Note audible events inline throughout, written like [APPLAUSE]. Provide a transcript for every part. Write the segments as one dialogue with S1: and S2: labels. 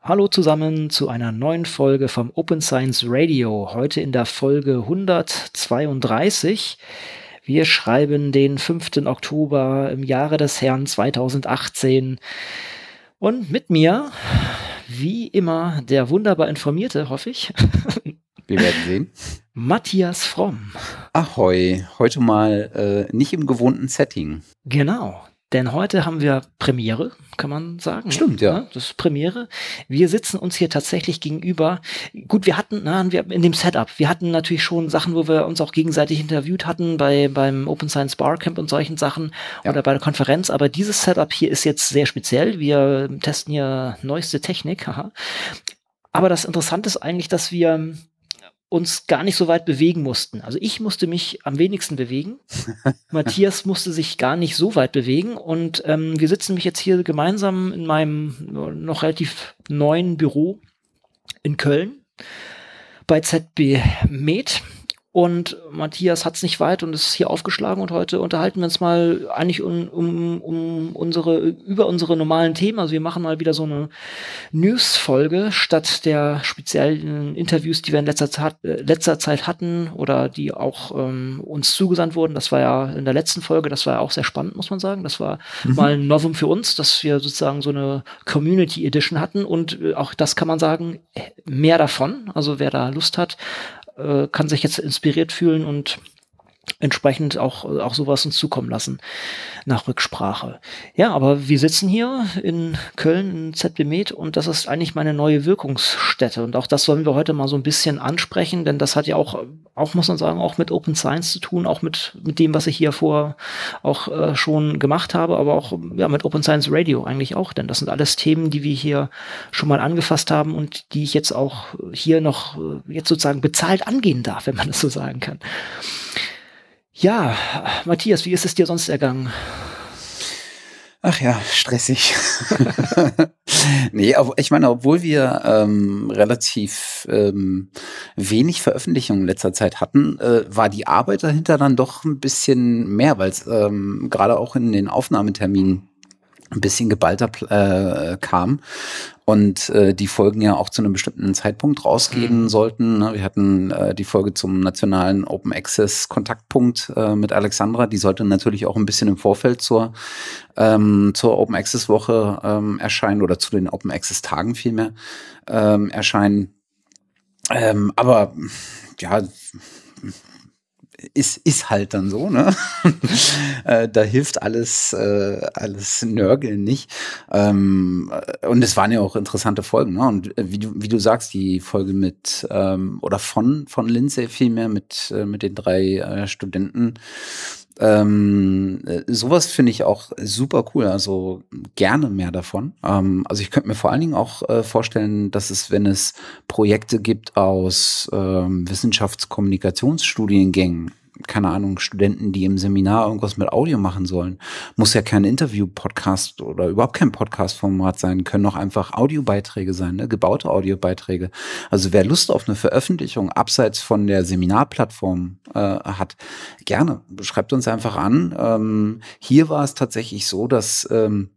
S1: Hallo zusammen zu einer neuen Folge vom Open Science Radio. Heute in der Folge 132. Wir schreiben den 5. Oktober im Jahre des Herrn 2018. Und mit mir, wie immer, der wunderbar informierte, hoffe ich.
S2: Wir werden sehen. [LAUGHS]
S1: Matthias Fromm.
S2: Ahoi, heute mal äh, nicht im gewohnten Setting.
S1: Genau. Denn heute haben wir Premiere, kann man sagen. Ne?
S2: Stimmt, ja.
S1: Das ist Premiere. Wir sitzen uns hier tatsächlich gegenüber. Gut, wir hatten, na, wir in dem Setup, wir hatten natürlich schon Sachen, wo wir uns auch gegenseitig interviewt hatten bei, beim Open Science Barcamp und solchen Sachen ja. oder bei der Konferenz. Aber dieses Setup hier ist jetzt sehr speziell. Wir testen hier neueste Technik. Haha. Aber das Interessante ist eigentlich, dass wir uns gar nicht so weit bewegen mussten. Also ich musste mich am wenigsten bewegen. [LAUGHS] Matthias musste sich gar nicht so weit bewegen. Und ähm, wir sitzen mich jetzt hier gemeinsam in meinem noch relativ neuen Büro in Köln bei ZB Med. Und Matthias hat es nicht weit und ist hier aufgeschlagen und heute unterhalten wir uns mal eigentlich um, um, um unsere, über unsere normalen Themen. Also wir machen mal wieder so eine News-Folge statt der speziellen Interviews, die wir in letzter Zeit, äh, letzter Zeit hatten oder die auch ähm, uns zugesandt wurden. Das war ja in der letzten Folge, das war ja auch sehr spannend, muss man sagen. Das war mhm. mal ein Novum für uns, dass wir sozusagen so eine Community Edition hatten und äh, auch das kann man sagen, mehr davon. Also wer da Lust hat, äh, kann sich jetzt inspiriert fühlen und entsprechend auch, auch sowas uns zukommen lassen nach Rücksprache. Ja, aber wir sitzen hier in Köln in ZB Med und das ist eigentlich meine neue Wirkungsstätte und auch das wollen wir heute mal so ein bisschen ansprechen, denn das hat ja auch, auch muss man sagen, auch mit Open Science zu tun, auch mit, mit dem, was ich hier vor auch äh, schon gemacht habe, aber auch ja, mit Open Science Radio eigentlich auch, denn das sind alles Themen, die wir hier schon mal angefasst haben und die ich jetzt auch hier noch äh, jetzt sozusagen bezahlt angehen darf, wenn man das so sagen kann. Ja, Matthias, wie ist es dir sonst ergangen?
S2: Ach ja, stressig. [LAUGHS] nee, aber ich meine, obwohl wir ähm, relativ ähm, wenig Veröffentlichungen in letzter Zeit hatten, äh, war die Arbeit dahinter dann doch ein bisschen mehr, weil es ähm, gerade auch in den Aufnahmeterminen ein bisschen geballter äh, kam und äh, die Folgen ja auch zu einem bestimmten Zeitpunkt rausgehen mhm. sollten. Ne? Wir hatten äh, die Folge zum nationalen Open Access Kontaktpunkt äh, mit Alexandra, die sollte natürlich auch ein bisschen im Vorfeld zur ähm, zur Open Access Woche ähm, erscheinen oder zu den Open Access Tagen vielmehr ähm, erscheinen. Ähm, aber ja, ist, ist halt dann so, ne? [LAUGHS] äh, da hilft alles, äh, alles Nörgeln nicht. Ähm, äh, und es waren ja auch interessante Folgen, ne? Und wie du, wie du sagst, die Folge mit ähm, oder von, von Lindsay vielmehr mit, mit den drei Studenten. Ähm, äh, sowas finde ich auch super cool, also gerne mehr davon. Ähm, also ich könnte mir vor allen Dingen auch äh, vorstellen, dass es, wenn es Projekte gibt aus ähm, Wissenschaftskommunikationsstudiengängen, keine Ahnung, Studenten, die im Seminar irgendwas mit Audio machen sollen. Muss ja kein Interview-Podcast oder überhaupt kein Podcast-Format sein, können auch einfach Audiobeiträge sein, ne? gebaute Audiobeiträge. Also wer Lust auf eine Veröffentlichung abseits von der Seminarplattform äh, hat, gerne, schreibt uns einfach an. Ähm, hier war es tatsächlich so, dass ähm,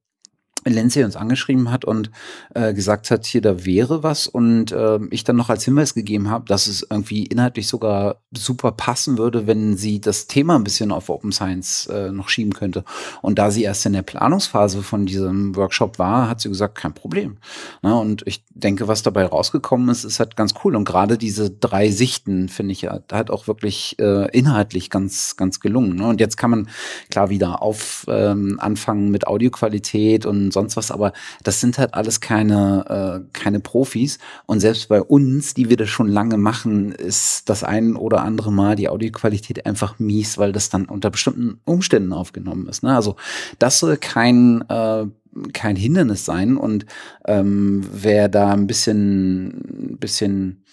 S2: Lindsay uns angeschrieben hat und äh, gesagt hat, hier da wäre was und äh, ich dann noch als Hinweis gegeben habe, dass es irgendwie inhaltlich sogar super passen würde, wenn sie das Thema ein bisschen auf Open Science äh, noch schieben könnte. Und da sie erst in der Planungsphase von diesem Workshop war, hat sie gesagt, kein Problem. Na, und ich denke, was dabei rausgekommen ist, ist halt ganz cool. Und gerade diese drei Sichten finde ich ja hat auch wirklich äh, inhaltlich ganz ganz gelungen. Ne? Und jetzt kann man klar wieder auf ähm, anfangen mit Audioqualität und sonst was, aber das sind halt alles keine, äh, keine Profis. Und selbst bei uns, die wir das schon lange machen, ist das ein oder andere Mal die Audioqualität einfach mies, weil das dann unter bestimmten Umständen aufgenommen ist. Ne? Also das soll kein äh, kein Hindernis sein und ähm, wer da ein bisschen, bisschen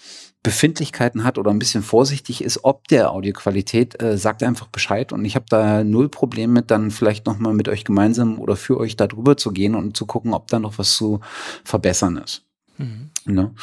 S2: Befindlichkeiten hat oder ein bisschen vorsichtig ist, ob der Audioqualität, äh, sagt einfach Bescheid und ich habe da null Problem mit, dann vielleicht nochmal mit euch gemeinsam oder für euch darüber zu gehen und zu gucken, ob da noch was zu verbessern ist. Mhm. Ne?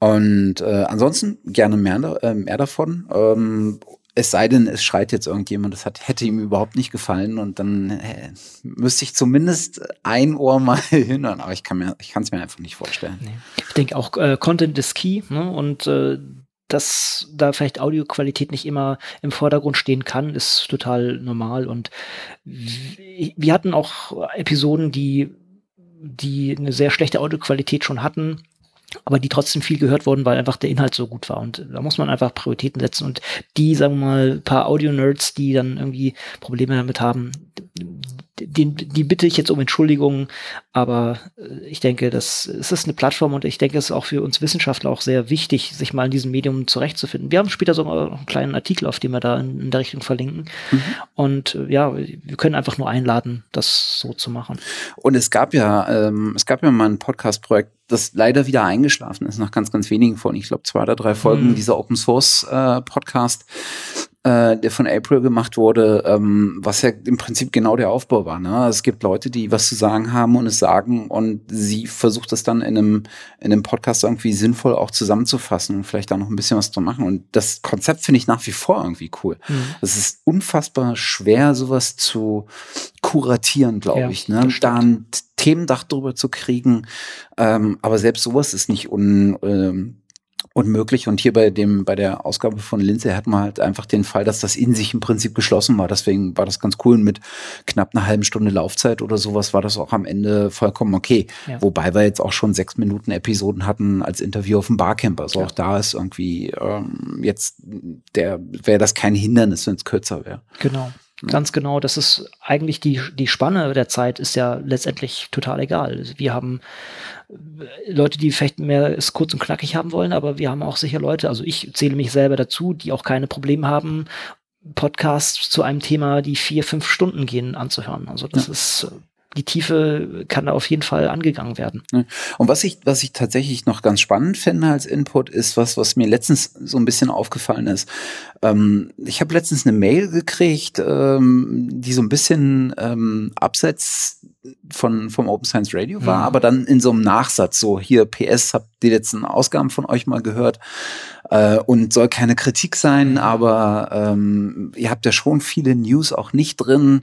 S2: Und äh, ansonsten gerne mehr, äh, mehr davon. Ähm, es sei denn, es schreit jetzt irgendjemand, das hat, hätte ihm überhaupt nicht gefallen und dann äh, müsste ich zumindest ein Ohr mal [LAUGHS] hinhören, aber ich kann mir, es mir einfach nicht vorstellen. Nee.
S1: Ich denke auch, äh, Content ist key ne? und äh, dass da vielleicht Audioqualität nicht immer im Vordergrund stehen kann, ist total normal und wir hatten auch Episoden, die die eine sehr schlechte Audioqualität schon hatten aber die trotzdem viel gehört wurden, weil einfach der Inhalt so gut war. Und da muss man einfach Prioritäten setzen. Und die, sagen wir mal, paar Audio-Nerds, die dann irgendwie Probleme damit haben, die, die bitte ich jetzt um Entschuldigung, aber äh, ich denke, das es ist eine Plattform und ich denke, es ist auch für uns Wissenschaftler auch sehr wichtig, sich mal in diesem Medium zurechtzufinden. Wir haben später sogar einen kleinen Artikel, auf dem wir da in, in der Richtung verlinken. Mhm. Und äh, ja, wir können einfach nur einladen, das so zu machen.
S2: Und es gab ja, ähm, es gab ja mal ein Podcast-Projekt, das leider wieder eingeschlafen ist, nach ganz, ganz wenigen Folgen. Ich glaube, zwei oder drei Folgen mhm. dieser Open Source äh, Podcast äh, der von April gemacht wurde, ähm, was ja im Prinzip genau der Aufbau war. Ne? Es gibt Leute, die was zu sagen haben und es sagen und sie versucht es dann in einem, in einem Podcast irgendwie sinnvoll auch zusammenzufassen und vielleicht da noch ein bisschen was zu machen. Und das Konzept finde ich nach wie vor irgendwie cool. Mhm. Es ist unfassbar schwer, sowas zu kuratieren, glaube ja, ich. Ne? Da ein Themendach drüber zu kriegen. Ähm, aber selbst sowas ist nicht un, ähm, unmöglich. Und hier bei dem, bei der Ausgabe von Lindsay hat man halt einfach den Fall, dass das in sich im Prinzip geschlossen war. Deswegen war das ganz cool. Und mit knapp einer halben Stunde Laufzeit oder sowas war das auch am Ende vollkommen okay. Ja. Wobei wir jetzt auch schon sechs Minuten Episoden hatten als Interview auf dem Barcamp. Also ja. auch da ist irgendwie ähm, jetzt der, wäre das kein Hindernis, wenn es kürzer wäre.
S1: Genau. Ganz genau, das ist eigentlich die, die Spanne der Zeit ist ja letztendlich total egal. Wir haben Leute, die vielleicht mehr es kurz und knackig haben wollen, aber wir haben auch sicher Leute, also ich zähle mich selber dazu, die auch keine Probleme haben, Podcasts zu einem Thema, die vier, fünf Stunden gehen, anzuhören. Also das ja. ist die Tiefe kann da auf jeden Fall angegangen werden.
S2: Und was ich, was ich tatsächlich noch ganz spannend finde als Input, ist was, was mir letztens so ein bisschen aufgefallen ist. Ähm, ich habe letztens eine Mail gekriegt, ähm, die so ein bisschen ähm, abseits von, vom Open Science Radio war, mhm. aber dann in so einem Nachsatz, so hier PS, habt die letzten Ausgaben von euch mal gehört äh, und soll keine Kritik sein, mhm. aber ähm, ihr habt ja schon viele News auch nicht drin. Mhm.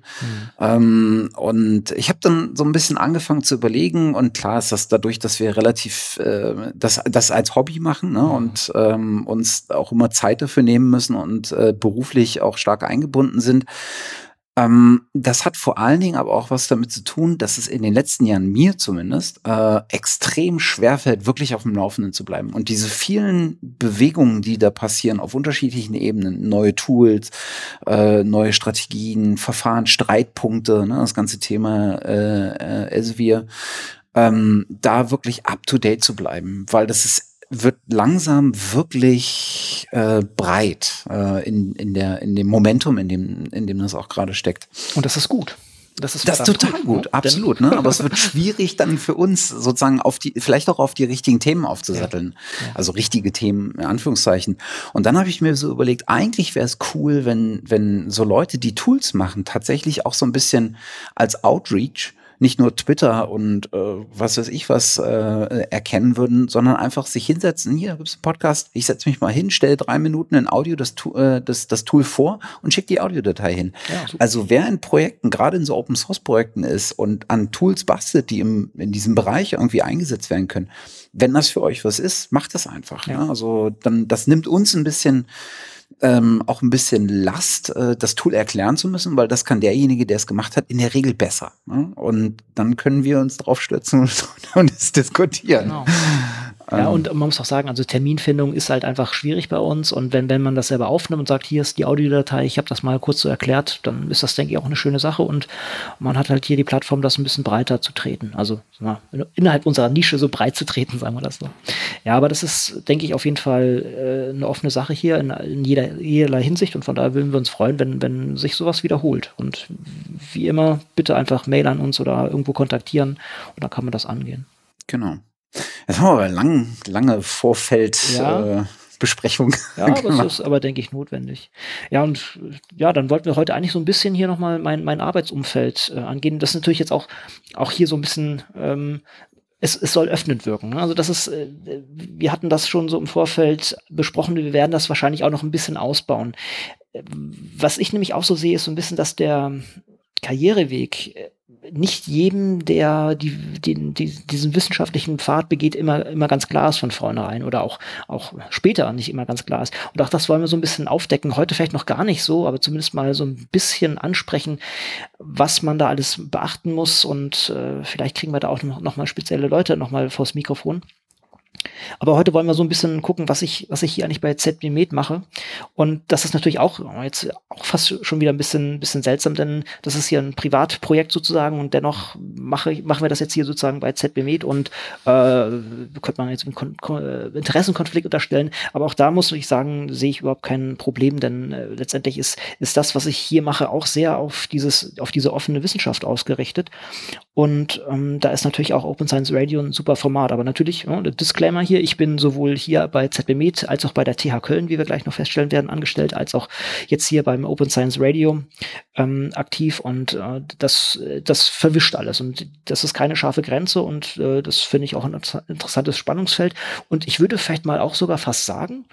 S2: Ähm, und ich habe dann so ein bisschen angefangen zu überlegen und klar ist das dadurch, dass wir relativ äh, das, das als Hobby machen ne, mhm. und ähm, uns auch immer Zeit dafür nehmen müssen und äh, beruflich auch stark eingebunden sind ähm, das hat vor allen Dingen aber auch was damit zu tun, dass es in den letzten Jahren mir zumindest äh, extrem schwerfällt, wirklich auf dem Laufenden zu bleiben. Und diese vielen Bewegungen, die da passieren auf unterschiedlichen Ebenen, neue Tools, äh, neue Strategien, Verfahren, Streitpunkte, ne, das ganze Thema äh, äh, Elsevier, ähm, da wirklich up to date zu bleiben, weil das ist wird langsam wirklich äh, breit äh, in, in, der, in dem Momentum, in dem, in dem das auch gerade steckt.
S1: Und das ist gut.
S2: Das ist, das ist total gut, gut ne? absolut. Ne? Aber es wird schwierig dann für uns sozusagen auf die, vielleicht auch auf die richtigen Themen aufzusatteln. Ja. Ja. Also richtige Themen, in Anführungszeichen. Und dann habe ich mir so überlegt, eigentlich wäre es cool, wenn, wenn so Leute, die Tools machen, tatsächlich auch so ein bisschen als Outreach nicht nur Twitter und äh, was weiß ich was äh, erkennen würden, sondern einfach sich hinsetzen. Hier gibt's einen Podcast, ich setze mich mal hin, stelle drei Minuten in Audio das, äh, das, das Tool vor und schicke die Audiodatei hin. Ja, also wer in Projekten, gerade in so Open Source Projekten ist und an Tools bastelt, die im, in diesem Bereich irgendwie eingesetzt werden können, wenn das für euch was ist, macht das einfach. Ja. Ne? Also dann, das nimmt uns ein bisschen ähm, auch ein bisschen Last, äh, das Tool erklären zu müssen, weil das kann derjenige, der es gemacht hat, in der Regel besser. Ne? Und dann können wir uns drauf stürzen [LAUGHS] und, und es diskutieren. Genau.
S1: Ja, ähm. und man muss auch sagen, also Terminfindung ist halt einfach schwierig bei uns. Und wenn, wenn man das selber aufnimmt und sagt, hier ist die Audiodatei, ich habe das mal kurz so erklärt, dann ist das, denke ich, auch eine schöne Sache. Und man hat halt hier die Plattform, das ein bisschen breiter zu treten. Also mal, innerhalb unserer Nische so breit zu treten, sagen wir das so. Ja, aber das ist, denke ich, auf jeden Fall äh, eine offene Sache hier in, in jeder, jederlei Hinsicht. Und von daher würden wir uns freuen, wenn, wenn sich sowas wiederholt. Und wie immer, bitte einfach Mail an uns oder irgendwo kontaktieren und dann kann man das angehen.
S2: Genau. Das haben wir aber lang, lange Vorfeld. Ja. Äh, Besprechung.
S1: Ja, das ist aber, denke ich, notwendig. Ja, und ja, dann wollten wir heute eigentlich so ein bisschen hier nochmal mein, mein Arbeitsumfeld äh, angehen. Das ist natürlich jetzt auch, auch hier so ein bisschen, ähm, es, es soll öffnend wirken. Ne? Also das ist, äh, wir hatten das schon so im Vorfeld besprochen, wir werden das wahrscheinlich auch noch ein bisschen ausbauen was ich nämlich auch so sehe, ist so ein bisschen, dass der Karriereweg äh, nicht jedem, der die, den, die, diesen wissenschaftlichen Pfad begeht, immer, immer ganz klar ist von vornherein oder auch, auch später nicht immer ganz klar ist. Und auch das wollen wir so ein bisschen aufdecken. Heute vielleicht noch gar nicht so, aber zumindest mal so ein bisschen ansprechen, was man da alles beachten muss. Und äh, vielleicht kriegen wir da auch noch, noch mal spezielle Leute noch mal vors Mikrofon. Aber heute wollen wir so ein bisschen gucken, was ich, was ich hier eigentlich bei ZB Med mache. Und das ist natürlich auch jetzt auch fast schon wieder ein bisschen, bisschen seltsam, denn das ist hier ein Privatprojekt sozusagen und dennoch mache, machen wir das jetzt hier sozusagen bei ZB Med und äh, könnte man jetzt einen Kon Kon äh, Interessenkonflikt unterstellen. Aber auch da muss ich sagen, sehe ich überhaupt kein Problem, denn äh, letztendlich ist, ist das, was ich hier mache, auch sehr auf dieses, auf diese offene Wissenschaft ausgerichtet. Und ähm, da ist natürlich auch Open Science Radio ein super Format. Aber natürlich, ja, der Disclaimer hier, ich bin sowohl hier bei ZB Med als auch bei der TH Köln, wie wir gleich noch feststellen werden, angestellt, als auch jetzt hier beim Open Science Radio ähm, aktiv. Und äh, das, das verwischt alles. Und das ist keine scharfe Grenze und äh, das finde ich auch ein interessantes Spannungsfeld. Und ich würde vielleicht mal auch sogar fast sagen,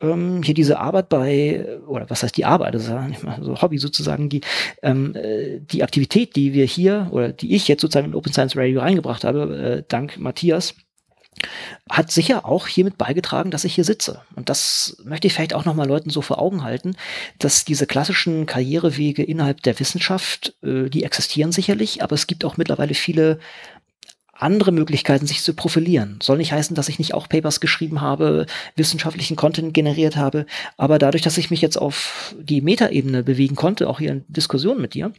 S1: ähm, hier diese Arbeit bei, oder was heißt die Arbeit, das ist ja nicht mal so Hobby sozusagen, die, ähm, äh, die Aktivität, die wir hier oder die ich jetzt sozusagen in Open Science Radio reingebracht habe, äh, dank Matthias, hat sicher auch hiermit beigetragen, dass ich hier sitze. Und das möchte ich vielleicht auch nochmal Leuten so vor Augen halten, dass diese klassischen Karrierewege innerhalb der Wissenschaft, äh, die existieren sicherlich, aber es gibt auch mittlerweile viele andere Möglichkeiten, sich zu profilieren. Soll nicht heißen, dass ich nicht auch Papers geschrieben habe, wissenschaftlichen Content generiert habe, aber dadurch, dass ich mich jetzt auf die Metaebene bewegen konnte, auch hier in Diskussionen mit dir,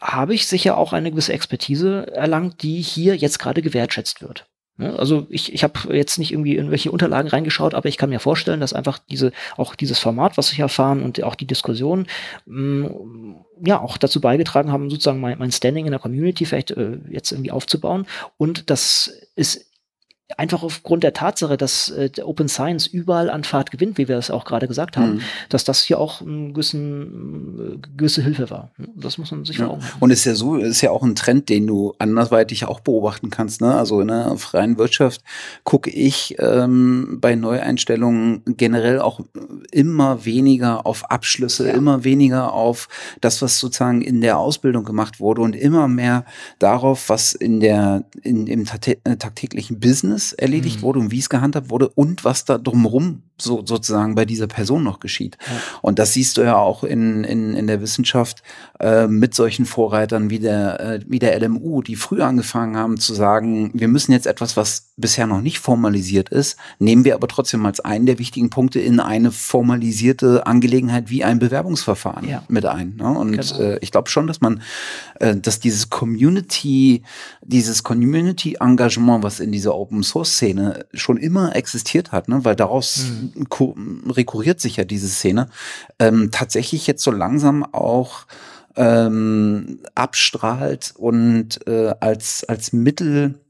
S1: habe ich sicher auch eine gewisse Expertise erlangt, die hier jetzt gerade gewertschätzt wird. Also ich, ich habe jetzt nicht irgendwie in welche Unterlagen reingeschaut, aber ich kann mir vorstellen, dass einfach diese, auch dieses Format, was ich erfahren und auch die Diskussion, mh, mm, ja, auch dazu beigetragen haben, sozusagen mein, mein Standing in der Community vielleicht äh, jetzt irgendwie aufzubauen. Und das ist einfach aufgrund der Tatsache, dass äh, Open Science überall an Fahrt gewinnt, wie wir es auch gerade gesagt haben, mhm. dass das hier auch eine gewissen, äh, gewisse Hilfe war. Das muss man sich ja.
S2: vor Und ist ja so, ist ja auch ein Trend, den du andersweitig auch beobachten kannst. Ne? Also in der freien Wirtschaft gucke ich ähm, bei Neueinstellungen generell auch immer weniger auf Abschlüsse, ja. immer weniger auf das, was sozusagen in der Ausbildung gemacht wurde und immer mehr darauf, was in der in, im äh, tagtäglichen Business Business erledigt mhm. wurde und wie es gehandhabt wurde und was da drumherum so, sozusagen bei dieser Person noch geschieht. Ja. Und das siehst du ja auch in, in, in der Wissenschaft äh, mit solchen Vorreitern wie der, äh, wie der LMU, die früh angefangen haben zu sagen, wir müssen jetzt etwas, was bisher noch nicht formalisiert ist, nehmen wir aber trotzdem als einen der wichtigen Punkte in eine formalisierte Angelegenheit wie ein Bewerbungsverfahren ja. mit ein. Ne? Und genau. äh, ich glaube schon, dass man, äh, dass dieses Community, dieses Community-Engagement, was in dieser Open Source-Szene schon immer existiert hat, ne? weil daraus mhm. Rekurriert sich ja diese Szene, ähm, tatsächlich jetzt so langsam auch ähm, abstrahlt und äh, als, als Mittel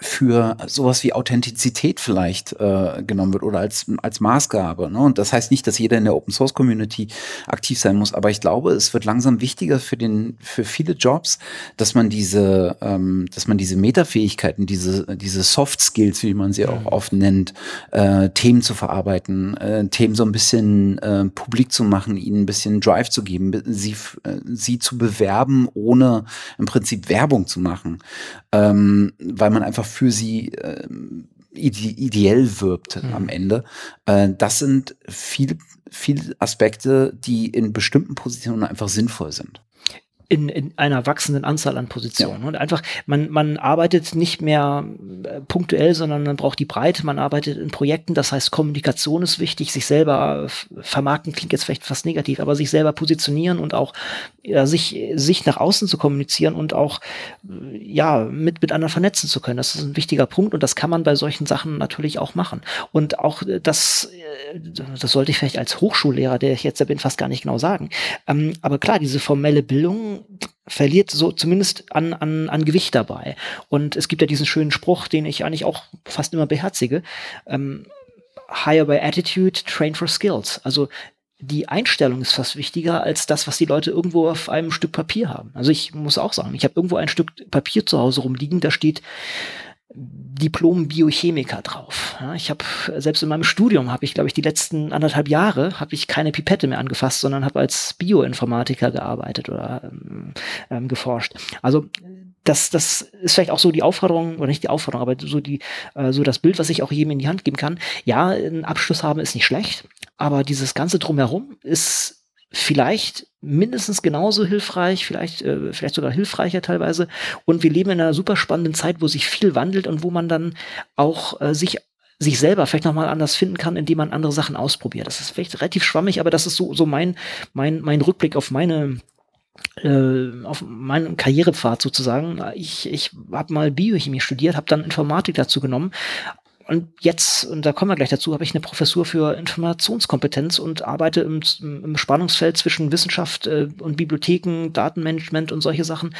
S2: für sowas wie Authentizität vielleicht äh, genommen wird oder als, als Maßgabe. Ne? Und das heißt nicht, dass jeder in der Open Source Community aktiv sein muss, aber ich glaube, es wird langsam wichtiger für den, für viele Jobs, dass man diese, ähm, dass man diese Metafähigkeiten, diese, diese Soft Skills, wie man sie auch oft nennt, äh, Themen zu verarbeiten, äh, Themen so ein bisschen äh, publik zu machen, ihnen ein bisschen Drive zu geben, sie, äh, sie zu bewerben, ohne im Prinzip Werbung zu machen, ähm, weil man einfach für sie äh, ideell wirbt mhm. am Ende. Äh, das sind viele, viele Aspekte, die in bestimmten Positionen einfach sinnvoll sind
S1: in, in einer wachsenden Anzahl an Positionen. Ja. Und einfach, man, man arbeitet nicht mehr äh, punktuell, sondern man braucht die Breite, man arbeitet in Projekten, das heißt, Kommunikation ist wichtig, sich selber vermarkten klingt jetzt vielleicht fast negativ, aber sich selber positionieren und auch ja, sich, sich nach außen zu kommunizieren und auch ja, mit, mit anderen vernetzen zu können. Das ist ein wichtiger Punkt und das kann man bei solchen Sachen natürlich auch machen. Und auch das, äh, das sollte ich vielleicht als Hochschullehrer, der ich jetzt da bin, fast gar nicht genau sagen. Ähm, aber klar, diese formelle Bildung verliert so zumindest an, an, an Gewicht dabei. Und es gibt ja diesen schönen Spruch, den ich eigentlich auch fast immer beherzige. Ähm, hire by attitude, train for skills. Also die Einstellung ist fast wichtiger als das, was die Leute irgendwo auf einem Stück Papier haben. Also ich muss auch sagen, ich habe irgendwo ein Stück Papier zu Hause rumliegen, da steht Diplom-Biochemiker drauf. Ja, ich habe selbst in meinem Studium habe ich, glaube ich, die letzten anderthalb Jahre habe ich keine Pipette mehr angefasst, sondern habe als Bioinformatiker gearbeitet oder ähm, ähm, geforscht. Also das, das ist vielleicht auch so die Aufforderung, oder nicht die Aufforderung, aber so die, äh, so das Bild, was ich auch jedem in die Hand geben kann. Ja, einen Abschluss haben ist nicht schlecht, aber dieses ganze drumherum ist vielleicht mindestens genauso hilfreich, vielleicht, äh, vielleicht sogar hilfreicher teilweise. Und wir leben in einer super spannenden Zeit, wo sich viel wandelt und wo man dann auch äh, sich sich selber vielleicht nochmal anders finden kann, indem man andere Sachen ausprobiert. Das ist vielleicht relativ schwammig, aber das ist so, so mein, mein, mein Rückblick auf meine, äh, auf meinen Karrierepfad sozusagen. Ich, ich habe mal Biochemie studiert, habe dann Informatik dazu genommen, und jetzt, und da kommen wir gleich dazu, habe ich eine Professur für Informationskompetenz und arbeite im, im Spannungsfeld zwischen Wissenschaft äh, und Bibliotheken, Datenmanagement und solche Sachen.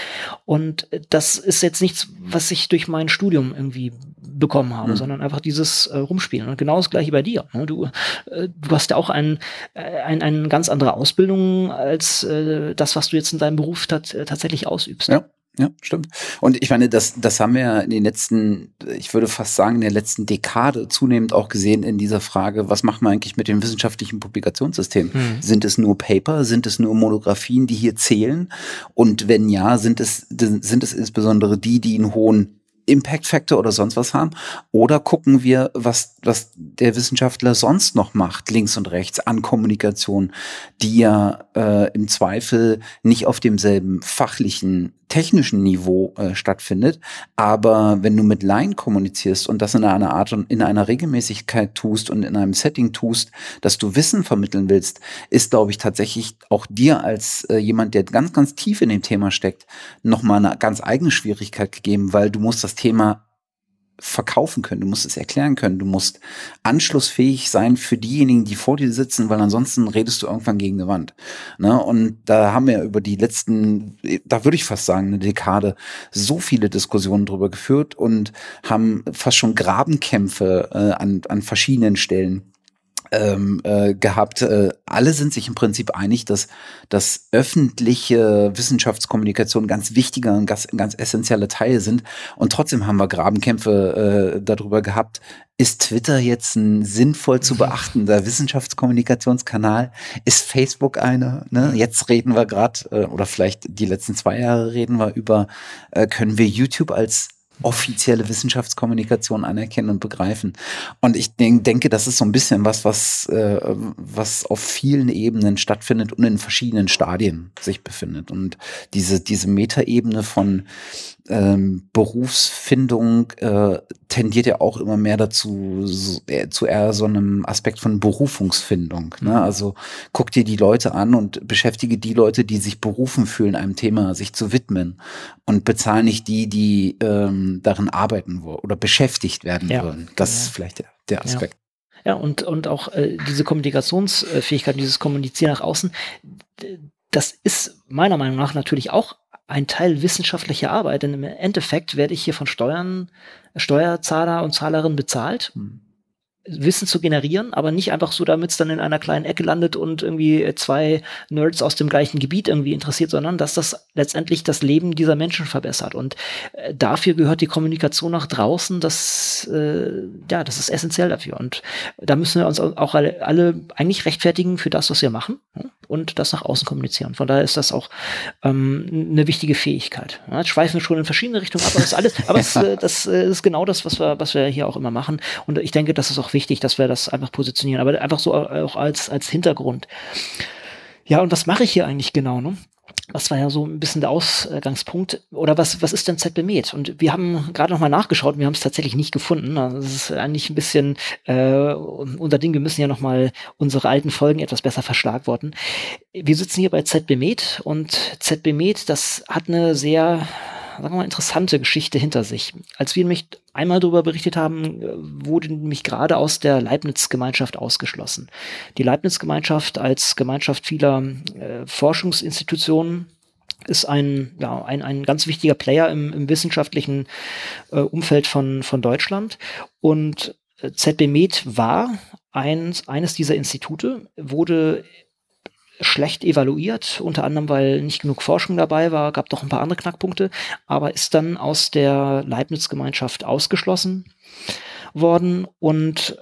S1: Und das ist jetzt nichts, was ich durch mein Studium irgendwie bekommen habe, mhm. sondern einfach dieses äh, Rumspielen. Und genau das gleiche bei dir. Ne? Du, äh, du hast ja auch ein, äh, ein, eine ganz andere Ausbildung als äh, das, was du jetzt in deinem Beruf tat, tatsächlich ausübst.
S2: Ja. Ja, stimmt. Und ich meine, das, das haben wir ja in den letzten, ich würde fast sagen, in der letzten Dekade zunehmend auch gesehen in dieser Frage, was machen wir eigentlich mit dem wissenschaftlichen Publikationssystem? Hm. Sind es nur Paper? Sind es nur Monographien, die hier zählen? Und wenn ja, sind es, sind es insbesondere die, die einen hohen Impact Factor oder sonst was haben? Oder gucken wir, was, was der Wissenschaftler sonst noch macht, links und rechts an Kommunikation, die ja äh, im Zweifel nicht auf demselben fachlichen technischen Niveau äh, stattfindet. Aber wenn du mit Laien kommunizierst und das in einer Art und in einer Regelmäßigkeit tust und in einem Setting tust, dass du Wissen vermitteln willst, ist, glaube ich, tatsächlich auch dir als äh, jemand, der ganz, ganz tief in dem Thema steckt, nochmal eine ganz eigene Schwierigkeit gegeben, weil du musst das Thema verkaufen können, du musst es erklären können, du musst anschlussfähig sein für diejenigen, die vor dir sitzen, weil ansonsten redest du irgendwann gegen eine Wand. Ne? Und da haben wir über die letzten, da würde ich fast sagen, eine Dekade so viele Diskussionen drüber geführt und haben fast schon Grabenkämpfe äh, an, an verschiedenen Stellen ähm, äh, gehabt. Äh, alle sind sich im Prinzip einig, dass, dass öffentliche Wissenschaftskommunikation ganz wichtiger und ganz, ganz essentielle Teile sind. Und trotzdem haben wir Grabenkämpfe äh, darüber gehabt. Ist Twitter jetzt ein sinnvoll zu beachtender [LAUGHS] Wissenschaftskommunikationskanal? Ist Facebook einer? Ne? Jetzt reden wir gerade, äh, oder vielleicht die letzten zwei Jahre reden wir über, äh, können wir YouTube als offizielle Wissenschaftskommunikation anerkennen und begreifen. Und ich denk, denke, das ist so ein bisschen was, was, äh, was auf vielen Ebenen stattfindet und in verschiedenen Stadien sich befindet. Und diese, diese Metaebene von ähm, Berufsfindung äh, tendiert ja auch immer mehr dazu, so, äh, zu eher so einem Aspekt von Berufungsfindung. Ne? Mhm. Also guck dir die Leute an und beschäftige die Leute, die sich berufen fühlen, einem Thema sich zu widmen und bezahle nicht die, die ähm, darin arbeiten wollen oder beschäftigt werden ja, wollen. Das genau. ist vielleicht der, der Aspekt.
S1: Ja. Ja, und, und auch äh, diese Kommunikationsfähigkeit, dieses Kommunizieren nach außen, das ist meiner Meinung nach natürlich auch ein Teil wissenschaftlicher Arbeit, denn im Endeffekt werde ich hier von Steuern, Steuerzahler und Zahlerinnen bezahlt. Hm. Wissen zu generieren, aber nicht einfach so, damit es dann in einer kleinen Ecke landet und irgendwie zwei Nerds aus dem gleichen Gebiet irgendwie interessiert, sondern dass das letztendlich das Leben dieser Menschen verbessert. Und äh, dafür gehört die Kommunikation nach draußen, das, äh, ja, das ist essentiell dafür. Und da müssen wir uns auch alle, alle eigentlich rechtfertigen für das, was wir machen und das nach außen kommunizieren. Von daher ist das auch ähm, eine wichtige Fähigkeit. Ja, jetzt schweifen wir schon in verschiedene Richtungen ab, aber das alles, aber es, äh, das äh, ist genau das, was wir, was wir hier auch immer machen. Und ich denke, das ist auch wichtig, dass wir das einfach positionieren, aber einfach so auch als, als Hintergrund. Ja, und was mache ich hier eigentlich genau? Ne? Das war ja so ein bisschen der Ausgangspunkt. Oder was, was ist denn ZBMed? Und wir haben gerade nochmal nachgeschaut, wir haben es tatsächlich nicht gefunden. Also das ist eigentlich ein bisschen äh, unser Ding, wir müssen ja nochmal unsere alten Folgen etwas besser verschlagworten. Wir sitzen hier bei ZBMed und ZBMed, das hat eine sehr sagen wir mal, interessante Geschichte hinter sich. Als wir nämlich einmal darüber berichtet haben, äh, wurde nämlich gerade aus der Leibniz-Gemeinschaft ausgeschlossen. Die Leibniz-Gemeinschaft als Gemeinschaft vieler äh, Forschungsinstitutionen ist ein, ja, ein, ein ganz wichtiger Player im, im wissenschaftlichen äh, Umfeld von, von Deutschland. Und äh, ZB Med war eins, eines dieser Institute, wurde schlecht evaluiert, unter anderem, weil nicht genug Forschung dabei war, gab doch ein paar andere Knackpunkte, aber ist dann aus der Leibniz-Gemeinschaft ausgeschlossen worden und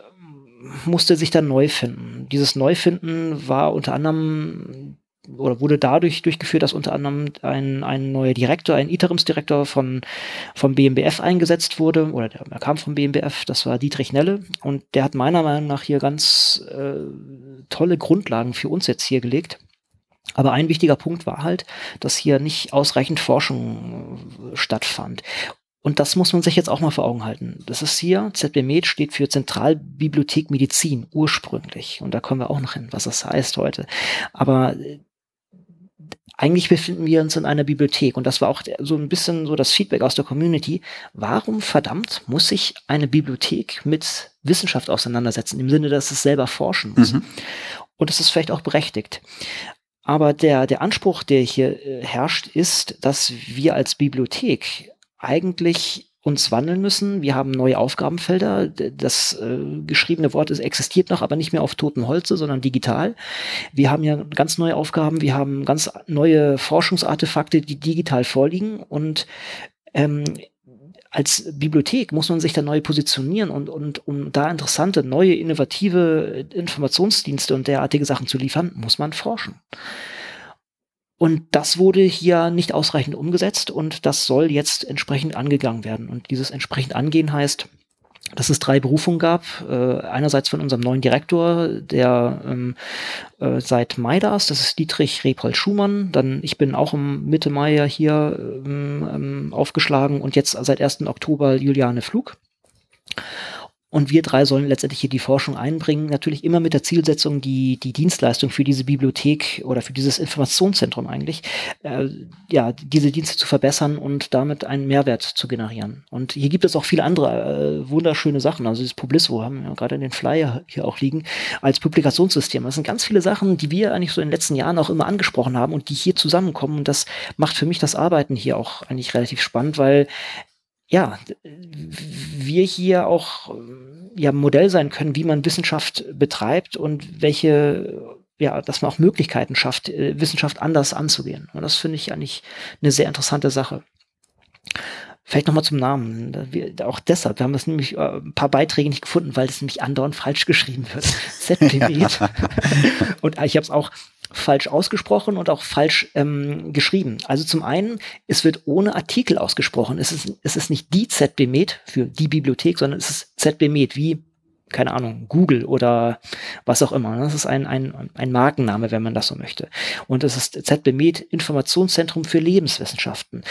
S1: musste sich dann neu finden. Dieses Neufinden war unter anderem oder wurde dadurch durchgeführt, dass unter anderem ein, ein neuer Direktor, ein Interimsdirektor von, vom BMBF eingesetzt wurde, oder der, der kam vom BMBF, das war Dietrich Nelle, und der hat meiner Meinung nach hier ganz äh, tolle Grundlagen für uns jetzt hier gelegt. Aber ein wichtiger Punkt war halt, dass hier nicht ausreichend Forschung äh, stattfand. Und das muss man sich jetzt auch mal vor Augen halten. Das ist hier, ZBMed steht für Zentralbibliothek Medizin ursprünglich. Und da kommen wir auch noch hin, was das heißt heute. Aber äh, eigentlich befinden wir uns in einer Bibliothek und das war auch so ein bisschen so das Feedback aus der Community. Warum verdammt muss sich eine Bibliothek mit Wissenschaft auseinandersetzen, im Sinne, dass es selber forschen muss? Mhm. Und das ist vielleicht auch berechtigt. Aber der, der Anspruch, der hier äh, herrscht, ist, dass wir als Bibliothek eigentlich uns wandeln müssen. Wir haben neue Aufgabenfelder. Das äh, geschriebene Wort ist, existiert noch, aber nicht mehr auf totem Holze, sondern digital. Wir haben ja ganz neue Aufgaben. Wir haben ganz neue Forschungsartefakte, die digital vorliegen. Und ähm, als Bibliothek muss man sich da neu positionieren und, und um da interessante, neue, innovative Informationsdienste und derartige Sachen zu liefern, muss man forschen. Und das wurde hier nicht ausreichend umgesetzt und das soll jetzt entsprechend angegangen werden. Und dieses entsprechend angehen heißt, dass es drei Berufungen gab. Äh, einerseits von unserem neuen Direktor, der ähm, äh, seit Mai da ist, das ist Dietrich Repold Schumann. Dann ich bin auch im Mitte Mai ja hier ähm, ähm aufgeschlagen und jetzt seit 1. Oktober Juliane Flug. Und wir drei sollen letztendlich hier die Forschung einbringen, natürlich immer mit der Zielsetzung, die, die Dienstleistung für diese Bibliothek oder für dieses Informationszentrum eigentlich, äh, ja, diese Dienste zu verbessern und damit einen Mehrwert zu generieren. Und hier gibt es auch viele andere äh, wunderschöne Sachen. Also dieses Publisso haben wir gerade in den Flyer hier auch liegen, als Publikationssystem. Das sind ganz viele Sachen, die wir eigentlich so in den letzten Jahren auch immer angesprochen haben und die hier zusammenkommen. Und das macht für mich das Arbeiten hier auch eigentlich relativ spannend, weil ja, wir hier auch ja, Modell sein können, wie man Wissenschaft betreibt und welche, ja, dass man auch Möglichkeiten schafft, äh, Wissenschaft anders anzugehen. Und das finde ich eigentlich eine sehr interessante Sache. Vielleicht nochmal zum Namen. Wir, auch deshalb, wir haben das nämlich äh, ein paar Beiträge nicht gefunden, weil es nämlich andauernd falsch geschrieben wird. [LAUGHS] ZPW. [LAUGHS] und ich habe es auch falsch ausgesprochen und auch falsch ähm, geschrieben. Also zum einen, es wird ohne Artikel ausgesprochen. Es ist, es ist nicht die ZBMed für die Bibliothek, sondern es ist ZBMed wie keine Ahnung, Google oder was auch immer. Das ist ein, ein, ein Markenname, wenn man das so möchte. Und es ist ZBMed Informationszentrum für Lebenswissenschaften.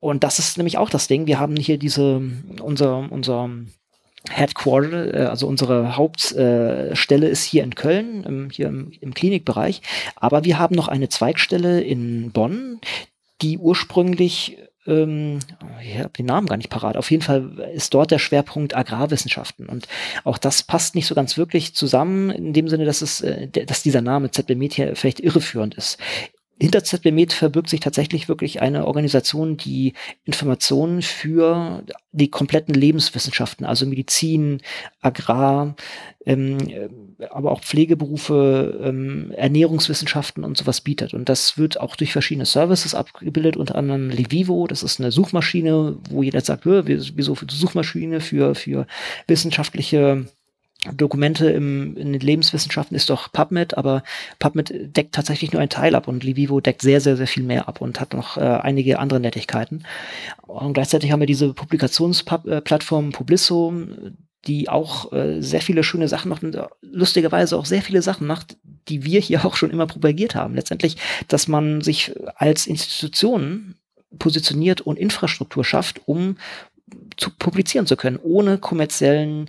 S1: Und das ist nämlich auch das Ding. Wir haben hier diese, unser, unser Headquarter, äh, also unsere Hauptstelle ist hier in Köln, hier im, Klinikbereich. Aber wir haben noch eine Zweigstelle in Bonn, die ursprünglich ähm, ich habe den Namen gar nicht parat. Auf jeden Fall ist dort der Schwerpunkt Agrarwissenschaften. Und auch das passt nicht so ganz wirklich zusammen, in dem Sinne, dass es, äh, dass dieser Name ZB hier vielleicht irreführend ist hinter ZBMed verbirgt sich tatsächlich wirklich eine Organisation, die Informationen für die kompletten Lebenswissenschaften, also Medizin, Agrar, ähm, aber auch Pflegeberufe, ähm, Ernährungswissenschaften und sowas bietet. Und das wird auch durch verschiedene Services abgebildet, unter anderem Levivo, das ist eine Suchmaschine, wo jeder sagt, wieso für Suchmaschine für, für wissenschaftliche Dokumente im, in den Lebenswissenschaften ist doch PubMed, aber PubMed deckt tatsächlich nur einen Teil ab und Livivo deckt sehr, sehr, sehr viel mehr ab und hat noch äh, einige andere Nettigkeiten. Und gleichzeitig haben wir diese Publikationsplattform Publisso, die auch äh, sehr viele schöne Sachen macht und lustigerweise auch sehr viele Sachen macht, die wir hier auch schon immer propagiert haben. Letztendlich, dass man sich als Institution positioniert und Infrastruktur schafft, um zu publizieren zu können, ohne kommerziellen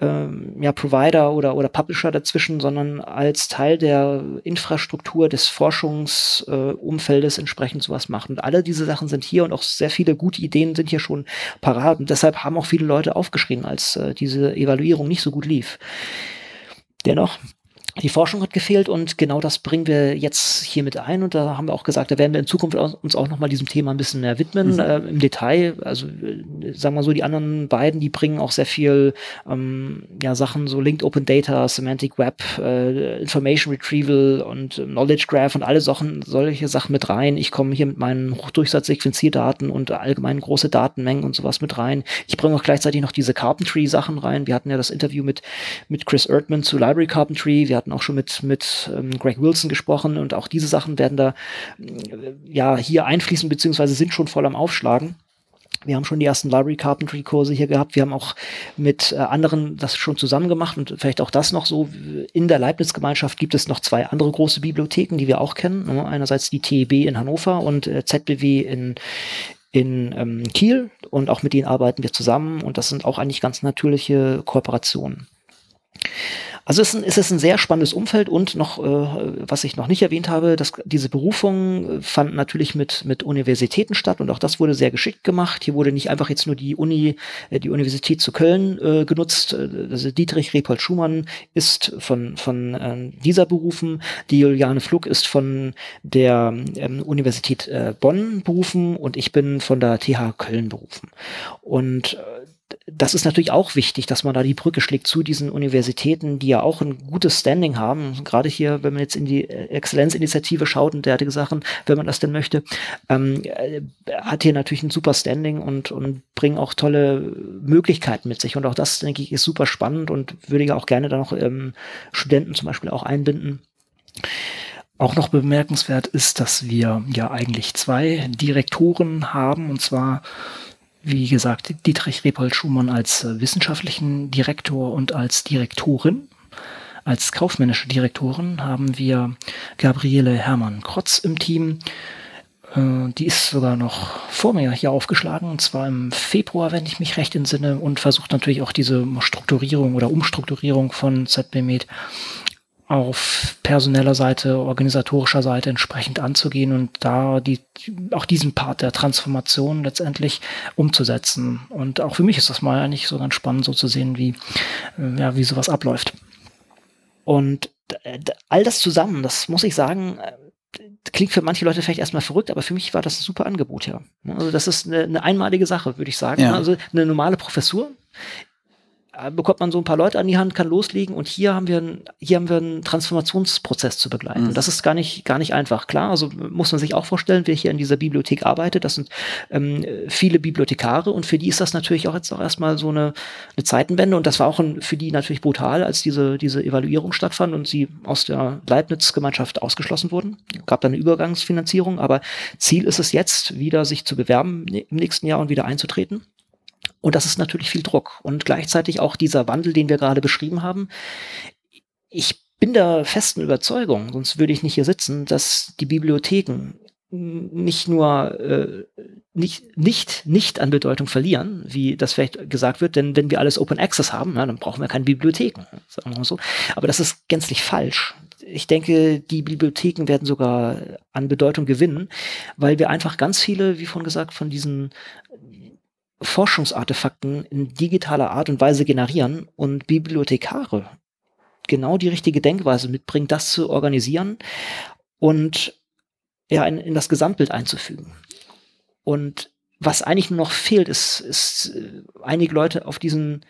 S1: ähm, ja, Provider oder, oder Publisher dazwischen, sondern als Teil der Infrastruktur des Forschungsumfeldes äh, entsprechend sowas machen. Und alle diese Sachen sind hier und auch sehr viele gute Ideen sind hier schon parat. Und deshalb haben auch viele Leute aufgeschrieben, als äh, diese Evaluierung nicht so gut lief. Dennoch die Forschung hat gefehlt und genau das bringen wir jetzt hier mit ein und da haben wir auch gesagt, da werden wir in Zukunft uns auch nochmal diesem Thema ein bisschen mehr widmen mhm. äh, im Detail. Also äh, sagen wir so, die anderen beiden, die bringen auch sehr viel ähm, ja, Sachen, so Linked Open Data, Semantic Web, äh, Information Retrieval und äh, Knowledge Graph und alle Sachen, solche Sachen mit rein. Ich komme hier mit meinen Hochdurchsatz-Sequenzierdaten und allgemein große Datenmengen und sowas mit rein. Ich bringe auch gleichzeitig noch diese Carpentry-Sachen rein. Wir hatten ja das Interview mit, mit Chris Erdman zu Library Carpentry. Wir hatten auch schon mit, mit ähm, Greg Wilson gesprochen und auch diese Sachen werden da äh, ja hier einfließen, beziehungsweise sind schon voll am Aufschlagen. Wir haben schon die ersten Library Carpentry Kurse hier gehabt. Wir haben auch mit äh, anderen das schon zusammen gemacht und vielleicht auch das noch so. In der Leibniz-Gemeinschaft gibt es noch zwei andere große Bibliotheken, die wir auch kennen. Ne? Einerseits die TEB in Hannover und äh, ZBW in, in ähm, Kiel und auch mit denen arbeiten wir zusammen und das sind auch eigentlich ganz natürliche Kooperationen. Also es ist, ein, es ist ein sehr spannendes Umfeld und noch, äh, was ich noch nicht erwähnt habe, dass diese Berufung äh, fand natürlich mit, mit Universitäten statt und auch das wurde sehr geschickt gemacht. Hier wurde nicht einfach jetzt nur die Uni, äh, die Universität zu Köln äh, genutzt. Also Dietrich Repold Schumann ist von, von äh, dieser berufen. Die Juliane Flug ist von der ähm, Universität äh, Bonn berufen und ich bin von der TH Köln berufen. Und äh, das ist natürlich auch wichtig, dass man da die Brücke schlägt zu diesen Universitäten, die ja auch ein gutes Standing haben. Gerade hier, wenn man jetzt in die Exzellenzinitiative schaut und derartige Sachen, wenn man das denn möchte, ähm, äh, hat hier natürlich ein super Standing und, und bringen auch tolle Möglichkeiten mit sich. Und auch das, denke ich, ist super spannend und würde ja auch gerne da noch ähm, Studenten zum Beispiel auch einbinden. Auch noch bemerkenswert ist, dass wir ja eigentlich zwei Direktoren haben, und zwar wie gesagt, Dietrich Repold Schumann als äh, wissenschaftlichen Direktor und als Direktorin. Als kaufmännische Direktorin haben wir Gabriele Hermann-Krotz im Team. Äh, die ist sogar noch vor mir hier aufgeschlagen, und zwar im Februar, wenn ich mich recht entsinne, und versucht natürlich auch diese Strukturierung oder Umstrukturierung von ZBMed auf personeller Seite, organisatorischer Seite entsprechend anzugehen und da die, auch diesen Part der Transformation letztendlich umzusetzen. Und auch für mich ist das mal eigentlich so ganz spannend, so zu sehen, wie, äh, ja, wie sowas abläuft. Und all das zusammen, das muss ich sagen, äh, klingt für manche Leute vielleicht erstmal verrückt, aber für mich war das ein super Angebot, ja. Also das ist eine, eine einmalige Sache, würde ich sagen. Ja. Also eine normale Professur äh, bekommt man so ein paar Leute an die Hand, kann loslegen und hier haben wir, ein, hier haben wir einen Transformationsprozess zu begleiten. Mhm. Das ist gar nicht, gar nicht einfach. Klar, also muss man sich auch vorstellen, wer hier in dieser Bibliothek arbeitet, das sind ähm, viele Bibliothekare und für die ist das natürlich auch jetzt auch erstmal so eine, eine Zeitenwende und das war auch ein, für die natürlich brutal, als diese, diese Evaluierung stattfand und sie aus der Leibniz-Gemeinschaft ausgeschlossen wurden. Gab dann eine Übergangsfinanzierung, aber Ziel ist es jetzt, wieder sich zu bewerben im nächsten Jahr und wieder einzutreten. Und das ist natürlich viel Druck. Und gleichzeitig auch dieser Wandel, den wir gerade beschrieben haben. Ich bin der festen Überzeugung, sonst würde ich nicht hier sitzen, dass die Bibliotheken nicht nur äh, nicht, nicht, nicht an Bedeutung verlieren, wie das vielleicht gesagt wird, denn wenn wir alles Open Access haben, na, dann brauchen wir keine Bibliotheken, sagen wir mal so. Aber das ist gänzlich falsch. Ich denke, die Bibliotheken werden sogar an Bedeutung gewinnen, weil wir einfach ganz viele, wie vorhin gesagt, von diesen Forschungsartefakten in digitaler Art und Weise generieren und Bibliothekare genau die richtige Denkweise mitbringen, das zu organisieren und ja, in, in das Gesamtbild einzufügen. Und was eigentlich nur noch fehlt, ist, ist äh, einige Leute auf diesen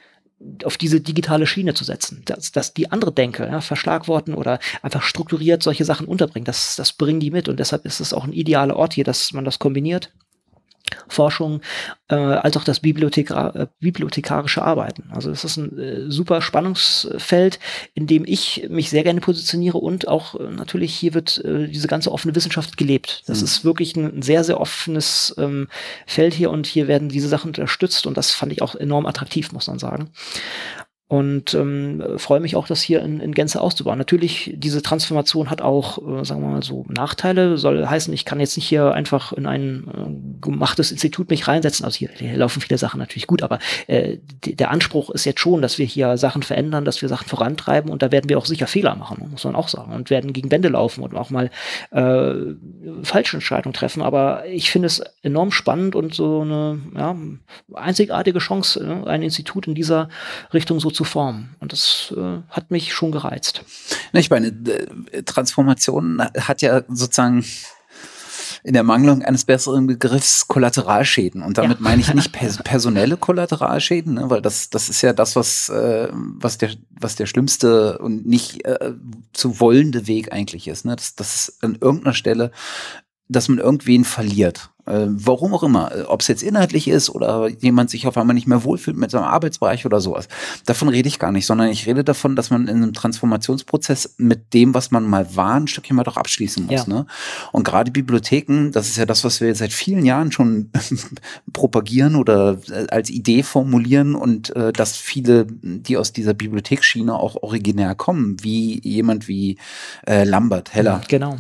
S1: auf diese digitale Schiene zu setzen, dass, dass die andere Denke, ja, Verschlagworten oder einfach strukturiert solche Sachen unterbringen, das, das bringen die mit und deshalb ist es auch ein idealer Ort hier, dass man das kombiniert Forschung äh, als auch das Bibliothekar äh, bibliothekarische Arbeiten. Also es ist ein äh, super Spannungsfeld, in dem ich mich sehr gerne positioniere und auch äh, natürlich hier wird äh, diese ganze offene Wissenschaft gelebt. Das mhm. ist wirklich ein, sehr, sehr offenes ähm, Feld hier und hier werden diese Sachen unterstützt und das fand ich auch enorm attraktiv, muss man sagen und ähm, freue mich auch, das hier in, in Gänze auszubauen. Natürlich, diese Transformation hat auch, äh, sagen wir mal so, Nachteile. Soll heißen, ich kann jetzt nicht hier einfach in ein äh, gemachtes Institut mich reinsetzen. Also hier, hier laufen viele Sachen natürlich gut, aber äh, der Anspruch ist jetzt schon, dass wir hier Sachen verändern, dass wir Sachen vorantreiben und da werden wir auch sicher Fehler machen, muss man auch sagen. Und werden gegen Wände laufen und auch mal äh, falsche Entscheidungen treffen. Aber ich finde es enorm spannend und so eine ja, einzigartige Chance, äh, ein Institut in dieser Richtung so zu formen. Und das äh, hat mich schon gereizt.
S2: Ich meine, Transformation hat ja sozusagen in der Mangelung eines besseren Begriffs Kollateralschäden. Und damit ja. meine ich nicht [LAUGHS] pers personelle Kollateralschäden, ne, weil das, das ist ja das, was, äh, was, der, was der schlimmste und nicht äh, zu wollende Weg eigentlich ist. Ne? Das, das ist an irgendeiner Stelle, dass man irgendwen verliert. Äh, warum auch immer, äh, ob es jetzt inhaltlich ist oder jemand sich auf einmal nicht mehr wohlfühlt mit seinem Arbeitsbereich oder sowas. Davon rede ich gar nicht, sondern ich rede davon, dass man in einem Transformationsprozess mit dem, was man mal war, ein Stückchen mal doch abschließen muss. Ja. Ne? Und gerade Bibliotheken, das ist ja das, was wir seit vielen Jahren schon [LAUGHS] propagieren oder äh, als Idee formulieren und äh, dass viele, die aus dieser Bibliotheksschiene auch originär kommen, wie jemand wie äh, Lambert, Heller.
S1: Genau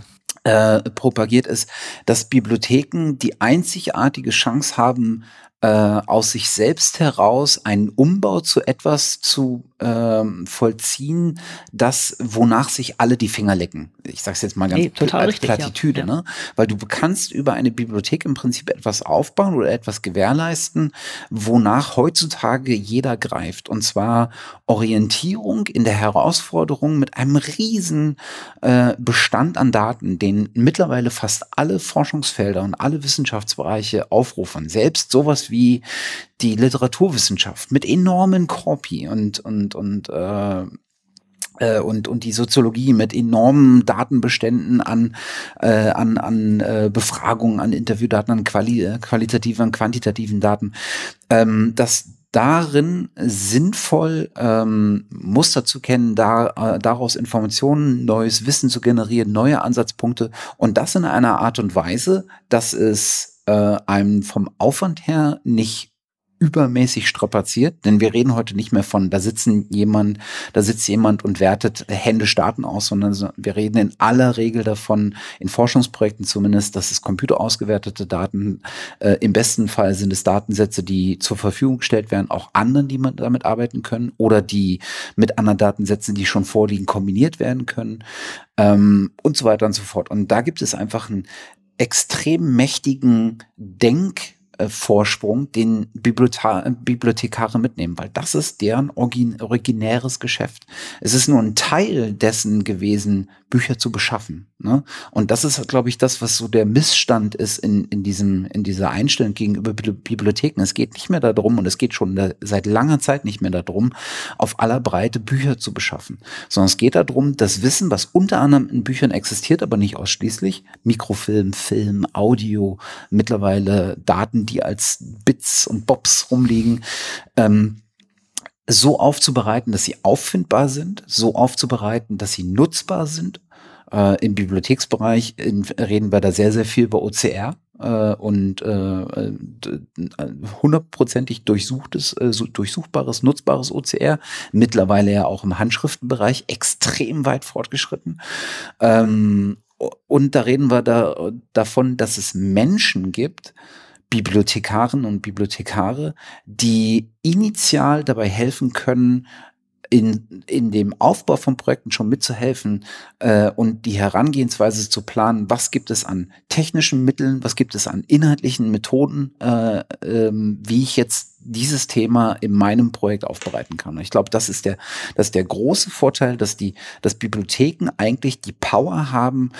S2: äh, propagiert ist, dass Bibliotheken die einzigartige Chance haben, äh, aus sich selbst heraus einen Umbau zu etwas zu ähm, vollziehen, das, wonach sich alle die Finger lecken. Ich sage es jetzt mal ganz nee,
S1: total als richtig,
S2: Plattitüde,
S1: ja.
S2: ne? Weil du kannst über eine Bibliothek im Prinzip etwas aufbauen oder etwas gewährleisten, wonach heutzutage jeder greift. Und zwar Orientierung in der Herausforderung mit einem riesen äh, Bestand an Daten, den mittlerweile fast alle Forschungsfelder und alle Wissenschaftsbereiche aufrufen. Selbst sowas wie die Literaturwissenschaft mit enormen Korpi und, und, und äh, äh, und, und die Soziologie mit enormen Datenbeständen an, äh, an, an äh, Befragungen, an Interviewdaten, an quali äh, qualitativen, an quantitativen Daten, ähm, dass darin sinnvoll ähm, Muster zu kennen, da, äh, daraus Informationen, neues Wissen zu generieren, neue Ansatzpunkte und das in einer Art und Weise, dass es äh, einem vom Aufwand her nicht übermäßig strapaziert, denn wir reden heute nicht mehr von, da sitzen jemand, da sitzt jemand und wertet händisch Daten aus, sondern wir reden in aller Regel davon, in Forschungsprojekten zumindest, dass es computerausgewertete Daten, äh, im besten Fall sind es Datensätze, die zur Verfügung gestellt werden, auch anderen, die man damit arbeiten können oder die mit anderen Datensätzen, die schon vorliegen, kombiniert werden können ähm, und so weiter und so fort. Und da gibt es einfach einen extrem mächtigen Denk- äh, Vorsprung, den Bibliothekar Bibliothekare mitnehmen, weil das ist deren originäres Geschäft. Es ist nur ein Teil dessen gewesen, Bücher zu beschaffen. Ne? Und das ist, glaube ich, das, was so der Missstand ist in, in, diesem, in dieser Einstellung gegenüber Bibliotheken. Es geht nicht mehr darum, und es geht schon seit langer Zeit nicht mehr darum, auf aller Breite Bücher zu beschaffen, sondern es geht darum, das Wissen, was unter anderem in Büchern existiert, aber nicht ausschließlich, Mikrofilm, Film, Audio, mittlerweile Daten, die als Bits und Bobs rumliegen, ähm, so aufzubereiten, dass sie auffindbar sind, so aufzubereiten, dass sie nutzbar sind. Äh, Im Bibliotheksbereich in, reden wir da sehr, sehr viel über OCR äh, und äh, hundertprozentig durchsuchtes, äh, durchsuchbares, nutzbares OCR. Mittlerweile ja auch im Handschriftenbereich extrem weit fortgeschritten. Ähm, und da reden wir da, davon, dass es Menschen gibt, Bibliothekaren und Bibliothekare, die initial dabei helfen können, in, in dem Aufbau von Projekten schon mitzuhelfen äh, und die Herangehensweise zu planen, was gibt es an technischen Mitteln, was gibt es an inhaltlichen Methoden, äh, ähm, wie ich jetzt dieses Thema in meinem Projekt aufbereiten kann. Ich glaube, das ist der, das ist der große Vorteil, dass die, dass Bibliotheken eigentlich die Power haben,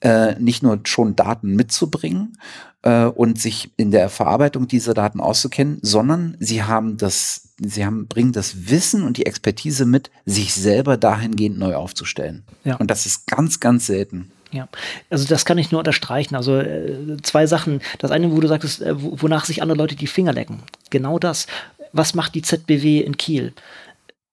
S2: äh, nicht nur schon Daten mitzubringen äh, und sich in der Verarbeitung dieser Daten auszukennen, sondern sie haben das, sie haben, bringen das Wissen und die Expertise mit, sich selber dahingehend neu aufzustellen. Ja. Und das ist ganz, ganz selten.
S1: Ja, also das kann ich nur unterstreichen. Also äh, zwei Sachen. Das eine, wo du sagtest, äh, wonach sich andere Leute die Finger lecken. Genau das. Was macht die ZBW in Kiel?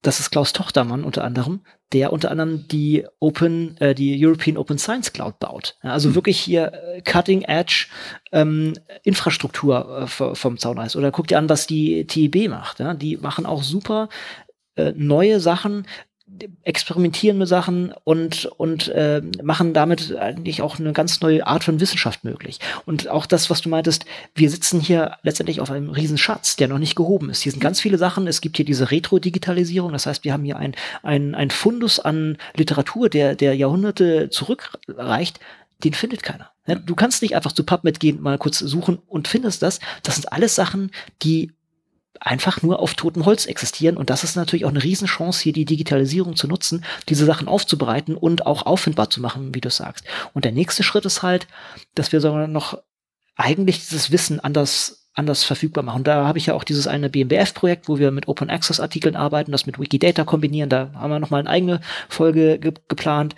S1: Das ist Klaus Tochtermann unter anderem, der unter anderem die Open, äh, die European Open Science Cloud baut. Ja, also mhm. wirklich hier äh, Cutting Edge ähm, Infrastruktur äh, vom Zaun ist. Oder guck dir an, was die TIB macht. Ja? Die machen auch super äh, neue Sachen, experimentieren mit Sachen und, und äh, machen damit eigentlich auch eine ganz neue Art von Wissenschaft möglich. Und auch das, was du meintest, wir sitzen hier letztendlich auf einem Riesenschatz, der noch nicht gehoben ist. Hier sind ganz viele Sachen. Es gibt hier diese Retro-Digitalisierung. Das heißt, wir haben hier ein, ein, ein Fundus an Literatur, der, der Jahrhunderte zurückreicht. Den findet keiner. Du kannst nicht einfach zu PubMed gehen, mal kurz suchen und findest das. Das sind alles Sachen, die einfach nur auf totem Holz existieren. Und das ist natürlich auch eine Riesenchance, hier die Digitalisierung zu nutzen, diese Sachen aufzubereiten und auch auffindbar zu machen, wie du sagst. Und der nächste Schritt ist halt, dass wir sogar noch eigentlich dieses Wissen anders anders verfügbar machen. Da habe ich ja auch dieses eine BMBF-Projekt, wo wir mit Open Access Artikeln arbeiten, das mit Wikidata kombinieren. Da haben wir nochmal eine eigene Folge ge geplant.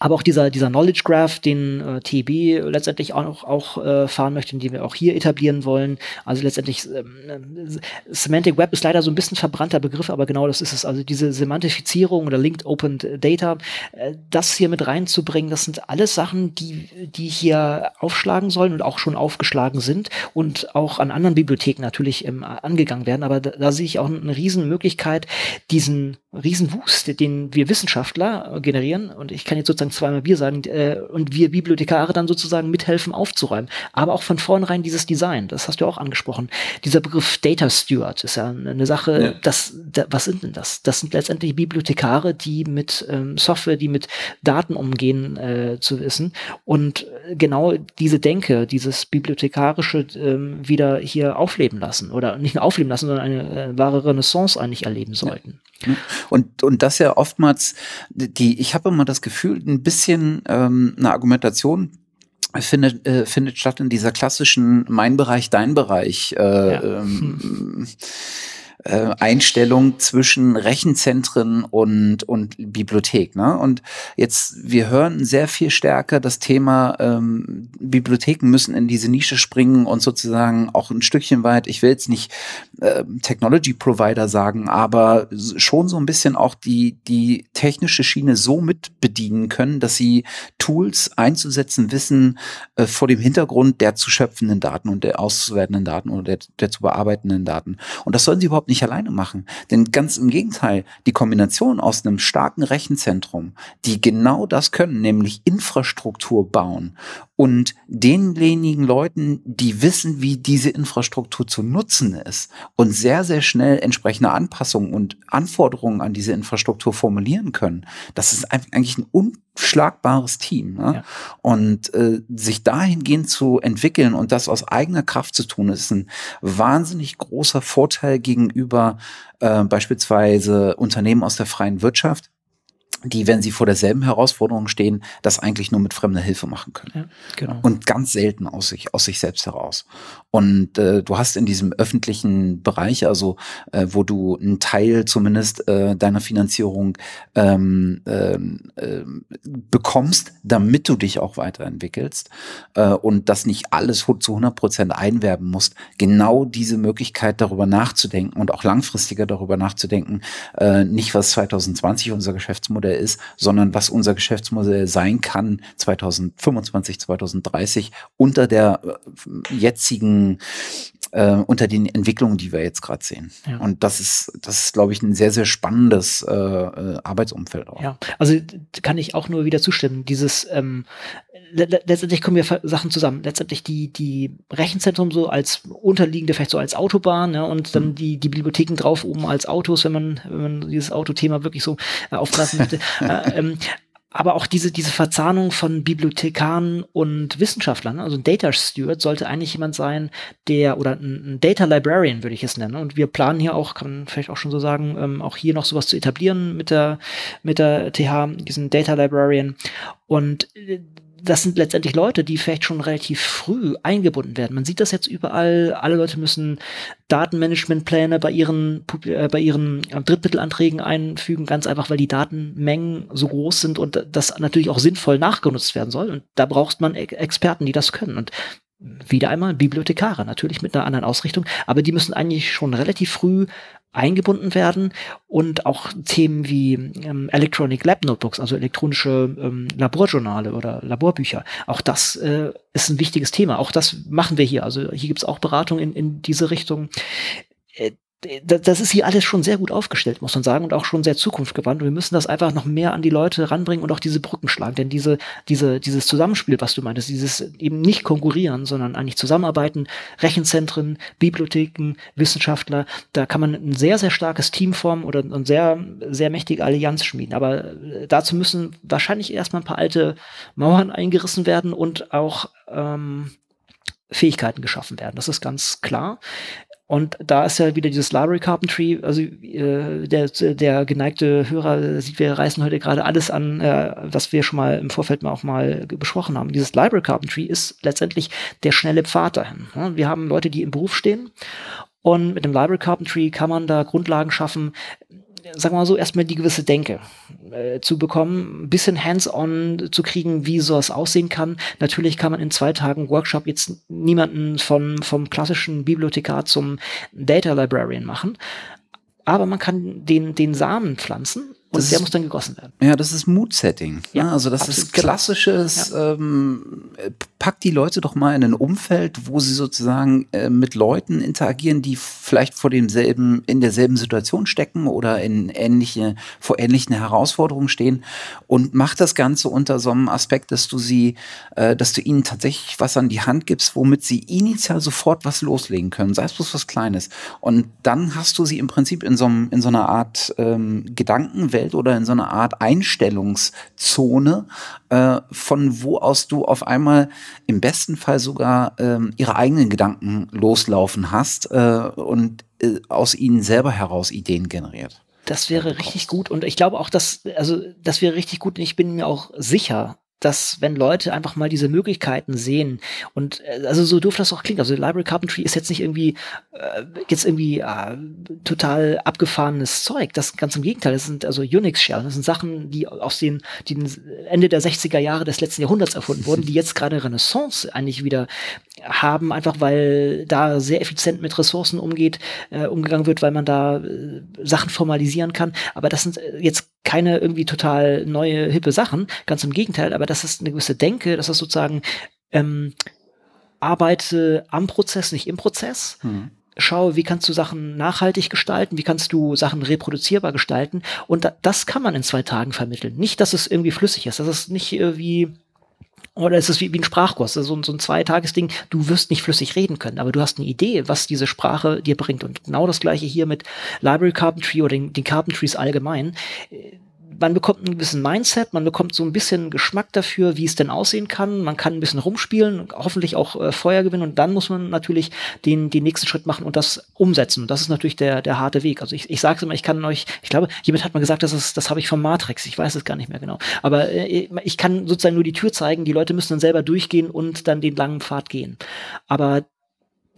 S1: Aber auch dieser, dieser Knowledge Graph, den äh, TB letztendlich auch, auch äh, fahren möchte, den wir auch hier etablieren wollen. Also letztendlich, ähm, Semantic Web ist leider so ein bisschen verbrannter Begriff, aber genau das ist es. Also diese Semantifizierung oder Linked Open Data, äh, das hier mit reinzubringen, das sind alles Sachen, die, die hier aufschlagen sollen und auch schon aufgeschlagen sind und auch an anderen Bibliotheken natürlich ähm, angegangen werden. Aber da, da sehe ich auch eine riesen Möglichkeit, diesen Riesenwust, den wir Wissenschaftler generieren, und ich kann jetzt sozusagen zweimal wir sagen, äh, und wir Bibliothekare dann sozusagen mithelfen aufzuräumen. Aber auch von vornherein dieses Design, das hast du auch angesprochen. Dieser Begriff Data Steward ist ja eine Sache, ja. das, da, was sind denn das? Das sind letztendlich Bibliothekare, die mit ähm, Software, die mit Daten umgehen, äh, zu wissen. Und genau diese Denke, dieses Bibliothekarische ähm, wieder hier aufleben lassen. Oder nicht nur aufleben lassen, sondern eine äh, wahre Renaissance eigentlich erleben sollten.
S2: Ja. Und, und das ja oftmals, die, ich habe immer das Gefühl, ein bisschen ähm, eine Argumentation findet, äh, findet statt in dieser klassischen Mein Bereich, dein Bereich. Äh, ja. ähm, hm äh, Einstellung zwischen Rechenzentren und, und Bibliothek. Ne? Und jetzt, wir hören sehr viel stärker das Thema, ähm, Bibliotheken müssen in diese Nische springen und sozusagen auch ein Stückchen weit, ich will jetzt nicht äh, Technology Provider sagen, aber schon so ein bisschen auch die, die technische Schiene so mit bedienen können, dass sie Tools einzusetzen wissen äh, vor dem Hintergrund der zu schöpfenden Daten und der auszuwertenden Daten oder der, der zu bearbeitenden Daten. Und das sollen sie überhaupt nicht alleine machen. Denn ganz im Gegenteil, die Kombination aus einem starken Rechenzentrum, die genau das können, nämlich Infrastruktur bauen und denjenigen Leuten, die wissen, wie diese Infrastruktur zu nutzen ist und sehr, sehr schnell entsprechende Anpassungen und Anforderungen an diese Infrastruktur formulieren können, das ist eigentlich ein unschlagbares Team. Ne? Ja. Und äh, sich dahingehend zu entwickeln und das aus eigener Kraft zu tun, ist ein wahnsinnig großer Vorteil gegenüber äh, beispielsweise Unternehmen aus der freien Wirtschaft, die, wenn sie vor derselben Herausforderung stehen, das eigentlich nur mit fremder Hilfe machen können. Ja, genau. Und ganz selten aus sich, aus sich selbst heraus. Und äh, du hast in diesem öffentlichen Bereich, also äh, wo du einen Teil zumindest äh, deiner Finanzierung ähm, ähm, äh, bekommst, damit du dich auch weiterentwickelst äh, und das nicht alles zu 100 Prozent einwerben musst, genau diese Möglichkeit darüber nachzudenken und auch langfristiger darüber nachzudenken, äh, nicht was 2020 unser Geschäftsmodell ist, sondern was unser Geschäftsmodell sein kann 2025, 2030 unter der äh, jetzigen äh, unter den Entwicklungen, die wir jetzt gerade sehen. Ja. Und das ist, das ist, glaube ich, ein sehr, sehr spannendes äh, äh Arbeitsumfeld
S1: auch. Ja, also kann ich auch nur wieder zustimmen. Dieses ähm, letztendlich kommen wir Sachen zusammen. Letztendlich die, die Rechenzentrum so als unterliegende, vielleicht so als Autobahn, ja, und dann mhm. die, die Bibliotheken drauf oben als Autos, wenn man, wenn man dieses Autothema wirklich so äh, aufgreifen möchte. [LAUGHS] äh, ähm, aber auch diese, diese Verzahnung von Bibliothekaren und Wissenschaftlern, also ein Data Steward sollte eigentlich jemand sein, der, oder ein Data Librarian würde ich es nennen. Und wir planen hier auch, kann man vielleicht auch schon so sagen, ähm, auch hier noch sowas zu etablieren mit der, mit der TH, diesen Data Librarian. Und äh, das sind letztendlich Leute, die vielleicht schon relativ früh eingebunden werden. Man sieht das jetzt überall. Alle Leute müssen Datenmanagementpläne bei ihren, äh, bei ihren äh, Drittmittelanträgen einfügen, ganz einfach, weil die Datenmengen so groß sind und das natürlich auch sinnvoll nachgenutzt werden soll. Und da braucht man Experten, die das können. Und wieder einmal Bibliothekare, natürlich mit einer anderen Ausrichtung, aber die müssen eigentlich schon relativ früh eingebunden werden und auch Themen wie ähm, Electronic Lab Notebooks, also elektronische ähm, Laborjournale oder Laborbücher. Auch das äh, ist ein wichtiges Thema. Auch das machen wir hier. Also hier gibt es auch Beratung in, in diese Richtung. Äh, das ist hier alles schon sehr gut aufgestellt, muss man sagen, und auch schon sehr zukunftsgewandt. Und wir müssen das einfach noch mehr an die Leute ranbringen und auch diese Brücken schlagen. Denn diese, diese, dieses Zusammenspiel, was du meintest, dieses eben nicht konkurrieren, sondern eigentlich zusammenarbeiten, Rechenzentren, Bibliotheken, Wissenschaftler, da kann man ein sehr, sehr starkes Team formen oder eine sehr, sehr mächtige Allianz schmieden. Aber äh, dazu müssen wahrscheinlich erstmal ein paar alte Mauern eingerissen werden und auch ähm, Fähigkeiten geschaffen werden. Das ist ganz klar. Und da ist ja wieder dieses Library Carpentry, also äh, der, der geneigte Hörer sieht, wir reißen heute gerade alles an, äh, was wir schon mal im Vorfeld mal auch mal besprochen haben. Dieses Library Carpentry ist letztendlich der schnelle Pfad dahin. Wir haben Leute, die im Beruf stehen und mit dem Library Carpentry kann man da Grundlagen schaffen, sagen wir mal so, erstmal die gewisse Denke äh, zu bekommen, ein bisschen hands-on zu kriegen, wie sowas aussehen kann. Natürlich kann man in zwei Tagen Workshop jetzt niemanden vom, vom klassischen Bibliothekar zum Data Librarian machen, aber man kann den, den Samen pflanzen und das der muss dann gegossen werden.
S2: Ja, das ist Mood-Setting. Ja, ne? also das absolut. ist klassisches, ja. ähm, packt die Leute doch mal in ein Umfeld, wo sie sozusagen äh, mit Leuten interagieren, die vielleicht vor demselben, in derselben Situation stecken oder in ähnliche, vor ähnlichen Herausforderungen stehen und macht das Ganze unter so einem Aspekt, dass du sie, äh, dass du ihnen tatsächlich was an die Hand gibst, womit sie initial sofort was loslegen können, sei es bloß was Kleines. Und dann hast du sie im Prinzip in so, einem, in so einer Art ähm, Gedankenwelt Welt oder in so einer Art Einstellungszone, äh, von wo aus du auf einmal im besten Fall sogar ähm, ihre eigenen Gedanken loslaufen hast äh, und äh, aus ihnen selber heraus Ideen generiert.
S1: Das wäre richtig gut und ich glaube auch, dass also das wäre richtig gut und ich bin mir auch sicher, dass wenn Leute einfach mal diese Möglichkeiten sehen und äh, also so doof das auch klingt, also Library Carpentry ist jetzt nicht irgendwie äh, jetzt irgendwie äh, total abgefahrenes Zeug, das ganz im Gegenteil, das sind also Unix Shell, das sind Sachen, die aus den die Ende der 60er Jahre des letzten Jahrhunderts erfunden wurden, die jetzt gerade Renaissance eigentlich wieder haben, einfach weil da sehr effizient mit Ressourcen umgeht, äh, umgegangen wird, weil man da äh, Sachen formalisieren kann, aber das sind äh, jetzt keine irgendwie total neue, hippe Sachen, ganz im Gegenteil, aber das ist eine gewisse Denke, das ist sozusagen ähm, arbeite am Prozess, nicht im Prozess. Mhm. Schaue, wie kannst du Sachen nachhaltig gestalten, wie kannst du Sachen reproduzierbar gestalten. Und da, das kann man in zwei Tagen vermitteln. Nicht, dass es irgendwie flüssig ist, dass es nicht irgendwie oder es ist wie, wie ein Sprachkurs, also so ein Zweitagesding. Du wirst nicht flüssig reden können, aber du hast eine Idee, was diese Sprache dir bringt. Und genau das gleiche hier mit Library Carpentry oder den, den Carpentries allgemein man bekommt ein bisschen Mindset, man bekommt so ein bisschen Geschmack dafür, wie es denn aussehen kann. Man kann ein bisschen rumspielen, hoffentlich auch äh, Feuer gewinnen und dann muss man natürlich den, den nächsten Schritt machen und das umsetzen. Und das ist natürlich der, der harte Weg. Also ich, ich sage immer, ich kann euch, ich glaube, jemand hat mal gesagt, das, ist, das habe ich von Matrix, ich weiß es gar nicht mehr genau. Aber äh, ich kann sozusagen nur die Tür zeigen, die Leute müssen dann selber durchgehen und dann den langen Pfad gehen. Aber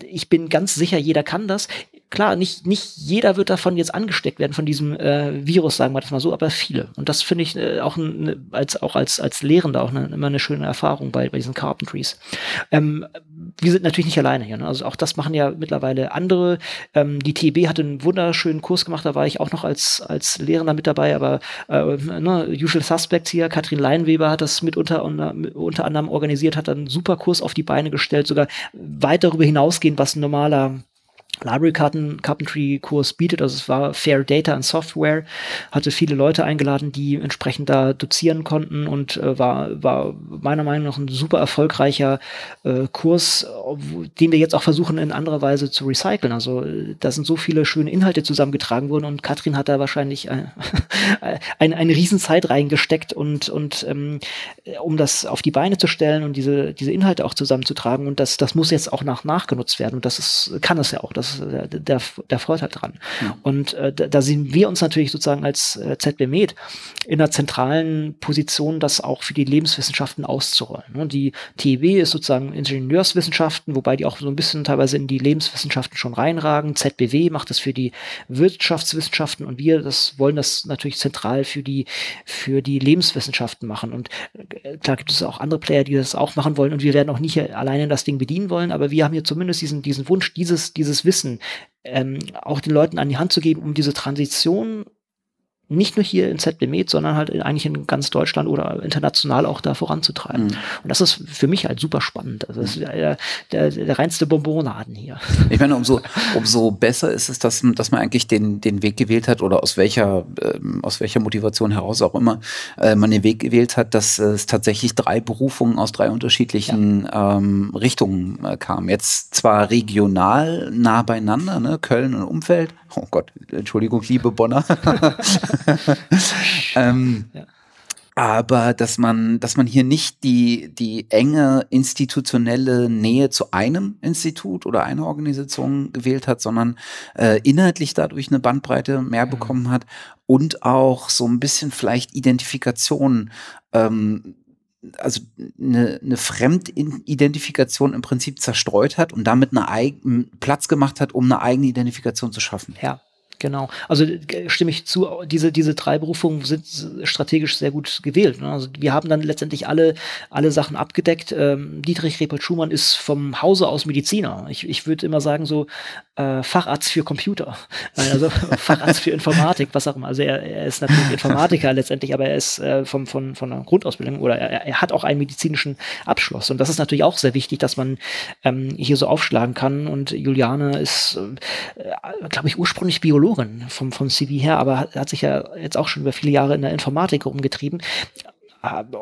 S1: ich bin ganz sicher, jeder kann das klar, nicht, nicht jeder wird davon jetzt angesteckt werden, von diesem äh, Virus, sagen wir das mal so, aber viele. Und das finde ich äh, auch ein, als, auch als, als Lehrender auch eine, immer eine schöne Erfahrung bei, bei diesen Carpentries. Ähm, wir sind natürlich nicht alleine hier. Ne? Also auch das machen ja mittlerweile andere. Ähm, die TB hat einen wunderschönen Kurs gemacht, da war ich auch noch als, als Lehrender mit dabei, aber äh, ne, Usual Suspects hier, Katrin Leinweber hat das mit unter, unter, unter anderem organisiert, hat einen super Kurs auf die Beine gestellt, sogar weit darüber hinausgehend, was ein normaler Library Carpentry Kurs bietet. Also es war Fair Data and Software, hatte viele Leute eingeladen, die entsprechend da dozieren konnten und äh, war, war meiner Meinung nach ein super erfolgreicher äh, Kurs, den wir jetzt auch versuchen in anderer Weise zu recyceln. Also äh, da sind so viele schöne Inhalte zusammengetragen worden und Katrin hat da wahrscheinlich äh, [LAUGHS] eine, eine Riesenzeit reingesteckt und, und ähm, um das auf die Beine zu stellen und diese, diese Inhalte auch zusammenzutragen und das, das muss jetzt auch nach nachgenutzt werden und das ist, kann es ja auch. Das ist der, der, der Vorteil dran. Ja. Und äh, da, sehen wir uns natürlich sozusagen als äh, ZB Med in einer zentralen Position, das auch für die Lebenswissenschaften auszurollen. Ne? Die TEW ist sozusagen Ingenieurswissenschaften, wobei die auch so ein bisschen teilweise in die Lebenswissenschaften schon reinragen. ZBW macht das für die Wirtschaftswissenschaften und wir das wollen das natürlich zentral für die für die Lebenswissenschaften machen. Und äh, klar gibt es auch andere Player, die das auch machen wollen und wir werden auch nicht alleine das Ding bedienen wollen, aber wir haben hier zumindest diesen diesen Wunsch, dieses dieses Wissen ähm, auch den Leuten an die Hand zu geben, um diese Transition nicht nur hier in ZBMed, sondern halt eigentlich in ganz Deutschland oder international auch da voranzutreiben. Mhm. Und das ist für mich halt super spannend. Also das ist der, der, der reinste Bonbonladen hier.
S2: Ich meine, umso, umso besser ist es, dass, dass man eigentlich den, den Weg gewählt hat oder aus welcher, ähm, aus welcher Motivation heraus auch immer äh, man den Weg gewählt hat, dass es tatsächlich drei Berufungen aus drei unterschiedlichen ja. ähm, Richtungen äh, kam. Jetzt zwar regional nah beieinander, ne? Köln und Umfeld. Oh Gott, Entschuldigung, liebe Bonner. [LAUGHS] [LAUGHS] ähm, ja. aber dass man, dass man hier nicht die, die enge institutionelle Nähe zu einem Institut oder einer Organisation gewählt hat, sondern äh, inhaltlich dadurch eine Bandbreite mehr mhm. bekommen hat und auch so ein bisschen vielleicht Identifikation ähm, also eine, eine Fremdidentifikation im Prinzip zerstreut hat und damit eine Platz gemacht hat, um eine eigene Identifikation zu schaffen.
S1: Ja, Genau. Also stimme ich zu, diese, diese drei Berufungen sind strategisch sehr gut gewählt. Ne? Also wir haben dann letztendlich alle, alle Sachen abgedeckt. Ähm, Dietrich Repelt-Schumann ist vom Hause aus Mediziner. Ich, ich würde immer sagen, so äh, Facharzt für Computer. Also [LAUGHS] Facharzt für Informatik, was auch immer. Also er, er ist natürlich Informatiker [LAUGHS] letztendlich, aber er ist äh, vom, von, von einer Grundausbildung oder er, er hat auch einen medizinischen Abschluss. Und das ist natürlich auch sehr wichtig, dass man ähm, hier so aufschlagen kann. Und Juliane ist, äh, glaube ich, ursprünglich Biologin Biologin vom, vom CV her, aber hat, hat sich ja jetzt auch schon über viele Jahre in der Informatik rumgetrieben.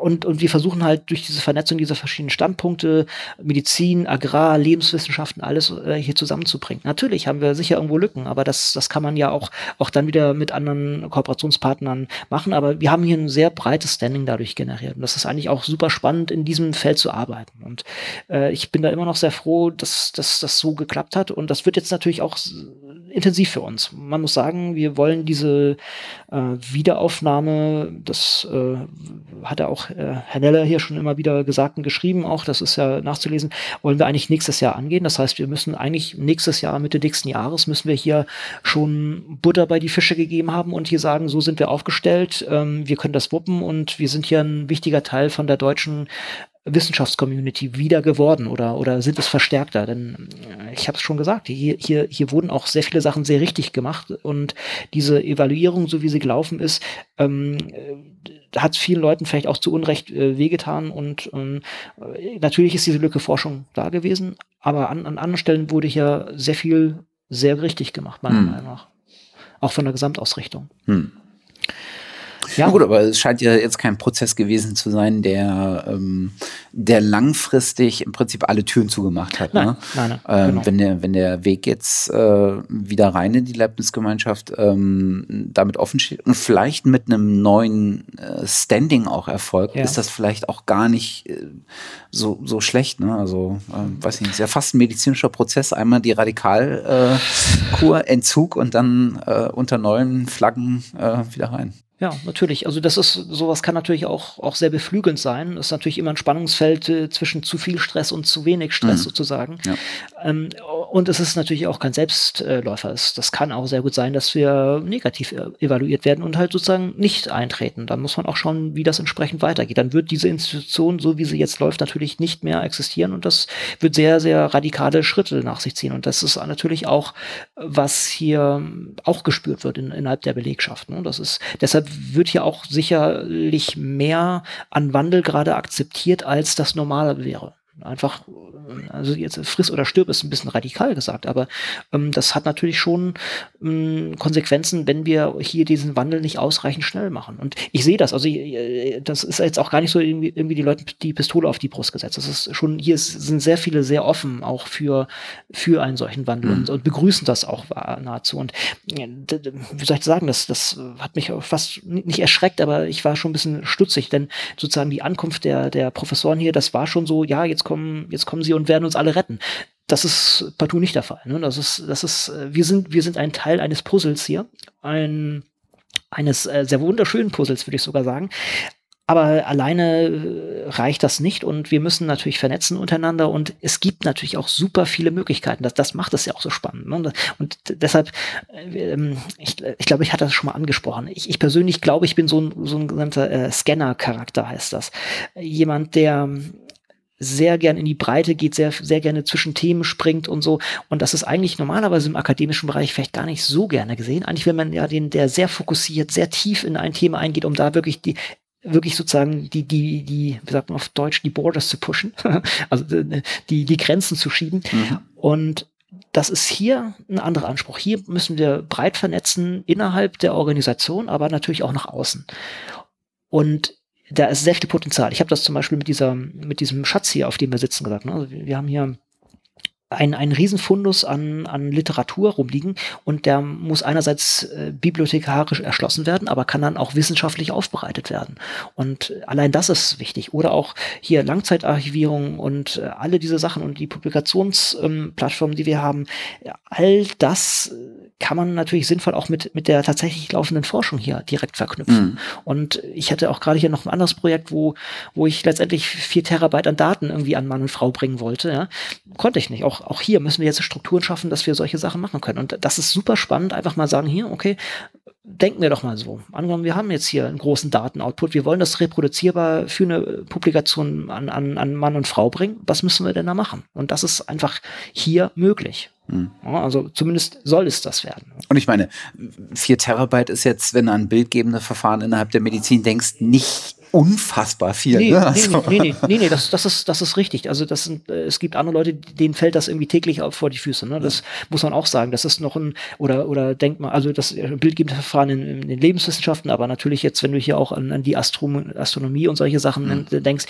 S1: Und, und wir versuchen halt durch diese Vernetzung dieser verschiedenen Standpunkte, Medizin, Agrar, Lebenswissenschaften, alles äh, hier zusammenzubringen. Natürlich haben wir sicher irgendwo Lücken, aber das, das kann man ja auch, auch dann wieder mit anderen Kooperationspartnern machen. Aber wir haben hier ein sehr breites Standing dadurch generiert. Und das ist eigentlich auch super spannend, in diesem Feld zu arbeiten. Und äh, ich bin da immer noch sehr froh, dass, dass das so geklappt hat. Und das wird jetzt natürlich auch intensiv für uns. Man muss sagen, wir wollen diese äh, Wiederaufnahme, das äh, hat er auch äh, Herr Neller hier schon immer wieder gesagt und geschrieben, auch das ist ja nachzulesen, wollen wir eigentlich nächstes Jahr angehen. Das heißt, wir müssen eigentlich nächstes Jahr, Mitte nächsten Jahres, müssen wir hier schon Butter bei die Fische gegeben haben und hier sagen, so sind wir aufgestellt, ähm, wir können das wuppen und wir sind hier ein wichtiger Teil von der deutschen Wissenschaftscommunity wieder geworden oder, oder sind es verstärkter? Denn äh, ich habe es schon gesagt, hier, hier, hier wurden auch sehr viele Sachen sehr richtig gemacht und diese Evaluierung, so wie sie gelaufen ist, ähm, äh, hat vielen Leuten vielleicht auch zu Unrecht äh, wehgetan und ähm, natürlich ist diese Lücke Forschung da gewesen, aber an, an anderen Stellen wurde hier sehr viel sehr richtig gemacht, meiner hm. Meinung nach. Auch von der Gesamtausrichtung. Hm.
S2: Ja. Gut, aber es scheint ja jetzt kein Prozess gewesen zu sein, der, ähm, der langfristig im Prinzip alle Türen zugemacht hat.
S1: Nein,
S2: ne?
S1: nein, nein,
S2: ähm, genau. wenn, der, wenn der Weg jetzt äh, wieder rein in die Leibnisgemeinschaft ähm, damit offen steht und vielleicht mit einem neuen äh, Standing auch erfolgt, ja. ist das vielleicht auch gar nicht äh, so, so schlecht. Ne? Also, äh, weiß ich nicht, ist ja fast ein medizinischer Prozess. Einmal die Radikalkur, äh, Entzug und dann äh, unter neuen Flaggen äh, wieder rein.
S1: Ja, natürlich. Also das ist, sowas kann natürlich auch, auch sehr beflügelnd sein. Das ist natürlich immer ein Spannungsfeld äh, zwischen zu viel Stress und zu wenig Stress mhm. sozusagen. Ja. Ähm, und es ist natürlich auch kein Selbstläufer. Es, das kann auch sehr gut sein, dass wir negativ äh, evaluiert werden und halt sozusagen nicht eintreten. Dann muss man auch schauen, wie das entsprechend weitergeht. Dann wird diese Institution, so wie sie jetzt läuft, natürlich nicht mehr existieren und das wird sehr, sehr radikale Schritte nach sich ziehen. Und das ist natürlich auch, was hier auch gespürt wird in, innerhalb der Belegschaft. Ne? Das ist deshalb wird hier auch sicherlich mehr an Wandel gerade akzeptiert, als das normale wäre einfach, also jetzt friss oder stirb ist ein bisschen radikal gesagt, aber ähm, das hat natürlich schon ähm, Konsequenzen, wenn wir hier diesen Wandel nicht ausreichend schnell machen. Und ich sehe das, also äh, das ist jetzt auch gar nicht so irgendwie, irgendwie die Leute die Pistole auf die Brust gesetzt. Das ist schon, hier ist, sind sehr viele sehr offen auch für, für einen solchen Wandel mhm. und, und, begrüßen das auch nahezu. Und äh, wie soll ich sagen, das, das hat mich fast nicht erschreckt, aber ich war schon ein bisschen stutzig, denn sozusagen die Ankunft der, der Professoren hier, das war schon so, ja, jetzt kommen, jetzt kommen sie und werden uns alle retten. Das ist partout nicht der Fall. Ne? Das ist, das ist, äh, wir sind, wir sind ein Teil eines Puzzles hier, ein, eines äh, sehr wunderschönen Puzzles, würde ich sogar sagen. Aber alleine äh, reicht das nicht und wir müssen natürlich vernetzen untereinander und es gibt natürlich auch super viele Möglichkeiten. Das, das macht es ja auch so spannend. Ne? Und deshalb, äh, ähm, ich, ich glaube, ich hatte das schon mal angesprochen. Ich, ich persönlich glaube, ich bin so ein, so ein äh, Scanner-Charakter, heißt das. Jemand, der sehr gern in die Breite geht, sehr, sehr gerne zwischen Themen springt und so. Und das ist eigentlich normalerweise im akademischen Bereich vielleicht gar nicht so gerne gesehen. Eigentlich will man ja den, der sehr fokussiert, sehr tief in ein Thema eingeht, um da wirklich die wirklich sozusagen die, die, die, wie sagt man auf Deutsch, die Borders zu pushen, [LAUGHS] also die, die Grenzen zu schieben. Mhm. Und das ist hier ein anderer Anspruch. Hier müssen wir breit vernetzen innerhalb der Organisation, aber natürlich auch nach außen. Und da ist sehr viel Potenzial. Ich habe das zum Beispiel mit dieser, mit diesem Schatz hier, auf dem wir sitzen, gesagt. Ne? Also wir haben hier ein, ein Riesenfundus an, an Literatur rumliegen und der muss einerseits äh, bibliothekarisch erschlossen werden, aber kann dann auch wissenschaftlich aufbereitet werden. Und allein das ist wichtig. Oder auch hier Langzeitarchivierung und äh, alle diese Sachen und die Publikationsplattformen, ähm, die wir haben, all das kann man natürlich sinnvoll auch mit, mit der tatsächlich laufenden Forschung hier direkt verknüpfen. Mhm. Und ich hatte auch gerade hier noch ein anderes Projekt, wo, wo ich letztendlich vier Terabyte an Daten irgendwie an Mann und Frau bringen wollte. Ja. Konnte ich nicht. Auch, auch hier müssen wir jetzt Strukturen schaffen, dass wir solche Sachen machen können. Und das ist super spannend, einfach mal sagen, hier, okay, denken wir doch mal so. Angenommen, wir haben jetzt hier einen großen Datenoutput, wir wollen das reproduzierbar für eine Publikation an, an, an Mann und Frau bringen. Was müssen wir denn da machen? Und das ist einfach hier möglich. Hm. Ja, also zumindest soll es das werden.
S2: Und ich meine, vier Terabyte ist jetzt, wenn du an bildgebende Verfahren innerhalb der Medizin denkst, nicht unfassbar viel.
S1: Nee, ne? also. nee, nee, nee, nee, das, das, ist, das ist richtig. Also das sind, äh, es gibt andere Leute, denen fällt das irgendwie täglich vor die Füße. Ne? Das muss man auch sagen. Das ist noch ein, oder, oder denkt man, also das bildgebende Verfahren in, in den Lebenswissenschaften, aber natürlich jetzt, wenn du hier auch an, an die Astrom Astronomie und solche Sachen mhm. denkst,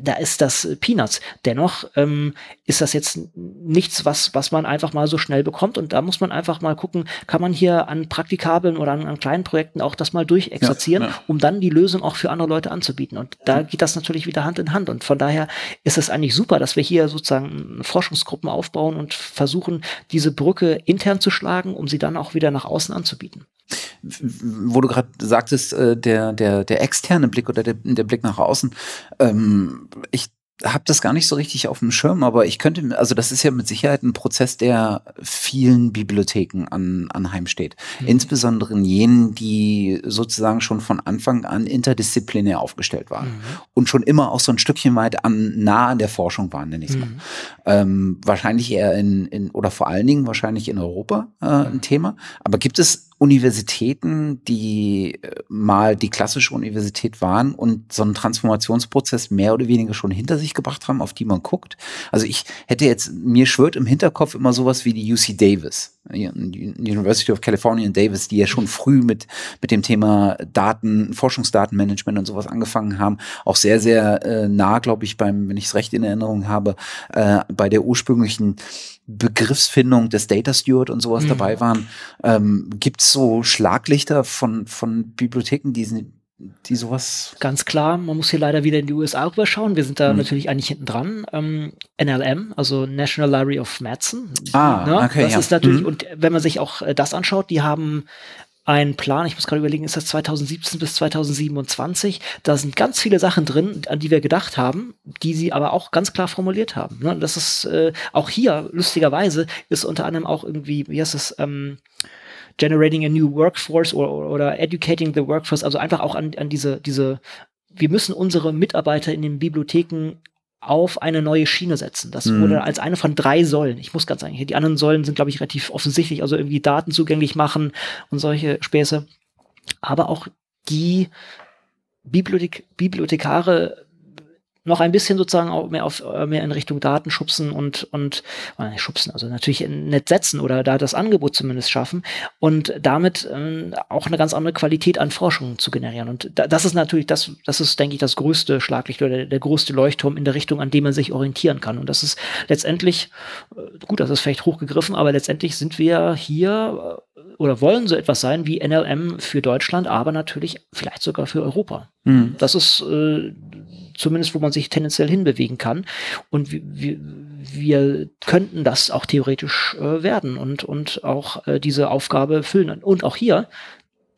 S1: da ist das Peanuts. Dennoch ähm, ist das jetzt nichts, was, was man einfach mal so schnell bekommt. Und da muss man einfach mal gucken, kann man hier an praktikablen oder an, an kleinen Projekten auch das mal durchexerzieren, ja, ja. um dann die Lösung auch für andere Leute anzubieten. Und da geht das natürlich wieder Hand in Hand. Und von daher ist es eigentlich super, dass wir hier sozusagen Forschungsgruppen aufbauen und versuchen, diese Brücke intern zu schlagen, um sie dann auch wieder nach außen anzubieten
S2: wo du gerade sagtest, äh, der, der, der externe Blick oder der, der Blick nach außen, ähm, ich habe das gar nicht so richtig auf dem Schirm, aber ich könnte, also das ist ja mit Sicherheit ein Prozess, der vielen Bibliotheken an, anheimsteht. Mhm. Insbesondere in jenen, die sozusagen schon von Anfang an interdisziplinär aufgestellt waren mhm. und schon immer auch so ein Stückchen weit an, nah an der Forschung waren, nenne ich es mal. Mhm. Ähm, wahrscheinlich eher in, in, oder vor allen Dingen wahrscheinlich in Europa äh, ein Thema. Aber gibt es Universitäten, die äh, mal die klassische Universität waren und so einen Transformationsprozess mehr oder weniger schon hinter sich gebracht haben, auf die man guckt. Also ich hätte jetzt, mir schwört im Hinterkopf immer sowas wie die UC Davis, University of California in Davis, die ja schon früh mit, mit dem Thema Daten, Forschungsdatenmanagement und sowas angefangen haben. Auch sehr, sehr äh, nah, glaube ich, beim, wenn ich es recht in Erinnerung habe, äh, bei der ursprünglichen Begriffsfindung des Data Steward und sowas mhm. dabei waren. Ähm, Gibt es so Schlaglichter von, von Bibliotheken, die, die sowas.
S1: Ganz klar, man muss hier leider wieder in die USA rüberschauen. Wir sind da mhm. natürlich eigentlich hinten dran. Ähm, NLM, also National Library of Medicine.
S2: Ah, ne? okay.
S1: Das
S2: ja.
S1: ist natürlich, mhm. und wenn man sich auch äh, das anschaut, die haben ein Plan, ich muss gerade überlegen, ist das 2017 bis 2027? Da sind ganz viele Sachen drin, an die wir gedacht haben, die sie aber auch ganz klar formuliert haben. Ne? Das ist äh, auch hier, lustigerweise, ist unter anderem auch irgendwie, wie heißt es, ähm, Generating a New Workforce oder, oder Educating the Workforce, also einfach auch an, an diese, diese, wir müssen unsere Mitarbeiter in den Bibliotheken auf eine neue Schiene setzen. Das mhm. wurde als eine von drei Säulen. Ich muss ganz sagen, die anderen Säulen sind, glaube ich, relativ offensichtlich, also irgendwie Daten zugänglich machen und solche Späße. Aber auch die Bibliothek Bibliothekare noch ein bisschen sozusagen auch mehr auf äh, mehr in Richtung Daten schubsen und und äh, schubsen, also natürlich nett setzen oder da das Angebot zumindest schaffen und damit äh, auch eine ganz andere Qualität an Forschung zu generieren. Und da, das ist natürlich das, das ist denke ich das größte Schlaglicht oder der, der größte Leuchtturm in der Richtung, an dem man sich orientieren kann. Und das ist letztendlich äh, gut, das ist vielleicht hochgegriffen, aber letztendlich sind wir hier äh, oder wollen so etwas sein wie NLM für Deutschland, aber natürlich vielleicht sogar für Europa. Mhm. Das ist äh, zumindest, wo man sich tendenziell hinbewegen kann. Und wir, wir könnten das auch theoretisch äh, werden und, und auch äh, diese Aufgabe füllen. Und auch hier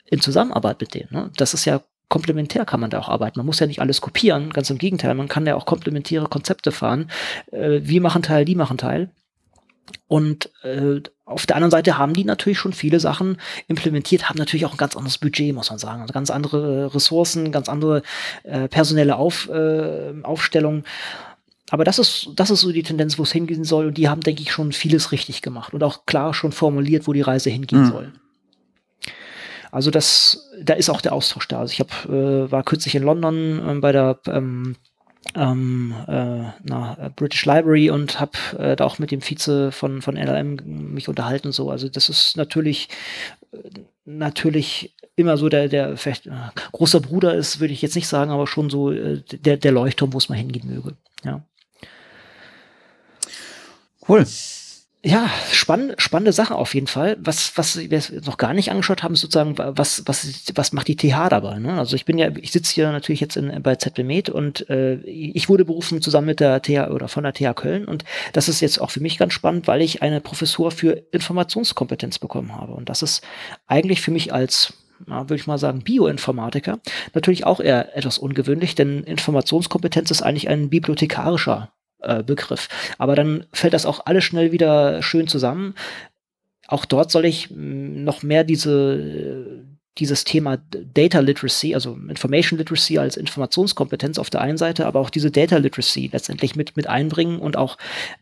S1: in Zusammenarbeit mit denen. Ne? Das ist ja komplementär kann man da auch arbeiten. Man muss ja nicht alles kopieren, ganz im Gegenteil. Man kann ja auch komplementäre Konzepte fahren. Äh, wir machen Teil, die machen Teil. Und äh, auf der anderen Seite haben die natürlich schon viele Sachen implementiert, haben natürlich auch ein ganz anderes Budget, muss man sagen. Also ganz andere Ressourcen, ganz andere äh, personelle Auf, äh, Aufstellung. Aber das ist, das ist so die Tendenz, wo es hingehen soll. Und die haben, denke ich, schon vieles richtig gemacht und auch klar schon formuliert, wo die Reise hingehen mhm. soll. Also das, da ist auch der Austausch da. Also ich hab, äh, war kürzlich in London äh, bei der ähm, ähm, äh, na, British Library und habe äh, da auch mit dem Vize von, von NLM mich unterhalten. So. Also das ist natürlich, äh, natürlich immer so der, der vielleicht äh, großer Bruder ist, würde ich jetzt nicht sagen, aber schon so äh, der, der Leuchtturm, wo es mal hingehen möge. Ja.
S2: Cool.
S1: Ja, spann, spannende Sache auf jeden Fall. Was, was wir noch gar nicht angeschaut haben, ist sozusagen, was, was, was macht die TH dabei? Ne? Also ich bin ja, ich sitze hier natürlich jetzt in, bei ZBMed und äh, ich wurde berufen zusammen mit der TH oder von der TH Köln und das ist jetzt auch für mich ganz spannend, weil ich eine Professur für Informationskompetenz bekommen habe. Und das ist eigentlich für mich als ja, würde ich mal sagen, Bioinformatiker. Natürlich auch eher etwas ungewöhnlich, denn Informationskompetenz ist eigentlich ein bibliothekarischer äh, Begriff. Aber dann fällt das auch alles schnell wieder schön zusammen. Auch dort soll ich mm, noch mehr diese, dieses Thema Data Literacy, also Information Literacy als Informationskompetenz auf der einen Seite, aber auch diese Data Literacy letztendlich mit, mit einbringen und auch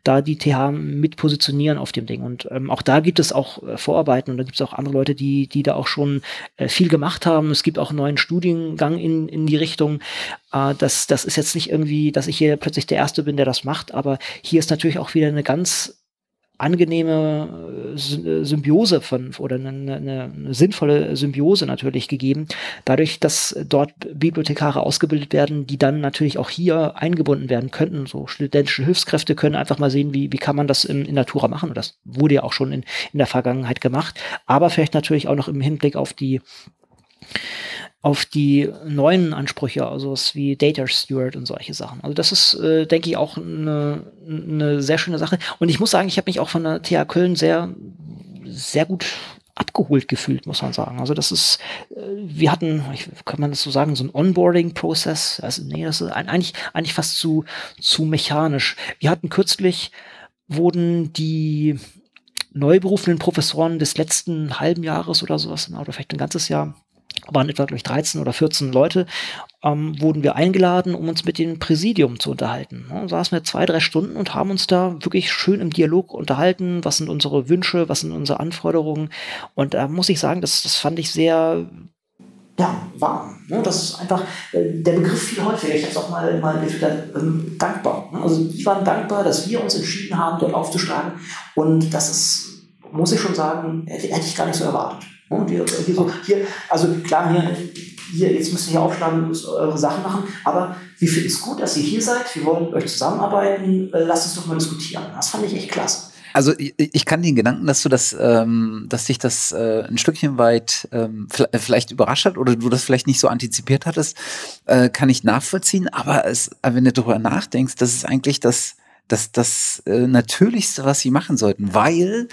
S1: da die TH mit positionieren auf dem Ding. Und ähm, auch da gibt es auch äh, Vorarbeiten und da gibt es auch andere Leute, die, die da auch schon äh, viel gemacht haben. Es gibt auch einen neuen Studiengang in, in die Richtung. Äh, das, das ist jetzt nicht irgendwie, dass ich hier plötzlich der Erste bin, der das macht, aber hier ist natürlich auch wieder eine ganz angenehme äh, Symbiose von oder eine, eine, eine, sinnvolle Symbiose natürlich gegeben, dadurch, dass dort Bibliothekare ausgebildet werden, die dann natürlich auch hier eingebunden werden könnten. So studentische Hilfskräfte können einfach mal sehen, wie, wie kann man das in, in Natura machen. Und das wurde ja auch schon in, in der Vergangenheit gemacht, aber vielleicht natürlich auch noch im Hinblick auf die auf die neuen Ansprüche, also was wie Data Steward und solche Sachen. Also das ist, äh, denke ich, auch eine, eine sehr schöne Sache. Und ich muss sagen, ich habe mich auch von der TH Köln sehr, sehr gut abgeholt gefühlt, muss man sagen. Also das ist, äh, wir hatten, kann man das so sagen, so ein Onboarding-Prozess. Also nee, das ist eigentlich, eigentlich fast zu, zu mechanisch. Wir hatten kürzlich, wurden die neu berufenen Professoren des letzten halben Jahres oder sowas, oder vielleicht ein ganzes Jahr, waren etwa durch 13 oder 14 Leute, ähm, wurden wir eingeladen, um uns mit dem Präsidium zu unterhalten. Ja, saßen wir zwei, drei Stunden und haben uns da wirklich schön im Dialog unterhalten. Was sind unsere Wünsche, was sind unsere Anforderungen? Und da muss ich sagen, das, das fand ich sehr ja, warm. Ne? Das ist einfach, äh, der Begriff viel häufiger, ich habe es auch mal, mal getwittert, ähm, dankbar. Ne? Also die waren dankbar, dass wir uns entschieden haben, dort aufzuschlagen. Und das ist, muss ich schon sagen, hätte ich gar nicht so erwartet. Und hier, hier, so, hier, also klar, hier, hier, jetzt müsst ihr hier aufschlagen, müsst eure Sachen machen, aber wir finden es gut, dass ihr hier seid, wir wollen mit euch zusammenarbeiten, äh, lasst uns doch mal diskutieren. Das fand ich echt klasse.
S2: Also ich, ich kann den Gedanken, dass du das, ähm, dass dich das äh, ein Stückchen weit ähm, vielleicht überrascht hat oder du das vielleicht nicht so antizipiert hattest, äh, kann ich nachvollziehen. Aber es, wenn du darüber nachdenkst, das ist eigentlich das das, das äh, Natürlichste, was sie machen sollten, weil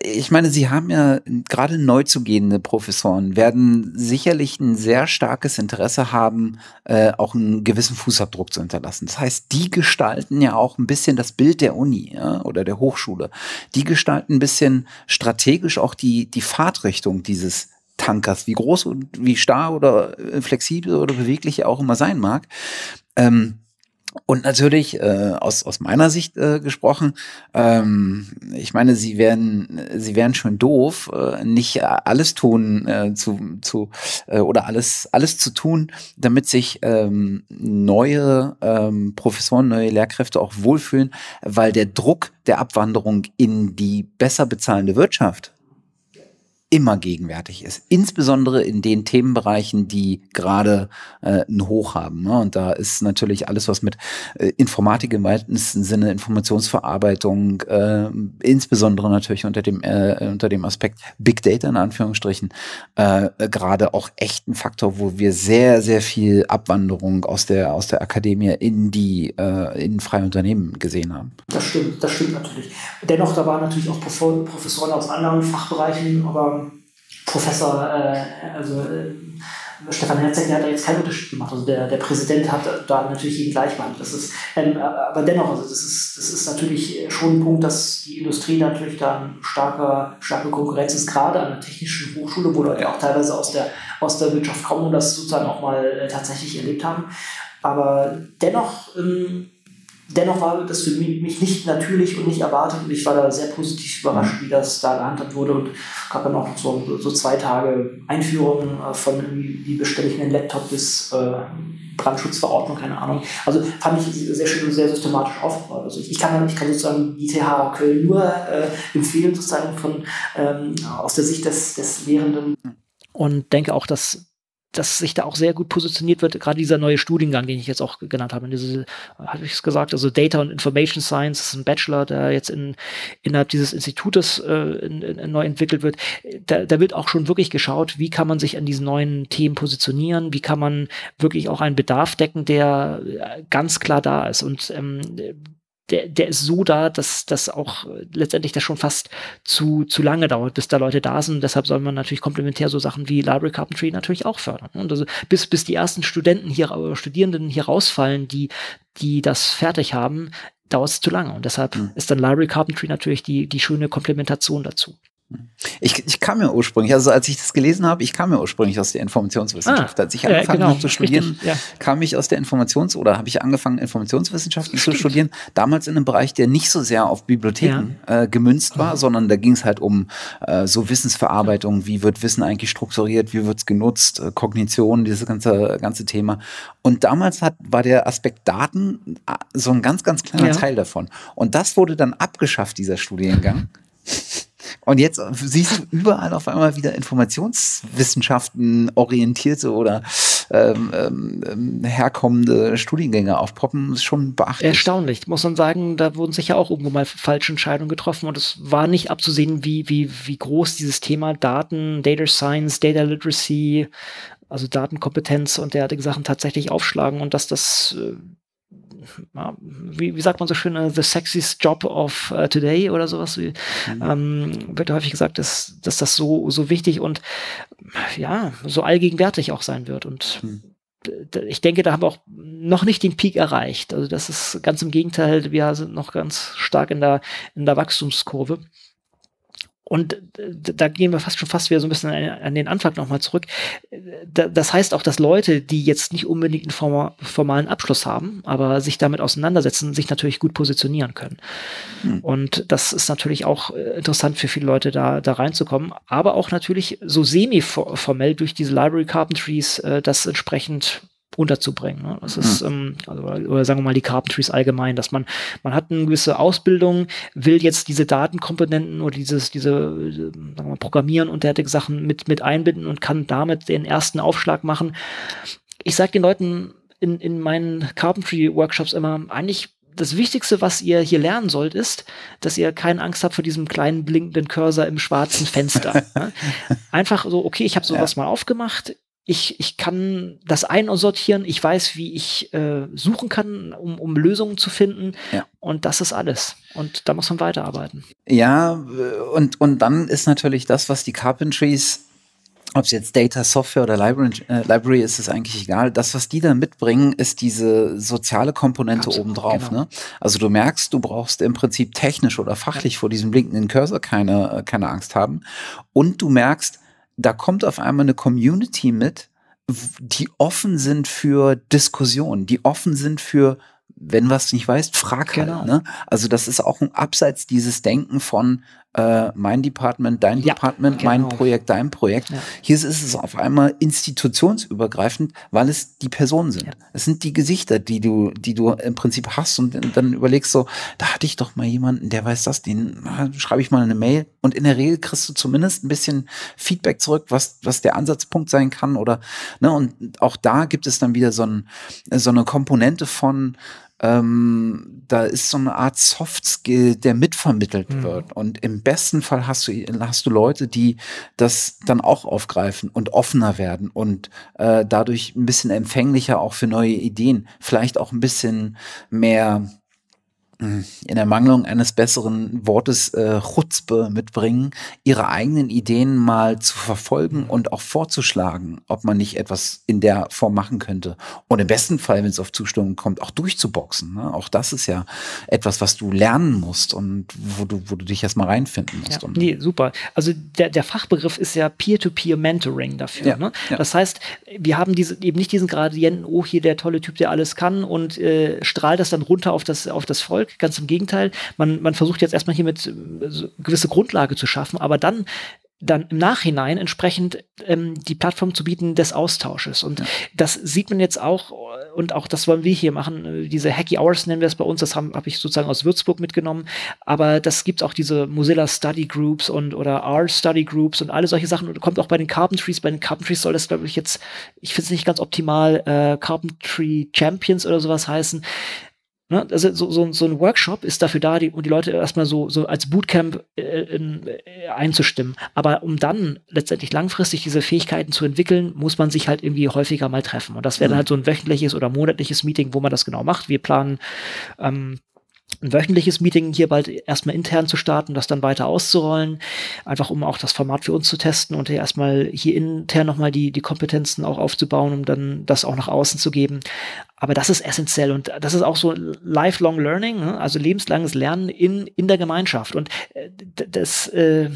S2: ich meine, sie haben ja gerade neu zu gehende Professoren, werden sicherlich ein sehr starkes Interesse haben, äh, auch einen gewissen Fußabdruck zu hinterlassen. Das heißt, die gestalten ja auch ein bisschen das Bild der Uni ja, oder der Hochschule. Die gestalten ein bisschen strategisch auch die, die Fahrtrichtung dieses Tankers, wie groß und wie starr oder äh, flexibel oder beweglich er auch immer sein mag. Ähm, und natürlich, äh, aus, aus meiner Sicht äh, gesprochen, ähm, ich meine, sie werden, sie werden schon doof, äh, nicht alles tun äh, zu, zu äh, oder alles, alles zu tun, damit sich ähm, neue ähm, Professoren, neue Lehrkräfte auch wohlfühlen, weil der Druck der Abwanderung in die besser bezahlende Wirtschaft immer gegenwärtig ist. Insbesondere in den Themenbereichen, die gerade äh, ein Hoch haben. Ne? Und da ist natürlich alles, was mit äh, Informatik im weitesten Sinne, Informationsverarbeitung, äh, insbesondere natürlich unter dem, äh, unter dem Aspekt Big Data in Anführungsstrichen, äh, gerade auch echt ein Faktor, wo wir sehr, sehr viel Abwanderung aus der, aus der Akademie in die äh, in freie Unternehmen gesehen haben.
S1: Das stimmt, das stimmt natürlich. Dennoch, da waren natürlich auch Professoren aus anderen Fachbereichen, aber Professor, äh, also äh, Stefan Herzeg, der hat da jetzt keinen Unterschied gemacht. Also der, der Präsident hat da natürlich jeden gleich behandelt. Das ist, ähm, aber dennoch, also das ist, das ist natürlich schon ein Punkt, dass die Industrie natürlich da eine starke, starke Konkurrenz ist, gerade an der technischen Hochschule, wo Leute auch teilweise aus der, aus der Wirtschaft kommen und das sozusagen auch mal äh, tatsächlich erlebt haben. Aber dennoch ähm, dennoch war das für mich nicht natürlich und nicht erwartet und ich war da sehr positiv überrascht, wie das da gehandhabt wurde und gab dann auch so, so zwei Tage Einführung äh, von wie bestelle ich einen Laptop bis äh, Brandschutzverordnung, keine Ahnung. Also fand ich sehr schön und sehr systematisch aufgebaut. Also ich, kann, ich kann sozusagen die Köln nur äh, empfehlen, sozusagen von ähm, aus der Sicht des, des Lehrenden und denke auch, dass dass sich da auch sehr gut positioniert wird, gerade dieser neue Studiengang, den ich jetzt auch genannt habe. Diese, hatte ich es gesagt, also Data und Information Science ist ein Bachelor, der jetzt in, innerhalb dieses Institutes äh, in, in, neu entwickelt wird. Da, da wird auch schon wirklich geschaut, wie kann man sich an diesen neuen Themen positionieren, wie kann man wirklich auch einen Bedarf decken, der ganz klar da ist. Und ähm, der, der ist so da, dass das auch letztendlich das schon fast zu, zu lange dauert, bis da Leute da sind. Deshalb soll man natürlich komplementär so Sachen wie Library Carpentry natürlich auch fördern. Und also bis, bis die ersten Studenten hier, Studierenden hier rausfallen, die, die das fertig haben, dauert es zu lange. Und deshalb mhm. ist dann Library Carpentry natürlich die, die schöne Komplementation dazu.
S2: Ich, ich kam ja ursprünglich, also als ich das gelesen habe, ich kam ja ursprünglich aus der Informationswissenschaft. Ah, als ich angefangen ja, genau, habe zu studieren, richtig, ja. kam ich aus der Informations- oder habe ich angefangen, Informationswissenschaften Stimmt. zu studieren. Damals in einem Bereich, der nicht so sehr auf Bibliotheken ja. äh, gemünzt war, mhm. sondern da ging es halt um äh, so Wissensverarbeitung, wie wird Wissen eigentlich strukturiert, wie wird es genutzt, äh, Kognition, dieses ganze, ganze Thema. Und damals hat, war der Aspekt Daten äh, so ein ganz, ganz kleiner Teil davon. Und das wurde dann abgeschafft, dieser Studiengang. Und jetzt siehst du überall auf einmal wieder Informationswissenschaften orientierte oder ähm, ähm, herkommende Studiengänge aufpoppen. Ist schon beachtlich.
S1: Erstaunlich, muss man sagen. Da wurden sicher auch irgendwo mal falsche Entscheidungen getroffen und es war nicht abzusehen, wie, wie, wie groß dieses Thema Daten, Data Science, Data Literacy, also Datenkompetenz und derartige Sachen tatsächlich aufschlagen und dass das [LAUGHS] äh, wie, wie sagt man so schön, uh, the sexiest job of uh, today oder sowas. Wie, mhm. ähm, wird häufig gesagt, dass, dass das so, so wichtig und ja, so allgegenwärtig auch sein wird. Und mhm ich denke, da haben wir auch noch nicht den Peak erreicht. Also das ist ganz im Gegenteil, wir sind noch ganz stark in der, in der Wachstumskurve. Und da gehen wir fast schon fast wieder so ein bisschen an den Anfang nochmal zurück. Das heißt auch, dass Leute, die jetzt nicht unbedingt einen formalen Abschluss haben, aber sich damit auseinandersetzen, sich natürlich gut positionieren können. Hm. Und das ist natürlich auch äh, interessant für viele Leute, da, da reinzukommen. Aber auch natürlich so semi-formell durch diese Library Carpentries äh, das entsprechend unterzubringen. Ne? Das ist, mhm. ähm, also, oder sagen wir mal die Carpentries allgemein, dass man, man hat eine gewisse Ausbildung, will jetzt diese Datenkomponenten oder dieses, diese, sagen wir mal, Programmieren und derartige Sachen mit, mit einbinden und kann damit den ersten Aufschlag machen. Ich sage den Leuten in, in meinen Carpentry-Workshops immer, eigentlich das Wichtigste, was ihr hier lernen sollt, ist, dass ihr keine Angst habt vor diesem kleinen blinkenden Cursor im schwarzen Fenster. [LAUGHS] Ne? Einfach so, okay, ich habe sowas ja. mal aufgemacht, ich, ich kann das einsortieren, ich weiß, wie ich äh, suchen kann, um, um Lösungen zu finden. Ja. Und das ist alles. Und da muss man weiterarbeiten.
S2: Ja, und, und dann ist natürlich das, was die Carpentries, ob es jetzt Data, Software oder Library, äh, Library ist, ist eigentlich egal. Das, was die da mitbringen, ist diese soziale Komponente Absolut, obendrauf. Genau. Ne? Also du merkst, du brauchst im Prinzip technisch oder fachlich ja. vor diesem blinkenden Cursor keine, äh, keine Angst haben. Und du merkst, da kommt auf einmal eine Community mit, die offen sind für Diskussionen, die offen sind für wenn was nicht weißt, frag halt. Genau. Ne? Also das ist auch ein Abseits dieses Denken von äh, mein Department, dein ja, Department, genau. mein Projekt, dein Projekt. Ja. Hier ist es auf einmal institutionsübergreifend, weil es die Personen sind. Ja. Es sind die Gesichter, die du, die du im Prinzip hast und dann überlegst so, da hatte ich doch mal jemanden, der weiß das, den schreibe ich mal eine Mail und in der Regel kriegst du zumindest ein bisschen Feedback zurück, was, was der Ansatzpunkt sein kann oder, ne, und auch da gibt es dann wieder so, ein, so eine Komponente von, ähm, da ist so eine Art Soft Skill, der mitvermittelt mhm. wird. Und im besten Fall hast du, hast du Leute, die das dann auch aufgreifen und offener werden und äh, dadurch ein bisschen empfänglicher auch für neue Ideen, vielleicht auch ein bisschen mehr in der Mangelung eines besseren Wortes äh, Chutzpe mitbringen, ihre eigenen Ideen mal zu verfolgen und auch vorzuschlagen, ob man nicht etwas in der Form machen könnte. Und im besten Fall, wenn es auf Zustimmung kommt, auch durchzuboxen. Ne? Auch das ist ja etwas, was du lernen musst und wo du, wo du dich erstmal reinfinden musst.
S1: Ja, nee, super. Also der, der Fachbegriff ist ja Peer-to-Peer-Mentoring dafür. Ja, ne? ja. Das heißt, wir haben diese, eben nicht diesen Gradienten, oh, hier der tolle Typ, der alles kann und äh, strahlt das dann runter auf das, auf das Volk Ganz im Gegenteil. Man, man versucht jetzt erstmal hier mit äh, so gewisse Grundlage zu schaffen, aber dann dann im Nachhinein entsprechend ähm, die Plattform zu bieten des Austausches. Und ja. das sieht man jetzt auch und auch das wollen wir hier machen, diese Hacky Hours nennen wir es bei uns, das habe hab ich sozusagen aus Würzburg mitgenommen, aber das gibt auch diese Mozilla Study Groups und oder R Study Groups und alle solche Sachen und kommt auch bei den Carpentries, bei den Carpentries soll das glaube ich jetzt, ich finde es nicht ganz optimal, äh, Carpentry Champions oder sowas heißen, Ne? Also so, so, so ein Workshop ist dafür da, die, um die Leute erstmal so, so als Bootcamp äh, äh, einzustimmen. Aber um dann letztendlich langfristig diese Fähigkeiten zu entwickeln, muss man sich halt irgendwie häufiger mal treffen. Und das wäre dann mhm. halt so ein wöchentliches oder monatliches Meeting, wo man das genau macht. Wir planen ähm, ein wöchentliches Meeting hier bald erstmal intern zu starten, das dann weiter auszurollen, einfach um auch das Format für uns zu testen und hier erstmal hier intern nochmal die, die Kompetenzen auch aufzubauen, um dann das auch nach außen zu geben. Aber das ist essentiell und das ist auch so lifelong learning, ne? also lebenslanges Lernen in, in der Gemeinschaft. Und äh, das äh,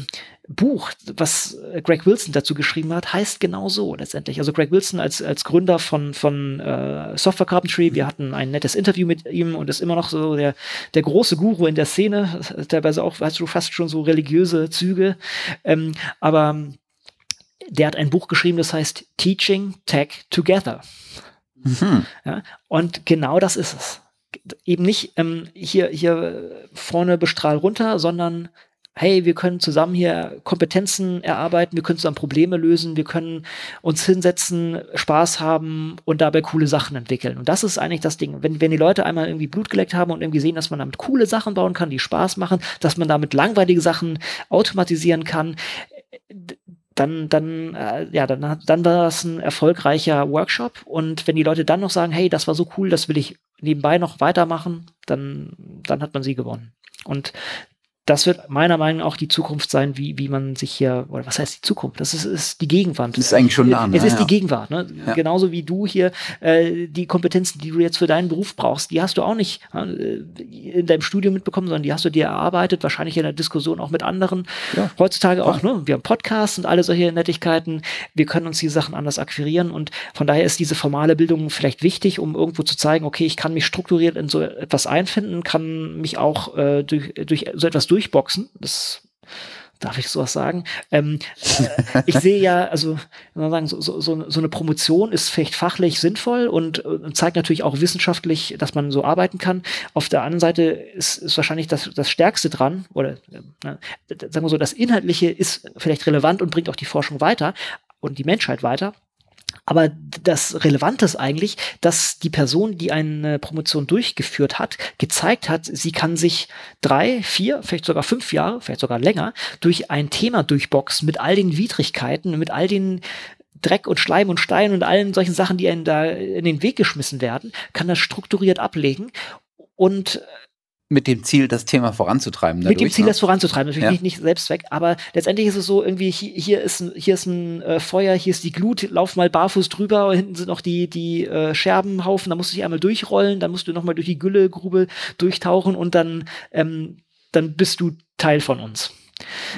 S1: Buch, was Greg Wilson dazu geschrieben hat, heißt genau so letztendlich. Also Greg Wilson als, als Gründer von, von äh, Software Carpentry, wir hatten ein nettes Interview mit ihm und ist immer noch so der, der große Guru in der Szene, teilweise auch, weißt du, fast schon so religiöse Züge. Ähm, aber der hat ein Buch geschrieben, das heißt Teaching Tech Together. Mhm. Ja, und genau das ist es. Eben nicht ähm, hier, hier vorne bestrahl runter, sondern hey, wir können zusammen hier Kompetenzen erarbeiten, wir können zusammen Probleme lösen, wir können uns hinsetzen, Spaß haben und dabei coole Sachen entwickeln. Und das ist eigentlich das Ding. Wenn, wenn die Leute einmal irgendwie Blut geleckt haben und irgendwie sehen, dass man damit coole Sachen bauen kann, die Spaß machen, dass man damit langweilige Sachen automatisieren kann, dann, dann, äh, ja, dann, dann war das ein erfolgreicher Workshop. Und wenn die Leute dann noch sagen, hey, das war so cool, das will ich nebenbei noch weitermachen, dann, dann hat man sie gewonnen. Und das wird meiner Meinung nach auch die Zukunft sein, wie, wie man sich hier, oder was heißt die Zukunft? Das ist, ist die Gegenwart.
S2: Das ist eigentlich schon da.
S1: Ne? Es ist ja. die Gegenwart. Ne? Ja. Genauso wie du hier äh, die Kompetenzen, die du jetzt für deinen Beruf brauchst, die hast du auch nicht äh, in deinem Studium mitbekommen, sondern die hast du dir erarbeitet, wahrscheinlich in der Diskussion auch mit anderen. Ja. Heutzutage auch, ne? Wir haben Podcasts und alle solche Nettigkeiten. Wir können uns die Sachen anders akquirieren und von daher ist diese formale Bildung vielleicht wichtig, um irgendwo zu zeigen, okay, ich kann mich strukturiert in so etwas einfinden, kann mich auch äh, durch, durch so etwas durch durchboxen. Das darf ich sowas sagen. Ähm, äh, ich sehe ja, also sagen, so, so, so eine Promotion ist vielleicht fachlich sinnvoll und, und, zeigt natürlich auch wissenschaftlich, dass man so arbeiten kann. Auf der anderen Seite ist, ist wahrscheinlich das, das Stärkste dran, oder äh, sagen wir so, das Inhaltliche ist vielleicht relevant und bringt auch die Forschung weiter und die Menschheit weiter. Aber das Relevante ist eigentlich, dass die Person, die eine Promotion durchgeführt hat, gezeigt hat, sie kann sich drei, vier, vielleicht sogar fünf Jahre, vielleicht sogar länger, durch ein Thema durchboxen mit all den Widrigkeiten, mit all den Dreck und Schleim und Stein und allen solchen Sachen, die einen da in den Weg geschmissen werden, kann das strukturiert ablegen. Und
S2: mit dem Ziel, das Thema voranzutreiben.
S1: Dadurch, mit dem Ziel, ne? das voranzutreiben. Natürlich ja. nicht, nicht selbst weg, aber letztendlich ist es so, irgendwie, hier, hier ist ein, hier ist ein äh, Feuer, hier ist die Glut, lauf mal barfuß drüber, hinten sind noch die, die äh, Scherbenhaufen, da musst du dich einmal durchrollen, dann musst du nochmal durch die Güllegrube durchtauchen und dann, ähm, dann bist du Teil von uns.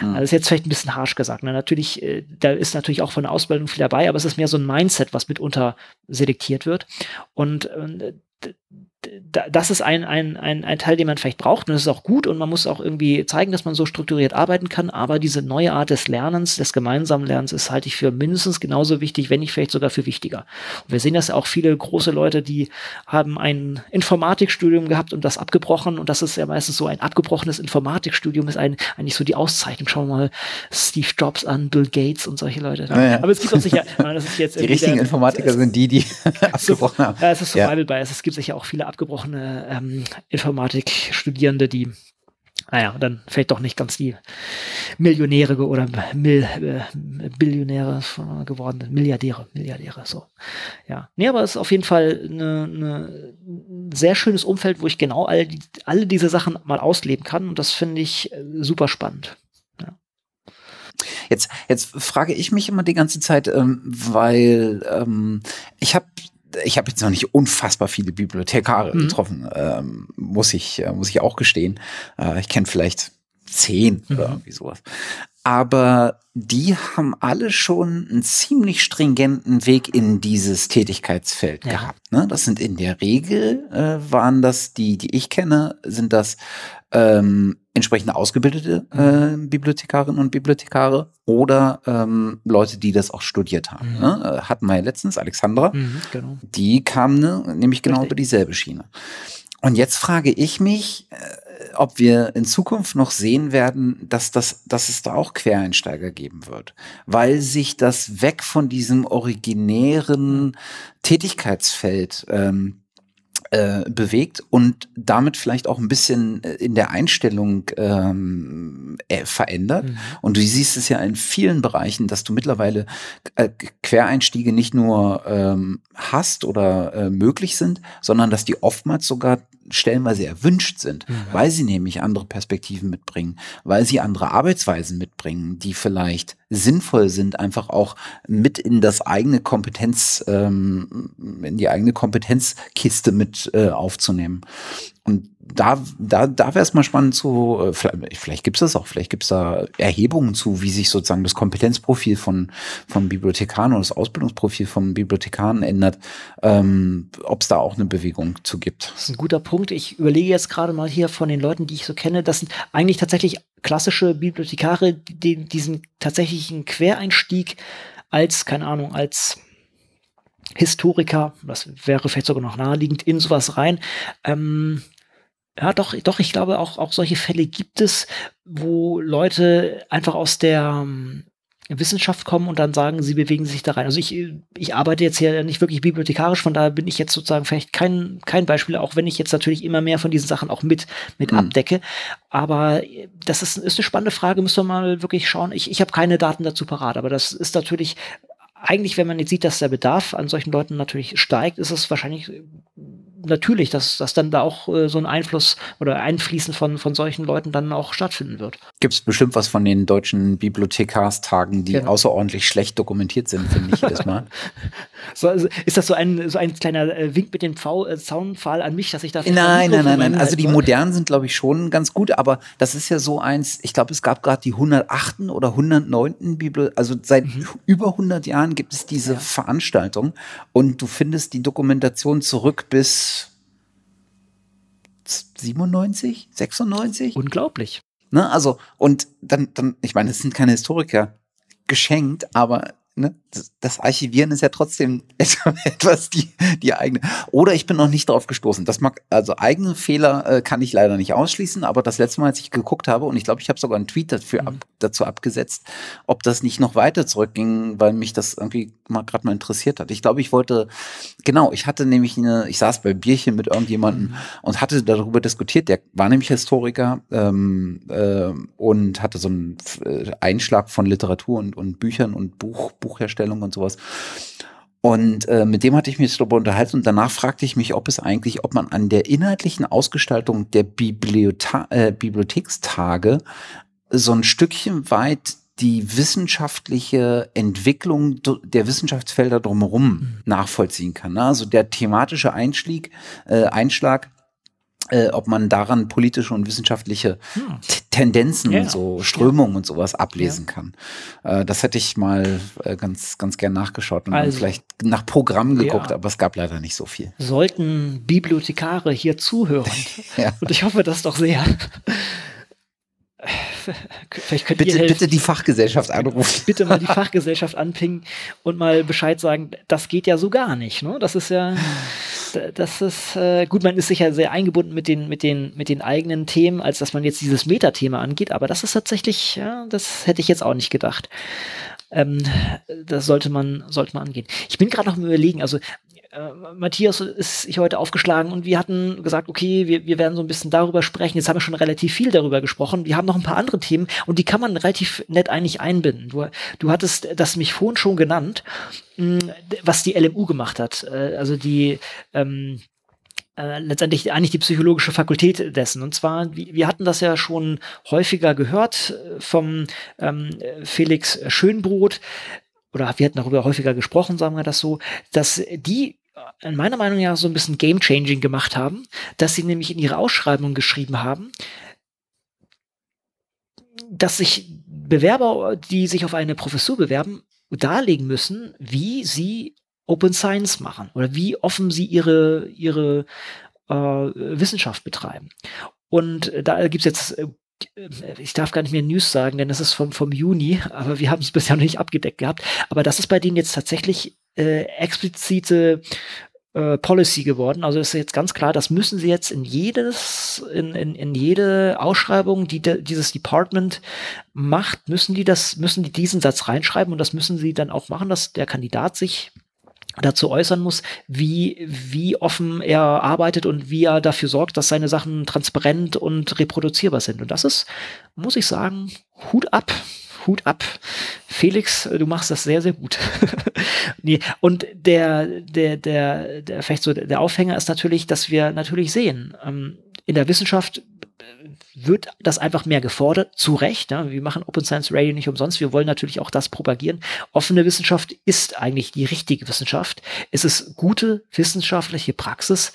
S1: Mhm. Also das ist jetzt vielleicht ein bisschen harsch gesagt. Ne? Natürlich, äh, da ist natürlich auch von der Ausbildung viel dabei, aber es ist mehr so ein Mindset, was mitunter selektiert wird. Und äh, das ist ein, ein, ein, ein Teil, den man vielleicht braucht und das ist auch gut und man muss auch irgendwie zeigen, dass man so strukturiert arbeiten kann, aber diese neue Art des Lernens, des gemeinsamen Lernens ist halte ich für mindestens genauso wichtig, wenn nicht vielleicht sogar für wichtiger. Und wir sehen das ja auch viele große Leute, die haben ein Informatikstudium gehabt und das abgebrochen und das ist ja meistens so ein abgebrochenes Informatikstudium ist ein, eigentlich so die Auszeichnung. Schauen wir mal Steve Jobs an, Bill Gates und solche Leute. Ja, ja. Aber es gibt auch sicher, das ist jetzt
S2: die richtigen der, Informatiker sind die, die [LAUGHS] abgebrochen haben.
S1: Ja, es ist Survival ja. Bias. Es gibt sicher auch viele abgebrochene ähm, Informatikstudierende, die naja, dann vielleicht doch nicht ganz die Millionäre oder Mil, äh, Billionäre geworden, Milliardäre, Milliardäre, so. Ja. Nee, aber es ist auf jeden Fall eine sehr schönes Umfeld, wo ich genau all die, alle diese Sachen mal ausleben kann und das finde ich äh, super spannend.
S2: Jetzt, jetzt frage ich mich immer die ganze Zeit, ähm, weil ähm, ich habe ich habe jetzt noch nicht unfassbar viele Bibliothekare mhm. getroffen, ähm, muss ich äh, muss ich auch gestehen. Äh, ich kenne vielleicht zehn mhm. oder irgendwie sowas. aber die haben alle schon einen ziemlich stringenten Weg in dieses Tätigkeitsfeld ja. gehabt. Ne? Das sind in der Regel, äh, waren das die, die ich kenne, sind das ähm, entsprechend ausgebildete äh, Bibliothekarinnen und Bibliothekare oder ähm, Leute, die das auch studiert haben. Mhm. Ne? Äh, hatten wir ja letztens, Alexandra, mhm, genau. die kam ne, nämlich genau Richtig. über dieselbe Schiene. Und jetzt frage ich mich, äh, ob wir in Zukunft noch sehen werden, dass, das, dass es da auch Quereinsteiger geben wird, weil sich das weg von diesem originären Tätigkeitsfeld ähm, äh, bewegt und damit vielleicht auch ein bisschen äh, in der Einstellung ähm, äh, verändert. Mhm. Und du siehst es ja in vielen Bereichen, dass du mittlerweile äh, Quereinstiege nicht nur ähm, hast oder möglich sind, sondern dass die oftmals sogar stellenweise erwünscht sind, mhm. weil sie nämlich andere Perspektiven mitbringen, weil sie andere Arbeitsweisen mitbringen, die vielleicht sinnvoll sind, einfach auch mit in das eigene Kompetenz, ähm, in die eigene Kompetenzkiste mit äh, aufzunehmen. Und da, da, da wäre es mal spannend zu, äh, vielleicht, vielleicht gibt es das auch, vielleicht gibt es da Erhebungen zu, wie sich sozusagen das Kompetenzprofil von, von Bibliothekaren oder das Ausbildungsprofil von Bibliothekaren ändert, ähm, ob es da auch eine Bewegung zu gibt.
S1: Das ist ein guter Punkt. Ich überlege jetzt gerade mal hier von den Leuten, die ich so kenne, das sind eigentlich tatsächlich klassische Bibliothekare, die diesen tatsächlichen Quereinstieg als, keine Ahnung, als Historiker, das wäre vielleicht sogar noch naheliegend, in sowas rein. Ähm, ja, doch, doch, ich glaube, auch, auch solche Fälle gibt es, wo Leute einfach aus der ähm, Wissenschaft kommen und dann sagen, sie bewegen sich da rein. Also ich, ich arbeite jetzt hier nicht wirklich bibliothekarisch, von daher bin ich jetzt sozusagen vielleicht kein, kein Beispiel, auch wenn ich jetzt natürlich immer mehr von diesen Sachen auch mit, mit mhm. abdecke. Aber das ist, ist eine spannende Frage, müssen wir mal wirklich schauen. Ich, ich habe keine Daten dazu parat, aber das ist natürlich eigentlich, wenn man jetzt sieht, dass der Bedarf an solchen Leuten natürlich steigt, ist es wahrscheinlich natürlich, dass, dass dann da auch äh, so ein Einfluss oder Einfließen von, von solchen Leuten dann auch stattfinden wird.
S2: Gibt es bestimmt was von den deutschen Bibliothekarstagen, die genau. außerordentlich schlecht dokumentiert sind, finde ich jedes Mal. [LAUGHS]
S1: so, also ist das so ein, so ein kleiner äh, Wink mit dem v äh, Zaunpfahl an mich, dass ich da
S2: Nein, nein, nein, nein. Also die modernen sind, glaube ich, schon ganz gut, aber das ist ja so eins, ich glaube, es gab gerade die 108. oder 109. Bibel, also seit mhm. über 100 Jahren gibt es diese ja. Veranstaltung und du findest die Dokumentation zurück bis 97, 96?
S1: Unglaublich.
S2: Ne, also, und dann, dann, ich meine, es sind keine Historiker geschenkt, aber ne, das, Archivieren ist ja trotzdem [LAUGHS] etwas die, die eigene. Oder ich bin noch nicht drauf gestoßen. Das mag, also eigene Fehler äh, kann ich leider nicht ausschließen, aber das letzte Mal, als ich geguckt habe, und ich glaube, ich habe sogar einen Tweet dafür ab, mhm. dazu abgesetzt, ob das nicht noch weiter zurückging, weil mich das irgendwie mal gerade mal interessiert hat. Ich glaube, ich wollte, genau, ich hatte nämlich eine, ich saß bei Bierchen mit irgendjemandem mhm. und hatte darüber diskutiert, der war nämlich Historiker ähm, äh, und hatte so einen äh, Einschlag von Literatur und, und Büchern und Buch, Buchherstellung und sowas. Und äh, mit dem hatte ich mich darüber unterhalten und danach fragte ich mich, ob es eigentlich, ob man an der inhaltlichen Ausgestaltung der Bibliothe äh, Bibliothekstage so ein Stückchen weit die wissenschaftliche Entwicklung der Wissenschaftsfelder drumherum mhm. nachvollziehen kann. Ne? Also der thematische Einschlag, äh, Einschlag äh, ob man daran politische und wissenschaftliche hm. Tendenzen, ja. so Strömungen ja. und sowas ablesen ja. kann. Äh, das hätte ich mal äh, ganz, ganz gern nachgeschaut und also, vielleicht nach Programm geguckt, aber es gab leider nicht so viel.
S1: Sollten Bibliothekare hier zuhören, [LAUGHS] und ich hoffe das doch sehr, [LAUGHS]
S2: Vielleicht könnt bitte, ihr bitte die Fachgesellschaft anrufen.
S1: Bitte mal die [LAUGHS] Fachgesellschaft anpingen und mal Bescheid sagen, das geht ja so gar nicht. Ne? Das ist ja, das ist äh, gut, man ist sicher sehr eingebunden mit den, mit den, mit den eigenen Themen, als dass man jetzt dieses Metathema angeht, aber das ist tatsächlich, ja, das hätte ich jetzt auch nicht gedacht. Ähm, das sollte man, sollte man angehen. Ich bin gerade noch im Überlegen, also äh, Matthias ist ich heute aufgeschlagen und wir hatten gesagt, okay, wir, wir werden so ein bisschen darüber sprechen. Jetzt haben wir schon relativ viel darüber gesprochen. Wir haben noch ein paar andere Themen und die kann man relativ nett eigentlich einbinden. Du, du hattest das mich vorhin schon genannt, hm, was die LMU gemacht hat. Äh, also die ähm, äh, letztendlich eigentlich die psychologische Fakultät dessen. Und zwar, wir hatten das ja schon häufiger gehört vom ähm, Felix Schönbrot, oder wir hatten darüber häufiger gesprochen, sagen wir das so, dass die in meiner Meinung nach so ein bisschen Game-Changing gemacht haben, dass sie nämlich in ihre Ausschreibung geschrieben haben, dass sich Bewerber, die sich auf eine Professur bewerben, darlegen müssen, wie sie Open Science machen oder wie offen sie ihre, ihre äh, Wissenschaft betreiben. Und da gibt's jetzt äh, ich darf gar nicht mehr News sagen, denn das ist vom, vom Juni, aber wir haben es bisher noch nicht abgedeckt gehabt. Aber das ist bei denen jetzt tatsächlich äh, explizite äh, Policy geworden. Also ist jetzt ganz klar, das müssen sie jetzt in jedes, in, in, in jede Ausschreibung, die de, dieses Department macht, müssen die das, müssen die diesen Satz reinschreiben und das müssen sie dann auch machen, dass der Kandidat sich dazu äußern muss, wie, wie offen er arbeitet und wie er dafür sorgt, dass seine Sachen transparent und reproduzierbar sind. Und das ist, muss ich sagen, Hut ab. Hut ab. Felix, du machst das sehr, sehr gut. [LAUGHS] nee, und der, der, der, der, vielleicht so der Aufhänger ist natürlich, dass wir natürlich sehen, ähm, in der Wissenschaft wird das einfach mehr gefordert, zu Recht. Ja. Wir machen Open Science Radio nicht umsonst. Wir wollen natürlich auch das propagieren. Offene Wissenschaft ist eigentlich die richtige Wissenschaft. Es ist gute wissenschaftliche Praxis,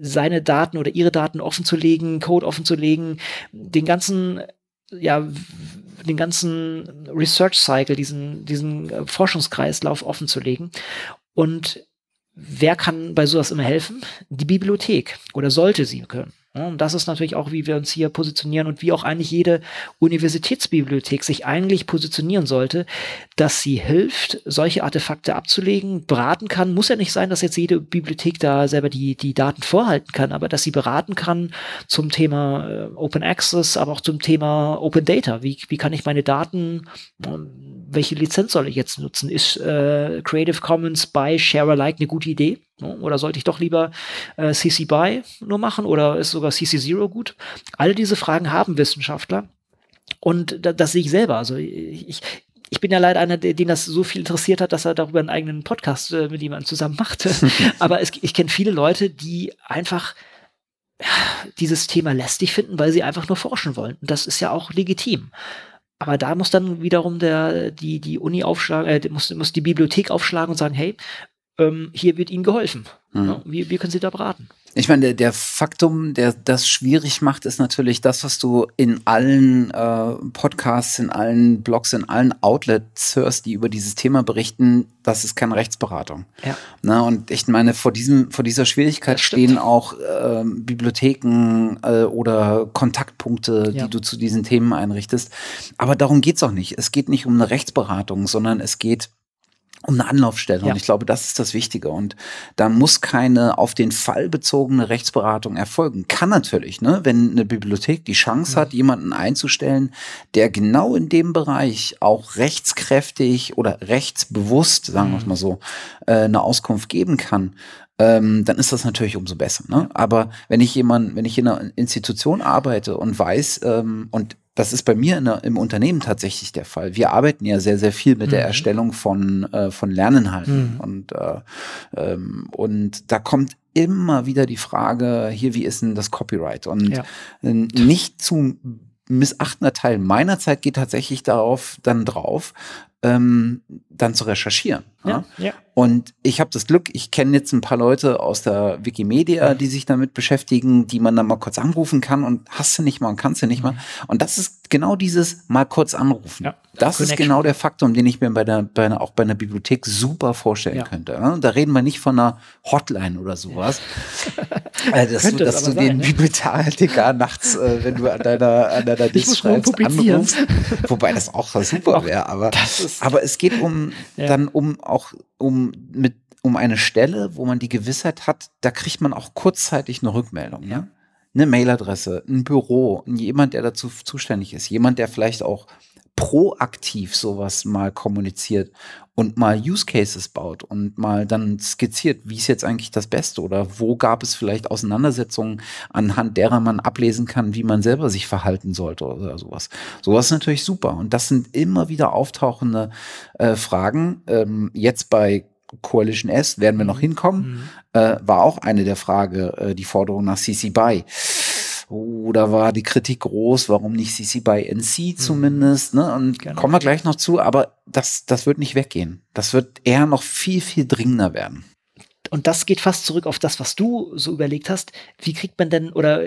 S1: seine Daten oder ihre Daten offen zu legen, Code offen zu legen, den ganzen ja, den ganzen Research Cycle, diesen, diesen Forschungskreislauf offen zu legen. Und wer kann bei sowas immer helfen? Die Bibliothek oder sollte sie können. Ja, und das ist natürlich auch, wie wir uns hier positionieren und wie auch eigentlich jede Universitätsbibliothek sich eigentlich positionieren sollte, dass sie hilft, solche Artefakte abzulegen, beraten kann. Muss ja nicht sein, dass jetzt jede Bibliothek da selber die, die Daten vorhalten kann, aber dass sie beraten kann zum Thema äh, Open Access, aber auch zum Thema Open Data. Wie, wie kann ich meine Daten, welche Lizenz soll ich jetzt nutzen? Ist äh, Creative Commons by Share Alike eine gute Idee? Ne? Oder sollte ich doch lieber äh, CC BY nur machen oder ist sogar CC Zero gut? All diese Fragen haben Wissenschaftler. Und da, das sehe ich selber. Also ich, ich bin ja leider einer, den das so viel interessiert hat, dass er darüber einen eigenen Podcast äh, mit jemandem zusammen machte. [LAUGHS] Aber es, ich kenne viele Leute, die einfach dieses Thema lästig finden, weil sie einfach nur forschen wollen. Und das ist ja auch legitim. Aber da muss dann wiederum der, die, die Uni aufschlagen, äh, muss, muss die Bibliothek aufschlagen und sagen, hey, ähm, hier wird Ihnen geholfen. Mhm. Ja, wie, wie können Sie da beraten?
S2: Ich meine, der, der Faktum, der das schwierig macht, ist natürlich das, was du in allen äh, Podcasts, in allen Blogs, in allen Outlets hörst, die über dieses Thema berichten, das ist keine Rechtsberatung. Ja. Na, und ich meine, vor diesem, vor dieser Schwierigkeit stehen auch äh, Bibliotheken äh, oder Kontaktpunkte, ja. die du zu diesen Themen einrichtest. Aber darum geht's auch nicht. Es geht nicht um eine Rechtsberatung, sondern es geht um eine Anlaufstelle. Ja. Und ich glaube, das ist das Wichtige. Und da muss keine auf den Fall bezogene Rechtsberatung erfolgen. Kann natürlich, ne? wenn eine Bibliothek die Chance hat, jemanden einzustellen, der genau in dem Bereich auch rechtskräftig oder rechtsbewusst, sagen wir es mhm. mal so, äh, eine Auskunft geben kann, ähm, dann ist das natürlich umso besser. Ne? Aber wenn ich jemand, wenn ich in einer Institution arbeite und weiß, ähm, und das ist bei mir der, im Unternehmen tatsächlich der Fall. Wir arbeiten ja sehr, sehr viel mit mhm. der Erstellung von, äh, von Lerninhalten. Mhm. Und, äh, ähm, und da kommt immer wieder die Frage, hier, wie ist denn das Copyright? Und ja. nicht zu missachtender Teil meiner Zeit geht tatsächlich darauf dann drauf, ähm, dann zu recherchieren. Ja, ja. Und ich habe das Glück, ich kenne jetzt ein paar Leute aus der Wikimedia, die sich damit beschäftigen, die man dann mal kurz anrufen kann und hast du nicht mal und kannst du nicht mal. Und das ist genau dieses mal kurz anrufen. Ja, das Connection. ist genau der Faktor, den ich mir bei der, bei einer, auch bei einer Bibliothek super vorstellen könnte. Da reden wir nicht von einer Hotline oder sowas. [LAUGHS] also, dass, du, dass du den ne? Bibliothekar nachts, äh, wenn du an deiner, an deiner [LAUGHS] Disk schreibst, anrufst. Wobei das auch super wäre, aber, aber es geht um [LAUGHS] dann um auch um mit um eine Stelle, wo man die Gewissheit hat, da kriegt man auch kurzzeitig eine Rückmeldung. Ja. Ne? Eine Mailadresse, ein Büro, jemand, der dazu zuständig ist, jemand, der vielleicht auch proaktiv sowas mal kommuniziert und mal Use Cases baut und mal dann skizziert, wie ist jetzt eigentlich das Beste oder wo gab es vielleicht Auseinandersetzungen, anhand derer man ablesen kann, wie man selber sich verhalten sollte oder sowas. Sowas ist natürlich super und das sind immer wieder auftauchende äh, Fragen. Ähm, jetzt bei Coalition S werden wir noch hinkommen, mhm. äh, war auch eine der Frage, äh, die Forderung nach CC BY oh, da war die Kritik groß, warum nicht CC by NC mhm. zumindest, ne? Und genau. kommen wir gleich noch zu, aber das, das wird nicht weggehen. Das wird eher noch viel, viel dringender werden.
S1: Und das geht fast zurück auf das, was du so überlegt hast. Wie kriegt man denn oder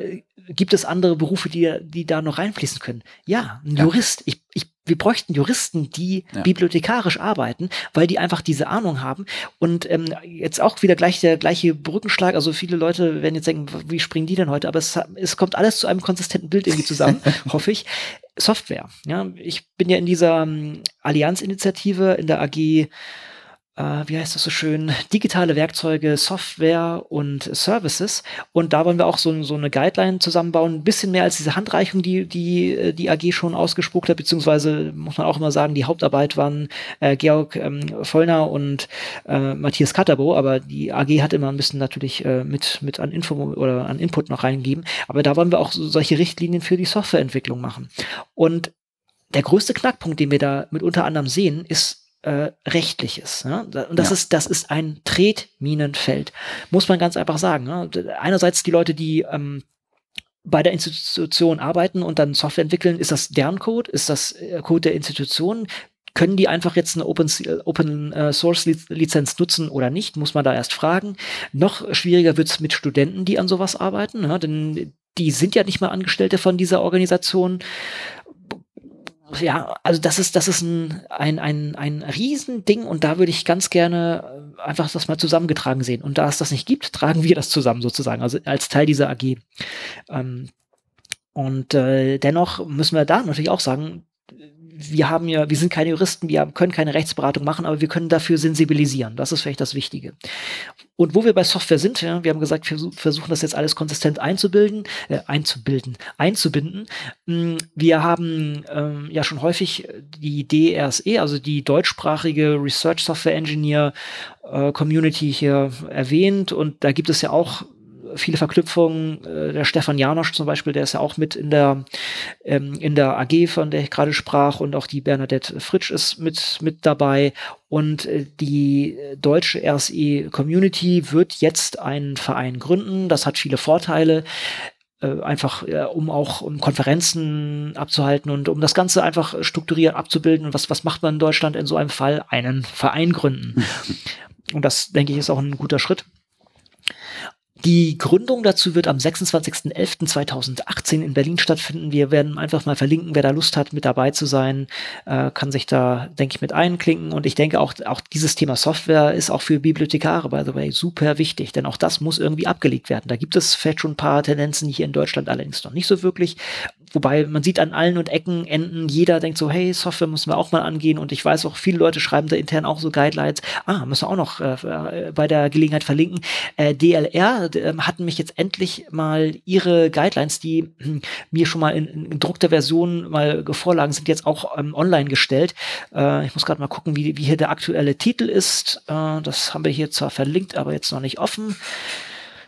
S1: gibt es andere Berufe, die, die da noch reinfließen können? Ja, ein ja. Jurist. Ich, ich, wir bräuchten Juristen, die ja. bibliothekarisch arbeiten, weil die einfach diese Ahnung haben. Und ähm, jetzt auch wieder gleich der gleiche Brückenschlag. Also viele Leute werden jetzt denken, wie springen die denn heute? Aber es, es kommt alles zu einem konsistenten Bild irgendwie zusammen, [LAUGHS] hoffe ich. Software. Ja, ich bin ja in dieser ähm, Allianz-Initiative in der AG äh, wie heißt das so schön, digitale Werkzeuge, Software und Services. Und da wollen wir auch so, so eine Guideline zusammenbauen, ein bisschen mehr als diese Handreichung, die die, äh, die AG schon ausgespuckt hat, beziehungsweise muss man auch immer sagen, die Hauptarbeit waren äh, Georg ähm, Vollner und äh, Matthias Katterbo, aber die AG hat immer ein bisschen natürlich äh, mit, mit an Info oder an Input noch reingegeben. Aber da wollen wir auch so, solche Richtlinien für die Softwareentwicklung machen. Und der größte Knackpunkt, den wir da mit unter anderem sehen, ist äh, rechtliches. Ja? Und das ja. ist das ist ein Tretminenfeld, muss man ganz einfach sagen. Ja? Einerseits die Leute, die ähm, bei der Institution arbeiten und dann Software entwickeln, ist das deren Code, ist das äh, Code der Institution? Können die einfach jetzt eine Open, Open uh, Source Lizenz nutzen oder nicht? Muss man da erst fragen. Noch schwieriger wird's mit Studenten, die an sowas arbeiten, ja, denn die sind ja nicht mal Angestellte von dieser Organisation ja, also das ist, das ist ein, ein, ein, ein Riesending und da würde ich ganz gerne äh, einfach das mal zusammengetragen sehen. Und da es das nicht gibt, tragen wir das zusammen sozusagen, also als Teil dieser AG. Ähm, und äh, dennoch müssen wir da natürlich auch sagen, wir haben ja, wir sind keine Juristen, wir können keine Rechtsberatung machen, aber wir können dafür sensibilisieren. Das ist vielleicht das Wichtige. Und wo wir bei Software sind, ja, wir haben gesagt, wir versuchen das jetzt alles konsistent einzubilden, äh, einzubilden, einzubinden. Mm, wir haben ähm, ja schon häufig die DRSE, also die deutschsprachige Research Software Engineer äh, Community hier erwähnt und da gibt es ja auch viele Verknüpfungen. Äh, der Stefan Janosch zum Beispiel, der ist ja auch mit in der, ähm, in der AG, von der ich gerade sprach, und auch die Bernadette Fritsch ist mit, mit dabei. Und äh, die deutsche RSE-Community wird jetzt einen Verein gründen. Das hat viele Vorteile äh, einfach ja, um auch um Konferenzen abzuhalten und um das Ganze einfach strukturiert abzubilden. Und was, was macht man in Deutschland in so einem Fall? Einen Verein gründen. [LAUGHS] und das, denke ich, ist auch ein guter Schritt. Die Gründung dazu wird am 26.11.2018 in Berlin stattfinden. Wir werden einfach mal verlinken, wer da Lust hat, mit dabei zu sein, äh, kann sich da, denke ich, mit einklinken. Und ich denke auch, auch dieses Thema Software ist auch für Bibliothekare, by the way, super wichtig, denn auch das muss irgendwie abgelegt werden. Da gibt es vielleicht schon ein paar Tendenzen hier in Deutschland allerdings noch nicht so wirklich. Wobei man sieht an allen und Ecken, Enden, jeder denkt so, hey, Software müssen wir auch mal angehen. Und ich weiß auch, viele Leute schreiben da intern auch so Guidelines. Ah, müssen wir auch noch äh, bei der Gelegenheit verlinken. Äh, DLR äh, hatten mich jetzt endlich mal ihre Guidelines, die äh, mir schon mal in, in gedruckter Version mal vorlagen, sind jetzt auch ähm, online gestellt. Äh, ich muss gerade mal gucken, wie, wie hier der aktuelle Titel ist. Äh, das haben wir hier zwar verlinkt, aber jetzt noch nicht offen.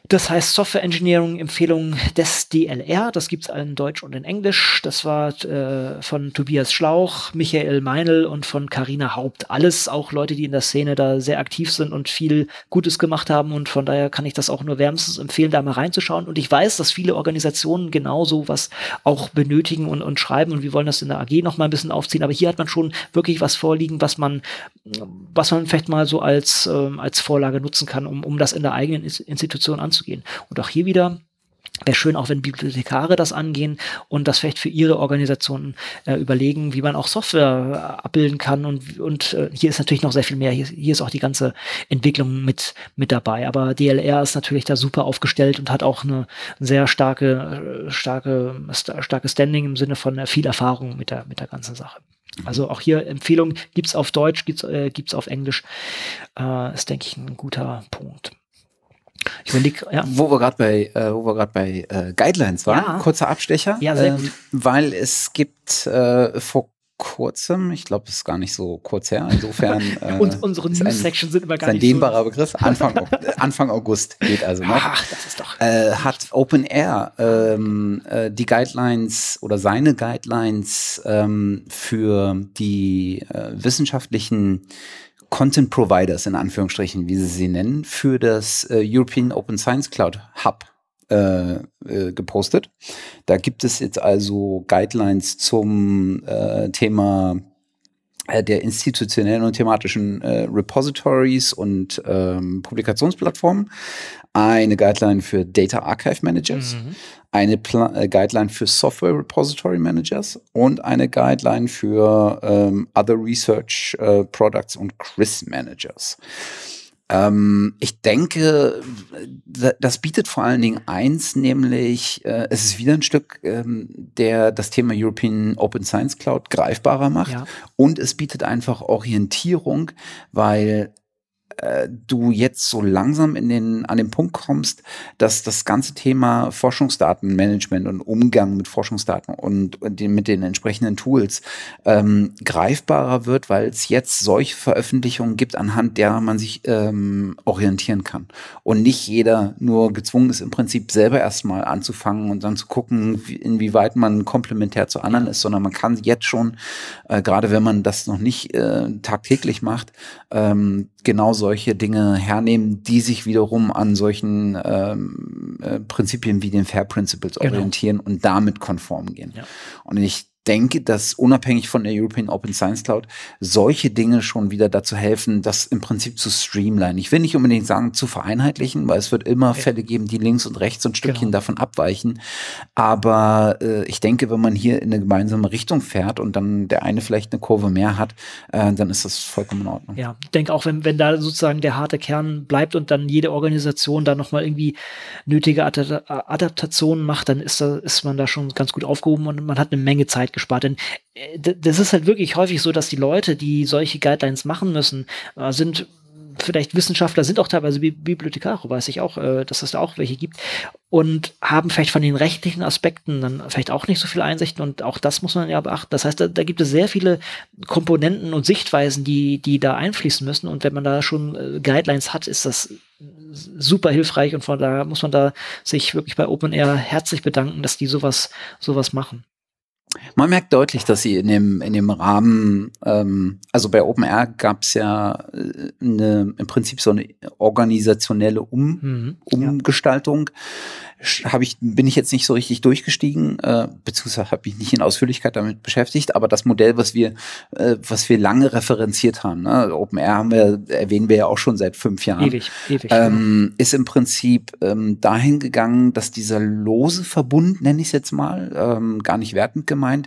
S1: Das heißt Software Engineering Empfehlung des DLR. Das gibt's in Deutsch und in Englisch. Das war äh, von Tobias Schlauch, Michael Meinl und von Karina Haupt. Alles auch Leute, die in der Szene da sehr aktiv sind und viel Gutes gemacht haben. Und von daher kann ich das auch nur wärmstens empfehlen, da mal reinzuschauen. Und ich weiß, dass viele Organisationen genauso was auch benötigen und, und schreiben. Und wir wollen das in der AG noch mal ein bisschen aufziehen. Aber hier hat man schon wirklich was vorliegen, was man, was man vielleicht mal so als, ähm, als Vorlage nutzen kann, um, um das in der eigenen Institution anzunehmen anzugehen. Und auch hier wieder Wäre schön, auch wenn Bibliothekare das angehen und das vielleicht für ihre Organisationen äh, überlegen, wie man auch Software abbilden kann. Und, und äh, hier ist natürlich noch sehr viel mehr. Hier, hier ist auch die ganze Entwicklung mit, mit dabei. Aber DLR ist natürlich da super aufgestellt und hat auch eine sehr starke, äh, starke, starke Standing im Sinne von äh, viel Erfahrung mit der, mit der ganzen Sache. Also auch hier Empfehlung gibt's auf Deutsch, gibt's, äh, auf Englisch. Äh, ist, denke ich, ein guter Punkt.
S2: Ich überleg, ja. Wo wir gerade bei, äh, wo wir gerade bei äh, Guidelines waren, ja. kurzer Abstecher,
S1: ja, sehr ähm,
S2: weil es gibt äh, vor kurzem, ich glaube, es ist gar nicht so kurz her, insofern. [LAUGHS]
S1: Äh, Und unsere News-Section sind immer gar
S2: nicht so. Ein dehnbarer [LAUGHS] Begriff, Anfang, Anfang August geht also noch.
S1: Ach, das ist doch.
S2: Äh, hat Open Air ähm, äh, die Guidelines oder seine Guidelines ähm, für die äh, wissenschaftlichen Content Providers in Anführungsstrichen, wie sie sie nennen, für das äh, European Open Science Cloud Hub äh, äh, gepostet. Da gibt es jetzt also Guidelines zum äh, Thema äh, der institutionellen und thematischen äh, Repositories und ähm, Publikationsplattformen, eine Guideline für Data Archive Managers, mhm. eine Pla äh, Guideline für Software Repository Managers und eine Guideline für ähm, Other Research äh, Products und CRIS Managers. Ähm, ich denke, das bietet vor allen Dingen eins, nämlich äh, es ist wieder ein Stück, ähm, der das Thema European Open Science Cloud greifbarer macht ja. und es bietet einfach Orientierung, weil äh, du jetzt so langsam in den, an den Punkt kommst, dass das ganze Thema Forschungsdatenmanagement und Umgang mit Forschungsdaten und, und den, mit den entsprechenden Tools ähm, greifbarer wird, weil es jetzt solche Veröffentlichungen gibt, anhand derer man sich ähm, orientieren kann. Und nicht jeder nur gezwungen ist, im Prinzip selber erstmal anzufangen und dann zu gucken, wie, inwieweit man komplementär zu anderen ist, sondern man kann jetzt schon, äh, gerade wenn man das noch nicht äh, tagtäglich macht, ähm, genau solche Dinge hernehmen, die sich wiederum an solchen ähm, äh, Prinzipien wie den Fair Principles genau. orientieren und damit konform gehen. Ja. Und ich denke, dass unabhängig von der European Open Science Cloud solche Dinge schon wieder dazu helfen, das im Prinzip zu streamline. Ich will nicht unbedingt sagen, zu vereinheitlichen, weil es wird immer Fälle geben, die links und rechts ein Stückchen genau. davon abweichen. Aber äh, ich denke, wenn man hier in eine gemeinsame Richtung fährt und dann der eine vielleicht eine Kurve mehr hat, äh, dann ist das vollkommen in Ordnung.
S1: Ja, ich denke auch, wenn, wenn da sozusagen der harte Kern bleibt und dann jede Organisation da nochmal irgendwie nötige Adaptationen macht, dann ist, da, ist man da schon ganz gut aufgehoben und man hat eine Menge Zeit gespart. Denn äh, das ist halt wirklich häufig so, dass die Leute, die solche Guidelines machen müssen, äh, sind vielleicht Wissenschaftler, sind auch teilweise Bibliothekare, weiß ich auch, äh, dass es da auch welche gibt und haben vielleicht von den rechtlichen Aspekten dann vielleicht auch nicht so viel Einsichten und auch das muss man ja beachten. Das heißt, da, da gibt es sehr viele Komponenten und Sichtweisen, die, die da einfließen müssen und wenn man da schon Guidelines hat, ist das super hilfreich und von daher muss man da sich wirklich bei OpenAir herzlich bedanken, dass die sowas, sowas machen.
S2: Man merkt deutlich, dass sie in dem, in dem Rahmen, ähm, also bei OpenR gab es ja äh, eine, im Prinzip so eine organisationelle um, mhm, Umgestaltung. Ja habe ich, bin ich jetzt nicht so richtig durchgestiegen, äh, beziehungsweise habe ich nicht in Ausführlichkeit damit beschäftigt, aber das Modell, was wir, äh, was wir lange referenziert haben, ne, OpenR haben wir, erwähnen wir ja auch schon seit fünf Jahren, ewig, ewig, ähm, ist im Prinzip ähm, dahin gegangen, dass dieser lose Verbund, nenne ich es jetzt mal, ähm, gar nicht wertend gemeint,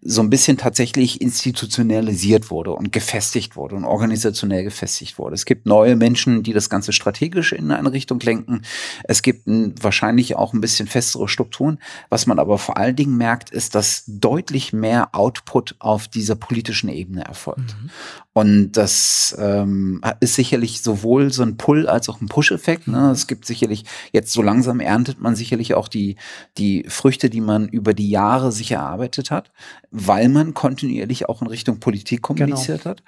S2: so ein bisschen tatsächlich institutionalisiert wurde und gefestigt wurde und organisationell gefestigt wurde. Es gibt neue Menschen, die das Ganze strategisch in eine Richtung lenken. Es gibt ein, wahrscheinlich auch ein bisschen festere Strukturen. Was man aber vor allen Dingen merkt, ist, dass deutlich mehr Output auf dieser politischen Ebene erfolgt. Mhm. Und das ähm, ist sicherlich sowohl so ein Pull als auch ein Push-Effekt. Ne? Es gibt sicherlich, jetzt so langsam erntet man sicherlich auch die, die Früchte, die man über die Jahre sich erarbeitet hat, weil man kontinuierlich auch in Richtung Politik kommuniziert genau. hat.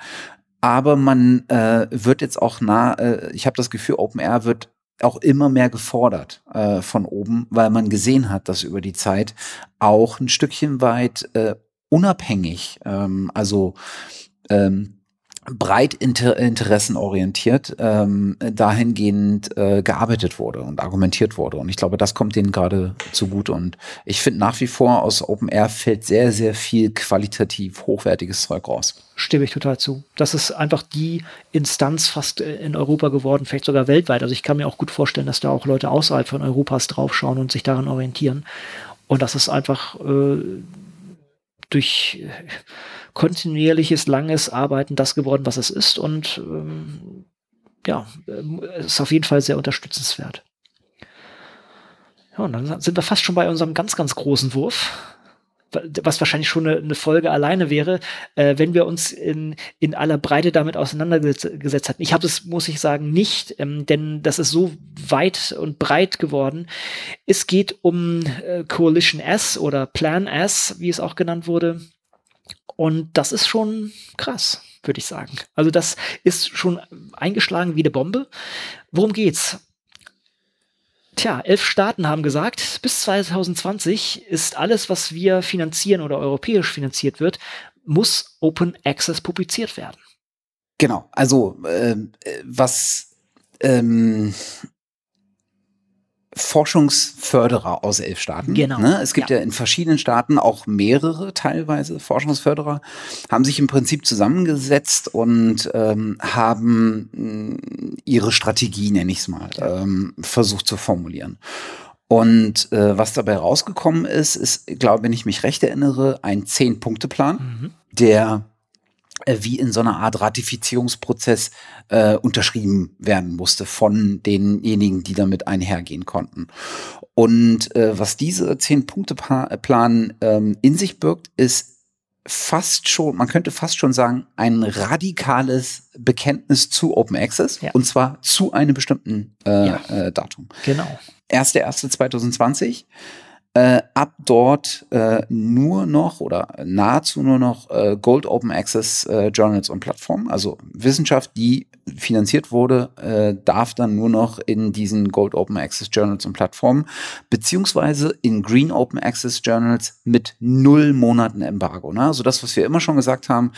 S2: Aber man äh, wird jetzt auch nah, äh, ich habe das Gefühl, OpenAir wird auch immer mehr gefordert äh, von oben, weil man gesehen hat, dass über die Zeit auch ein Stückchen weit äh, unabhängig, ähm, also ähm, breit inter interessenorientiert ähm, dahingehend äh, gearbeitet wurde und argumentiert wurde. Und ich glaube, das kommt denen gerade zugute. Und ich finde nach wie vor aus Open Air fällt sehr, sehr viel qualitativ hochwertiges Zeug raus.
S1: Stimme ich total zu. Das ist einfach die Instanz fast äh, in Europa geworden, vielleicht sogar weltweit. Also ich kann mir auch gut vorstellen, dass da auch Leute außerhalb von Europas draufschauen und sich daran orientieren. Und das ist einfach äh, durch kontinuierliches, langes Arbeiten das geworden, was es ist. Und ähm, ja, äh, ist auf jeden Fall sehr unterstützenswert. Ja, und dann sind wir fast schon bei unserem ganz, ganz großen Wurf was wahrscheinlich schon eine, eine Folge alleine wäre, äh, wenn wir uns in, in aller Breite damit auseinandergesetzt hatten. Ich habe es, muss ich sagen, nicht, ähm, denn das ist so weit und breit geworden. Es geht um äh, Coalition S oder Plan S, wie es auch genannt wurde. Und das ist schon krass, würde ich sagen. Also das ist schon eingeschlagen wie eine Bombe. Worum geht's? Tja, elf Staaten haben gesagt, bis 2020 ist alles, was wir finanzieren oder europäisch finanziert wird, muss Open Access publiziert werden.
S2: Genau, also äh, was ähm, Forschungsförderer aus elf Staaten.
S1: Genau.
S2: Ne? Es gibt ja. ja. in verschiedenen Staaten auch mehrere teilweise Forschungsförderer, haben sich im Prinzip zusammengesetzt und ähm, haben mm, ihre Strategie, nenne ich es mal, ja. ähm, versucht zu formulieren. Und äh, was dabei rausgekommen ist, ist, glaube wenn ich mich recht erinnere, ein Zehn-Punkte-Plan, mhm. der wie in so einer Art Ratifizierungsprozess äh, unterschrieben werden musste von denjenigen, die damit einhergehen konnten. Und äh, was diese Zehn-Punkte-Plan ähm, in sich birgt, ist fast schon, man könnte fast schon sagen, ein radikales Bekenntnis zu Open Access ja. und zwar zu einem bestimmten äh, ja. äh, Datum.
S1: Genau.
S2: 1.1.2020 äh, ab dort äh, nur noch oder nahezu nur noch äh, Gold Open Access äh, Journals und Plattformen. Also Wissenschaft, die finanziert wurde, äh, darf dann nur noch in diesen Gold Open Access Journals und Plattformen, beziehungsweise in Green Open Access Journals mit null Monaten Embargo. Ne? Also das, was wir immer schon gesagt haben,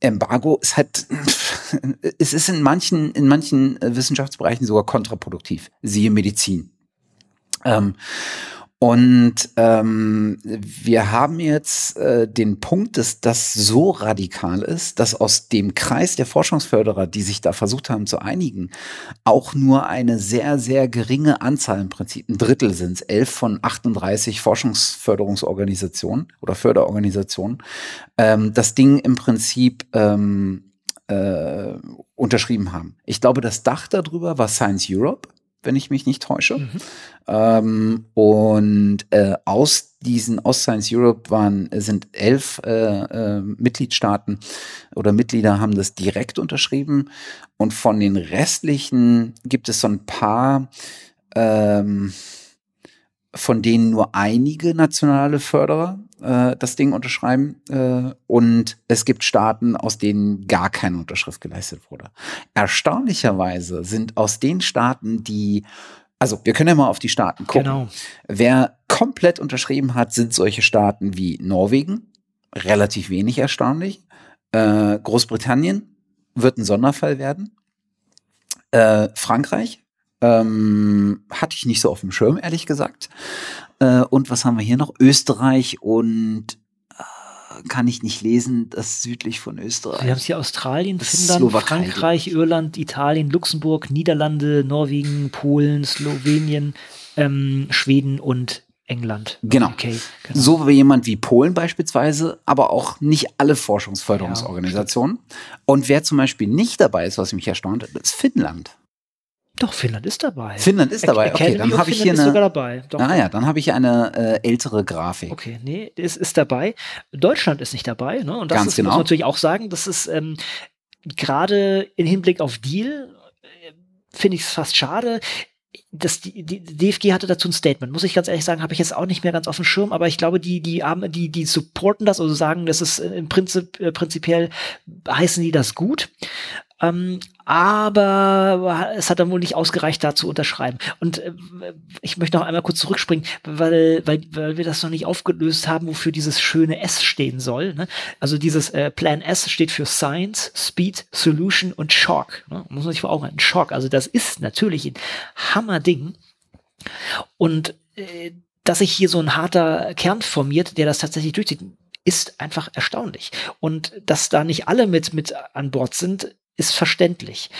S2: Embargo ist halt, [LAUGHS] es ist in manchen, in manchen Wissenschaftsbereichen sogar kontraproduktiv. Siehe Medizin. Ähm, und ähm, wir haben jetzt äh, den Punkt, dass das so radikal ist, dass aus dem Kreis der Forschungsförderer, die sich da versucht haben zu einigen, auch nur eine sehr, sehr geringe Anzahl im Prinzip, ein Drittel sind es, elf von 38 Forschungsförderungsorganisationen oder Förderorganisationen, ähm, das Ding im Prinzip ähm, äh, unterschrieben haben. Ich glaube, das Dach darüber war Science Europe wenn ich mich nicht täusche. Mhm. Ähm, und äh, aus diesen, aus Science Europe waren, sind elf äh, äh, Mitgliedstaaten oder Mitglieder haben das direkt unterschrieben. Und von den restlichen gibt es so ein paar, ähm, von denen nur einige nationale Förderer äh, das Ding unterschreiben äh, und es gibt Staaten, aus denen gar keine Unterschrift geleistet wurde. Erstaunlicherweise sind aus den Staaten, die also wir können ja mal auf die Staaten gucken. Genau. Wer komplett unterschrieben hat, sind solche Staaten wie Norwegen, relativ wenig erstaunlich. Äh, Großbritannien wird ein Sonderfall werden. Äh, Frankreich ähm, hatte ich nicht so auf dem Schirm, ehrlich gesagt. Äh, und was haben wir hier noch? Österreich und äh, kann ich nicht lesen, das südlich von Österreich.
S1: Wir haben es hier Australien, Finnland, Slowakei. Frankreich, Irland, Italien, Luxemburg, Niederlande, Norwegen, Polen, Slowenien, ähm, Schweden und England.
S2: Genau. Okay, genau. So wie jemand wie Polen beispielsweise, aber auch nicht alle Forschungsförderungsorganisationen. Ja, und wer zum Beispiel nicht dabei ist, was mich erstaunt, ist Finnland.
S1: Doch, Finnland ist dabei.
S2: Finnland ist dabei. Okay, dann habe ich hier eine.
S1: Sogar dabei.
S2: Doch, ah ja, dann habe ich eine äh, ältere Grafik.
S1: Okay, nee, ist, ist dabei. Deutschland ist nicht dabei. Ne? Und das
S2: Ganz
S1: ist,
S2: genau.
S1: muss man natürlich auch sagen, das ist ähm, gerade im Hinblick auf Deal äh, finde ich es fast schade. Das, die, die DFG hatte dazu ein Statement, muss ich ganz ehrlich sagen, habe ich jetzt auch nicht mehr ganz auf dem Schirm, aber ich glaube, die, die, die, die supporten das, also sagen, das ist im Prinzip, äh, prinzipiell heißen die das gut. Ähm, aber es hat dann wohl nicht ausgereicht, da zu unterschreiben. Und äh, ich möchte noch einmal kurz zurückspringen, weil, weil, weil wir das noch nicht aufgelöst haben, wofür dieses schöne S stehen soll. Ne? Also dieses äh, Plan S steht für Science, Speed, Solution und Shock. Ne? Muss man sich vor Augen halten. Shock. Also das ist natürlich ein Hammerding. Und äh, dass sich hier so ein harter Kern formiert, der das tatsächlich durchzieht, ist einfach erstaunlich. Und dass da nicht alle mit, mit an Bord sind, ist verständlich.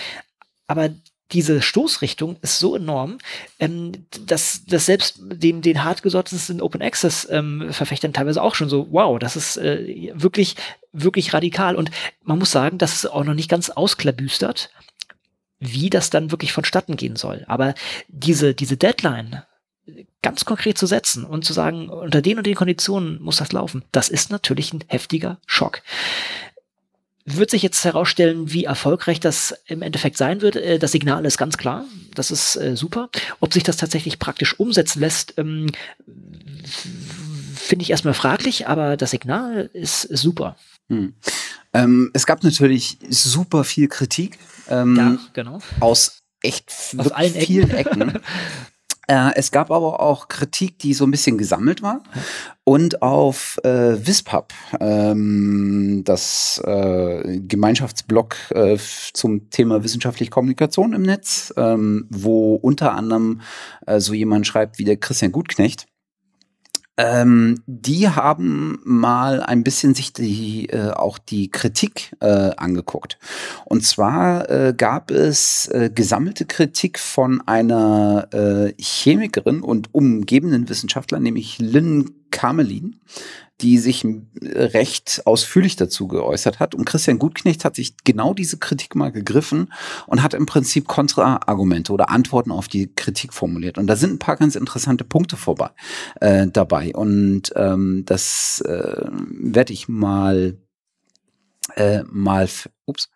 S1: Aber diese Stoßrichtung ist so enorm, ähm, dass, dass selbst den, den hartgesottensten Open Access ähm, Verfechtern teilweise auch schon so, wow, das ist äh, wirklich, wirklich radikal. Und man muss sagen, das ist auch noch nicht ganz ausklabüstert, wie das dann wirklich vonstatten gehen soll. Aber diese, diese Deadline ganz konkret zu setzen und zu sagen, unter den und den Konditionen muss das laufen, das ist natürlich ein heftiger Schock wird sich jetzt herausstellen, wie erfolgreich das im Endeffekt sein wird. Äh, das Signal ist ganz klar. Das ist äh, super. Ob sich das tatsächlich praktisch umsetzen lässt, ähm, finde ich erstmal fraglich, aber das Signal ist super.
S2: Hm. Ähm, es gab natürlich super viel Kritik.
S1: Ähm, ja, genau.
S2: Aus echt aus allen vielen Ecken. Ecken. [LAUGHS] Äh, es gab aber auch Kritik, die so ein bisschen gesammelt war. Und auf äh, Wispub, ähm, das äh, Gemeinschaftsblog äh, zum Thema wissenschaftliche Kommunikation im Netz, ähm, wo unter anderem äh, so jemand schreibt wie der Christian Gutknecht, ähm, die haben mal ein bisschen sich die, äh, auch die Kritik äh, angeguckt. Und zwar äh, gab es äh, gesammelte Kritik von einer äh, Chemikerin und umgebenden Wissenschaftler, nämlich Lynn Kamelin, die sich recht ausführlich dazu geäußert hat. Und Christian Gutknecht hat sich genau diese Kritik mal gegriffen und hat im Prinzip Kontraargumente oder Antworten auf die Kritik formuliert. Und da sind ein paar ganz interessante Punkte vorbei äh, dabei. Und ähm, das äh, werde ich mal äh, mal ups,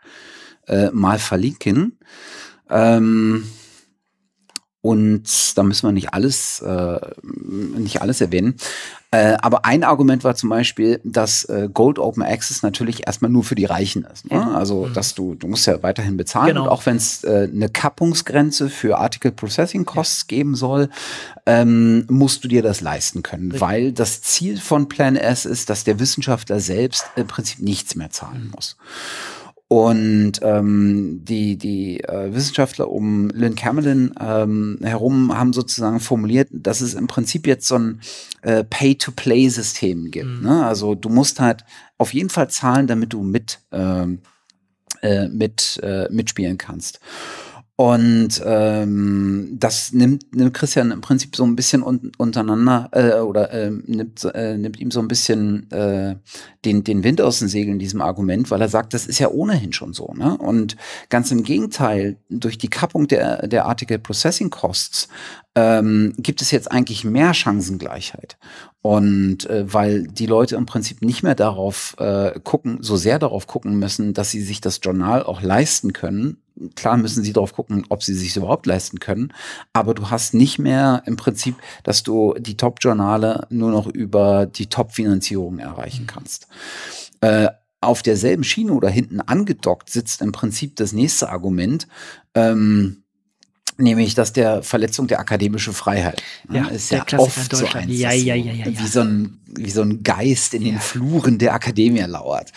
S2: äh, mal verlinken. Ähm, und da müssen wir nicht alles, äh, nicht alles erwähnen. Äh, aber ein Argument war zum Beispiel, dass äh, Gold Open Access natürlich erstmal nur für die Reichen ist. Ne? Also, mhm. dass du, du musst ja weiterhin bezahlen. Genau. Und auch wenn es äh, eine Kappungsgrenze für Article Processing Costs ja. geben soll, ähm, musst du dir das leisten können. Richtig. Weil das Ziel von Plan S ist, dass der Wissenschaftler selbst im Prinzip nichts mehr zahlen mhm. Und ähm, die, die äh, Wissenschaftler um Lynn Camelin ähm, herum haben sozusagen formuliert, dass es im Prinzip jetzt so ein äh, Pay-to-Play-System gibt. Mhm. Ne? Also du musst halt auf jeden Fall zahlen, damit du mit, ähm, äh, mit äh, mitspielen kannst. Und ähm, das nimmt, nimmt Christian im Prinzip so ein bisschen un untereinander äh, oder äh, nimmt, äh, nimmt ihm so ein bisschen äh, den, den Wind aus den Segeln in diesem Argument, weil er sagt, das ist ja ohnehin schon so. Ne? Und ganz im Gegenteil, durch die Kappung der, der Article Processing Costs ähm, gibt es jetzt eigentlich mehr Chancengleichheit. Und äh, weil die Leute im Prinzip nicht mehr darauf äh, gucken, so sehr darauf gucken müssen, dass sie sich das Journal auch leisten können. Klar müssen sie darauf gucken, ob sie sich überhaupt leisten können. Aber du hast nicht mehr im Prinzip, dass du die Top-Journale nur noch über die Top-Finanzierung erreichen mhm. kannst. Äh, auf derselben Schiene oder hinten angedockt sitzt im Prinzip das nächste Argument. Ähm, Nämlich, dass der Verletzung der akademischen Freiheit
S1: ne, ja, ist ja oft so ein,
S2: ja, ja, ja, ja, wie, so ein, wie so ein Geist in den Fluren der Akademie lauert.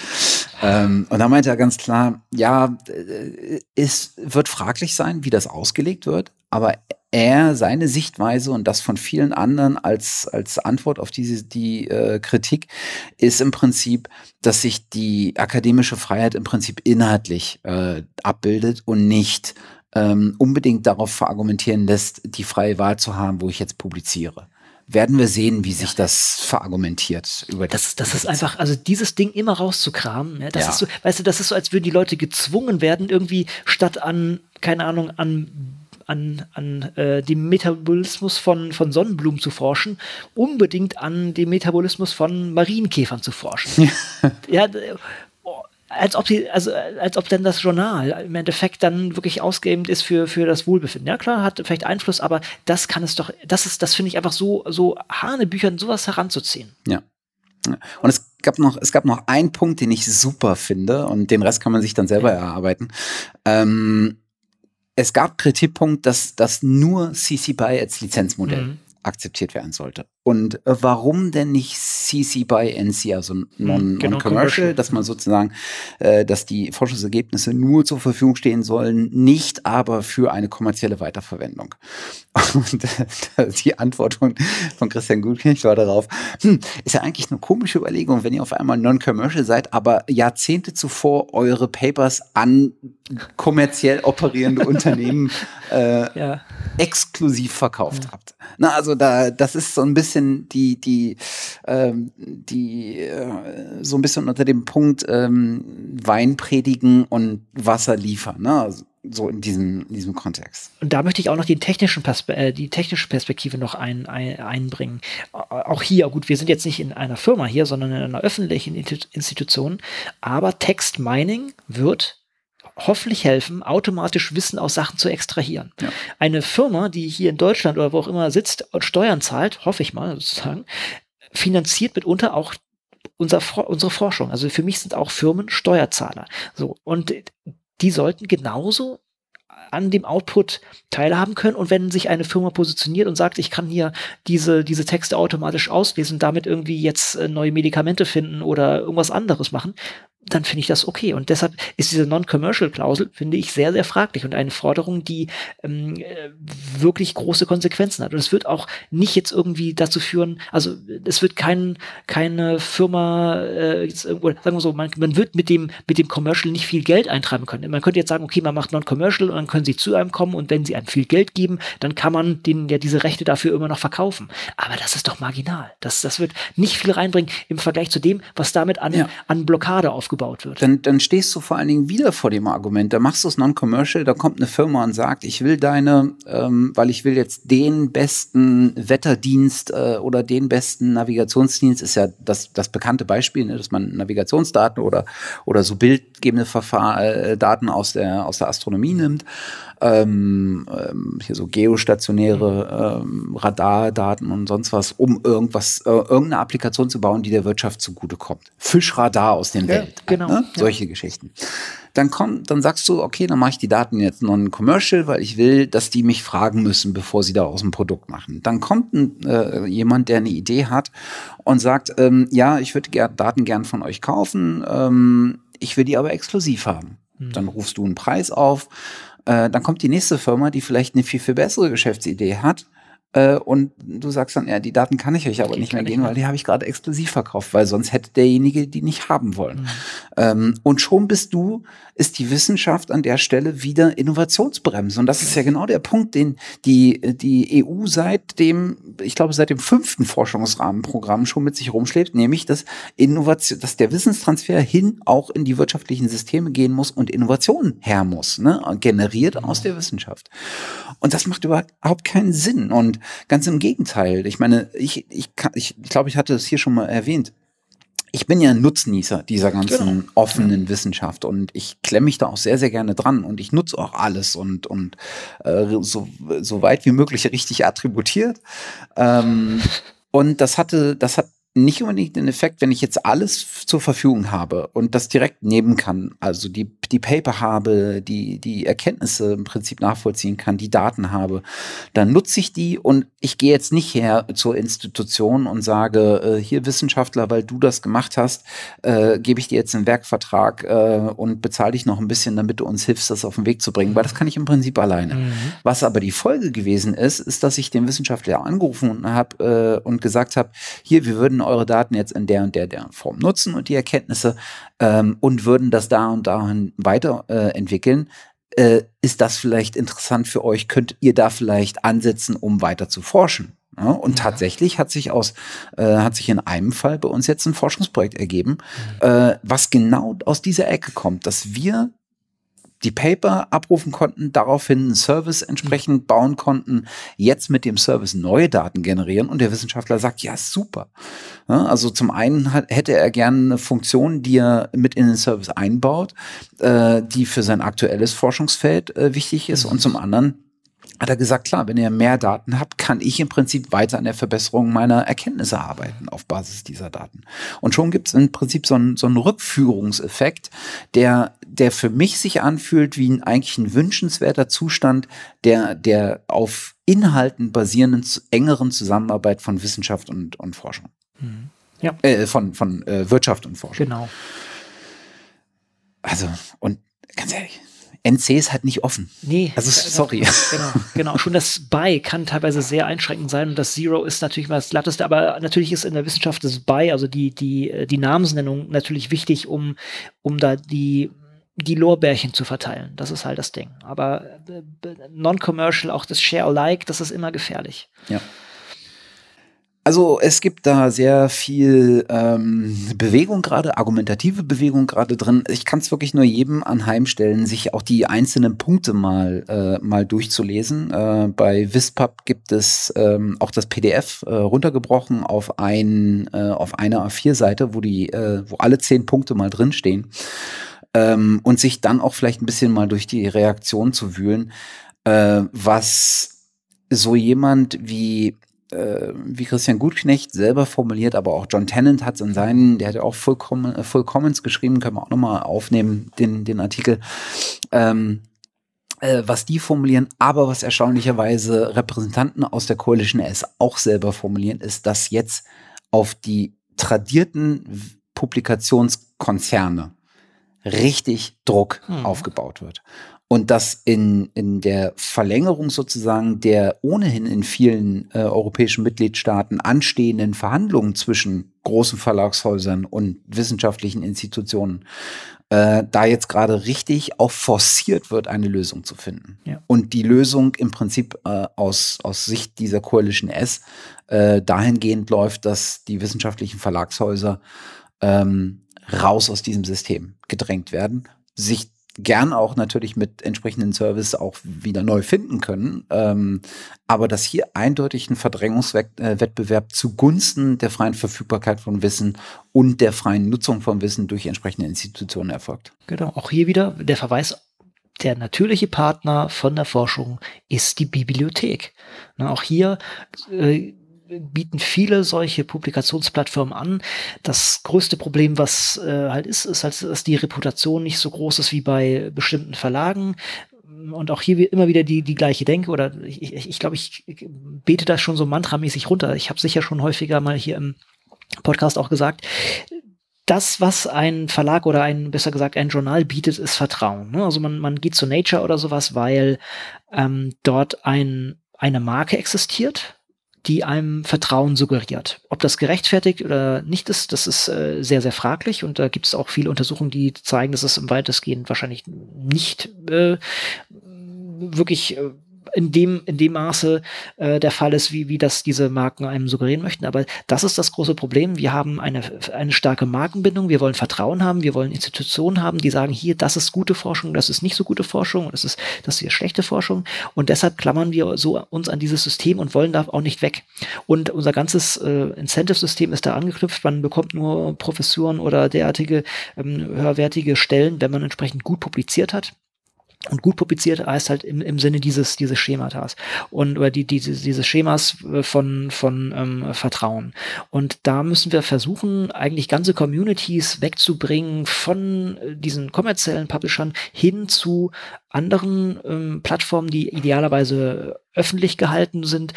S2: Ähm, und da meint er ganz klar, ja, äh, es wird fraglich sein, wie das ausgelegt wird, aber er, seine Sichtweise und das von vielen anderen als, als Antwort auf diese, die äh, Kritik ist im Prinzip, dass sich die akademische Freiheit im Prinzip inhaltlich äh, abbildet und nicht ähm, unbedingt darauf verargumentieren lässt, die freie Wahl zu haben, wo ich jetzt publiziere werden wir sehen, wie sich das verargumentiert über
S1: das. Das ist einfach, also dieses Ding immer rauszukramen, ja, das ja. ist so, weißt du, das ist so, als würden die Leute gezwungen werden, irgendwie statt an, keine Ahnung, an an, an äh, dem Metabolismus von, von Sonnenblumen zu forschen, unbedingt an dem Metabolismus von Marienkäfern zu forschen. [LAUGHS] ja, als ob sie, also als ob denn das Journal im Endeffekt dann wirklich ausgebend ist für, für das Wohlbefinden. Ja, klar, hat vielleicht Einfluss, aber das kann es doch, das ist, das finde ich einfach so, so Hanebüchern, sowas heranzuziehen.
S2: Ja. Und es gab noch, es gab noch einen Punkt, den ich super finde, und den Rest kann man sich dann selber erarbeiten. Ähm, es gab Kritikpunkt, dass, dass nur CC BY als Lizenzmodell mhm. akzeptiert werden sollte. Und äh, warum denn nicht CC by NC, also hm, non-commercial, genau, dass man sozusagen, äh, dass die Forschungsergebnisse nur zur Verfügung stehen sollen, nicht aber für eine kommerzielle Weiterverwendung. [LAUGHS] Und äh, [LAUGHS] die Antwort von, von Christian Gutkind war darauf, hm, ist ja eigentlich eine komische Überlegung, wenn ihr auf einmal non-commercial seid, aber Jahrzehnte zuvor eure Papers an kommerziell operierende [LAUGHS] Unternehmen äh, ja. exklusiv verkauft ja. habt. Na, also da, das ist so ein bisschen bisschen die, die, ähm, die äh, so ein bisschen unter dem Punkt ähm, Wein predigen und Wasser liefern, ne? Also so in diesem, in diesem Kontext.
S1: Und da möchte ich auch noch die, technischen Perspe äh, die technische Perspektive noch ein, ein, einbringen. Auch hier, gut, wir sind jetzt nicht in einer Firma hier, sondern in einer öffentlichen Institution, aber Text Mining wird hoffentlich helfen, automatisch Wissen aus Sachen zu extrahieren. Ja. Eine Firma, die hier in Deutschland oder wo auch immer sitzt und Steuern zahlt, hoffe ich mal sozusagen, finanziert mitunter auch unser, unsere Forschung. Also für mich sind auch Firmen Steuerzahler. So. Und die sollten genauso an dem Output teilhaben können. Und wenn sich eine Firma positioniert und sagt, ich kann hier diese, diese Texte automatisch auslesen, damit irgendwie jetzt äh, neue Medikamente finden oder irgendwas anderes machen, dann finde ich das okay. Und deshalb ist diese Non-Commercial-Klausel, finde ich, sehr, sehr fraglich und eine Forderung, die ähm, äh, wirklich große Konsequenzen hat. Und es wird auch nicht jetzt irgendwie dazu führen, also es wird kein, keine Firma, äh, jetzt, oder sagen wir so, man, man wird mit dem, mit dem Commercial nicht viel Geld eintreiben können. Man könnte jetzt sagen, okay, man macht Non-Commercial und dann können sie zu einem kommen und wenn sie einem viel Geld geben, dann kann man denen ja diese Rechte dafür immer noch verkaufen. Aber das ist doch marginal. Das, das wird nicht viel reinbringen im Vergleich zu dem, was damit an, ja. an Blockade aufgebaut aufgebaut wird.
S2: Dann, dann stehst du vor allen Dingen wieder vor dem Argument. Da machst du es non-commercial, da kommt eine Firma und sagt, ich will deine, ähm, weil ich will jetzt den besten Wetterdienst äh, oder den besten Navigationsdienst, ist ja das, das bekannte Beispiel, ne, dass man Navigationsdaten oder, oder so bildgebende Verfahr äh, Daten aus der, aus der Astronomie nimmt ähm, ähm, hier so geostationäre ähm, Radardaten und sonst was, um irgendwas, äh, irgendeine Applikation zu bauen, die der Wirtschaft zugutekommt. Fischradar aus den ja, Welt. Genau. Ne? Solche ja. Geschichten. Dann kommt, dann sagst du, okay, dann mache ich die Daten jetzt non-commercial, weil ich will, dass die mich fragen müssen, bevor sie daraus ein Produkt machen. Dann kommt ein, äh, jemand, der eine Idee hat und sagt, ähm, ja, ich würde ger Daten gern von euch kaufen, ähm, ich will die aber exklusiv haben. Mhm. Dann rufst du einen Preis auf äh, dann kommt die nächste Firma, die vielleicht eine viel, viel bessere Geschäftsidee hat und du sagst dann, ja, die Daten kann ich euch aber die nicht mehr geben, weil die habe ich gerade exklusiv verkauft, weil sonst hätte derjenige die nicht haben wollen. Mhm. Ähm, und schon bist du, ist die Wissenschaft an der Stelle wieder Innovationsbremse. Und das ist ja genau der Punkt, den die, die EU seit dem, ich glaube, seit dem fünften Forschungsrahmenprogramm schon mit sich rumschlägt, nämlich, dass Innovation, dass der Wissenstransfer hin auch in die wirtschaftlichen Systeme gehen muss und Innovation her muss, ne, generiert aus der Wissenschaft. Und das macht überhaupt keinen Sinn. Und ganz im Gegenteil. Ich meine, ich, ich, ich, ich glaube, ich hatte es hier schon mal erwähnt. Ich bin ja ein Nutznießer dieser ganzen genau. offenen Wissenschaft und ich klemme mich da auch sehr, sehr gerne dran und ich nutze auch alles und, und äh, so, so weit wie möglich richtig attributiert. Ähm, und das hatte, das hat nicht unbedingt den Effekt, wenn ich jetzt alles zur Verfügung habe und das direkt nehmen kann, also die, die Paper habe, die, die Erkenntnisse im Prinzip nachvollziehen kann, die Daten habe, dann nutze ich die und ich gehe jetzt nicht her zur Institution und sage, äh, hier Wissenschaftler, weil du das gemacht hast, äh, gebe ich dir jetzt einen Werkvertrag äh, und bezahle dich noch ein bisschen, damit du uns hilfst, das auf den Weg zu bringen, weil das kann ich im Prinzip alleine. Mhm. Was aber die Folge gewesen ist, ist, dass ich den Wissenschaftler angerufen habe äh, und gesagt habe, hier, wir würden eure Daten jetzt in der und der, der Form nutzen und die Erkenntnisse ähm, und würden das da und dahin weiterentwickeln. Äh, äh, ist das vielleicht interessant für euch? Könnt ihr da vielleicht ansetzen, um weiter zu forschen? Ja, und ja. tatsächlich hat sich aus, äh, hat sich in einem Fall bei uns jetzt ein Forschungsprojekt ergeben, mhm. äh, was genau aus dieser Ecke kommt, dass wir die Paper abrufen konnten, daraufhin einen Service entsprechend bauen konnten, jetzt mit dem Service neue Daten generieren und der Wissenschaftler sagt, ja, super. Ja, also zum einen hat, hätte er gerne eine Funktion, die er mit in den Service einbaut, äh, die für sein aktuelles Forschungsfeld äh, wichtig ist mhm. und zum anderen hat er gesagt, klar, wenn ihr mehr Daten habt, kann ich im Prinzip weiter an der Verbesserung meiner Erkenntnisse arbeiten auf Basis dieser Daten. Und schon gibt es im Prinzip so einen, so einen Rückführungseffekt, der, der für mich sich anfühlt wie ein eigentlich ein wünschenswerter Zustand der, der auf Inhalten basierenden engeren Zusammenarbeit von Wissenschaft und, und Forschung. Mhm. Ja. Äh, von von äh, Wirtschaft und Forschung.
S1: Genau.
S2: Also, und ganz ehrlich, NC ist halt nicht offen.
S1: Nee.
S2: Also sorry.
S1: Genau, genau. Schon das By kann teilweise sehr einschränkend sein und das Zero ist natürlich mal das glatteste, aber natürlich ist in der Wissenschaft das By, also die, die, äh, die Namensnennung natürlich wichtig, um, um da die die Lorbeerchen zu verteilen. Das ist halt das Ding. Aber äh, non-commercial, auch das Share Alike, das ist immer gefährlich.
S2: Ja. Also es gibt da sehr viel ähm, Bewegung gerade, argumentative Bewegung gerade drin. Ich kann es wirklich nur jedem anheimstellen, sich auch die einzelnen Punkte mal äh, mal durchzulesen. Äh, bei Wispub gibt es ähm, auch das PDF äh, runtergebrochen auf ein äh, auf einer A4-Seite, wo die äh, wo alle zehn Punkte mal drinstehen ähm, und sich dann auch vielleicht ein bisschen mal durch die Reaktion zu wühlen, äh, was so jemand wie äh, wie Christian Gutknecht selber formuliert, aber auch John Tennant hat es in seinen, der hat ja auch Full, Full Comments geschrieben, können wir auch nochmal aufnehmen, den, den Artikel. Ähm, äh, was die formulieren, aber was erstaunlicherweise Repräsentanten aus der Coalition S auch selber formulieren, ist, dass jetzt auf die tradierten Publikationskonzerne richtig Druck hm. aufgebaut wird. Und dass in, in der Verlängerung sozusagen der ohnehin in vielen äh, europäischen Mitgliedstaaten anstehenden Verhandlungen zwischen großen Verlagshäusern und wissenschaftlichen Institutionen äh, da jetzt gerade richtig auch forciert wird, eine Lösung zu finden. Ja. Und die Lösung im Prinzip äh, aus, aus Sicht dieser Coalition S äh, dahingehend läuft, dass die wissenschaftlichen Verlagshäuser ähm, raus aus diesem System gedrängt werden, sich gern auch natürlich mit entsprechenden Service auch wieder neu finden können. Ähm, aber dass hier eindeutig ein Verdrängungswettbewerb zugunsten der freien Verfügbarkeit von Wissen und der freien Nutzung von Wissen durch entsprechende Institutionen erfolgt.
S1: Genau, auch hier wieder der Verweis der natürliche Partner von der Forschung ist die Bibliothek. Na, auch hier äh, bieten viele solche Publikationsplattformen an. Das größte Problem, was äh, halt ist, ist halt, dass die Reputation nicht so groß ist wie bei bestimmten Verlagen. Und auch hier immer wieder die, die gleiche Denke, oder ich glaube, ich, glaub, ich bete das schon so mantramäßig runter. Ich habe sicher schon häufiger mal hier im Podcast auch gesagt, das, was ein Verlag oder ein, besser gesagt, ein Journal bietet, ist Vertrauen. Ne? Also man, man geht zu Nature oder sowas, weil ähm, dort ein, eine Marke existiert, die einem Vertrauen suggeriert. Ob das gerechtfertigt oder nicht ist, das ist äh, sehr, sehr fraglich und da gibt es auch viele Untersuchungen, die zeigen, dass es im weitestgehend wahrscheinlich nicht äh, wirklich äh, in dem, in dem Maße äh, der Fall ist, wie, wie das diese Marken einem suggerieren möchten. Aber das ist das große Problem. Wir haben eine, eine starke Markenbindung, wir wollen Vertrauen haben, wir wollen Institutionen haben, die sagen, hier, das ist gute Forschung, das ist nicht so gute Forschung, das ist, das ist hier schlechte Forschung. Und deshalb klammern wir so uns an dieses System und wollen da auch nicht weg. Und unser ganzes äh, Incentive-System ist da angeknüpft. Man bekommt nur Professuren oder derartige ähm, höherwertige Stellen, wenn man entsprechend gut publiziert hat. Und gut publiziert heißt halt im, im Sinne dieses, dieses Schematas und oder die, diese, dieses Schemas von, von ähm, Vertrauen. Und da müssen wir versuchen, eigentlich ganze Communities wegzubringen von äh, diesen kommerziellen Publishern hin zu anderen ähm, Plattformen, die idealerweise öffentlich gehalten sind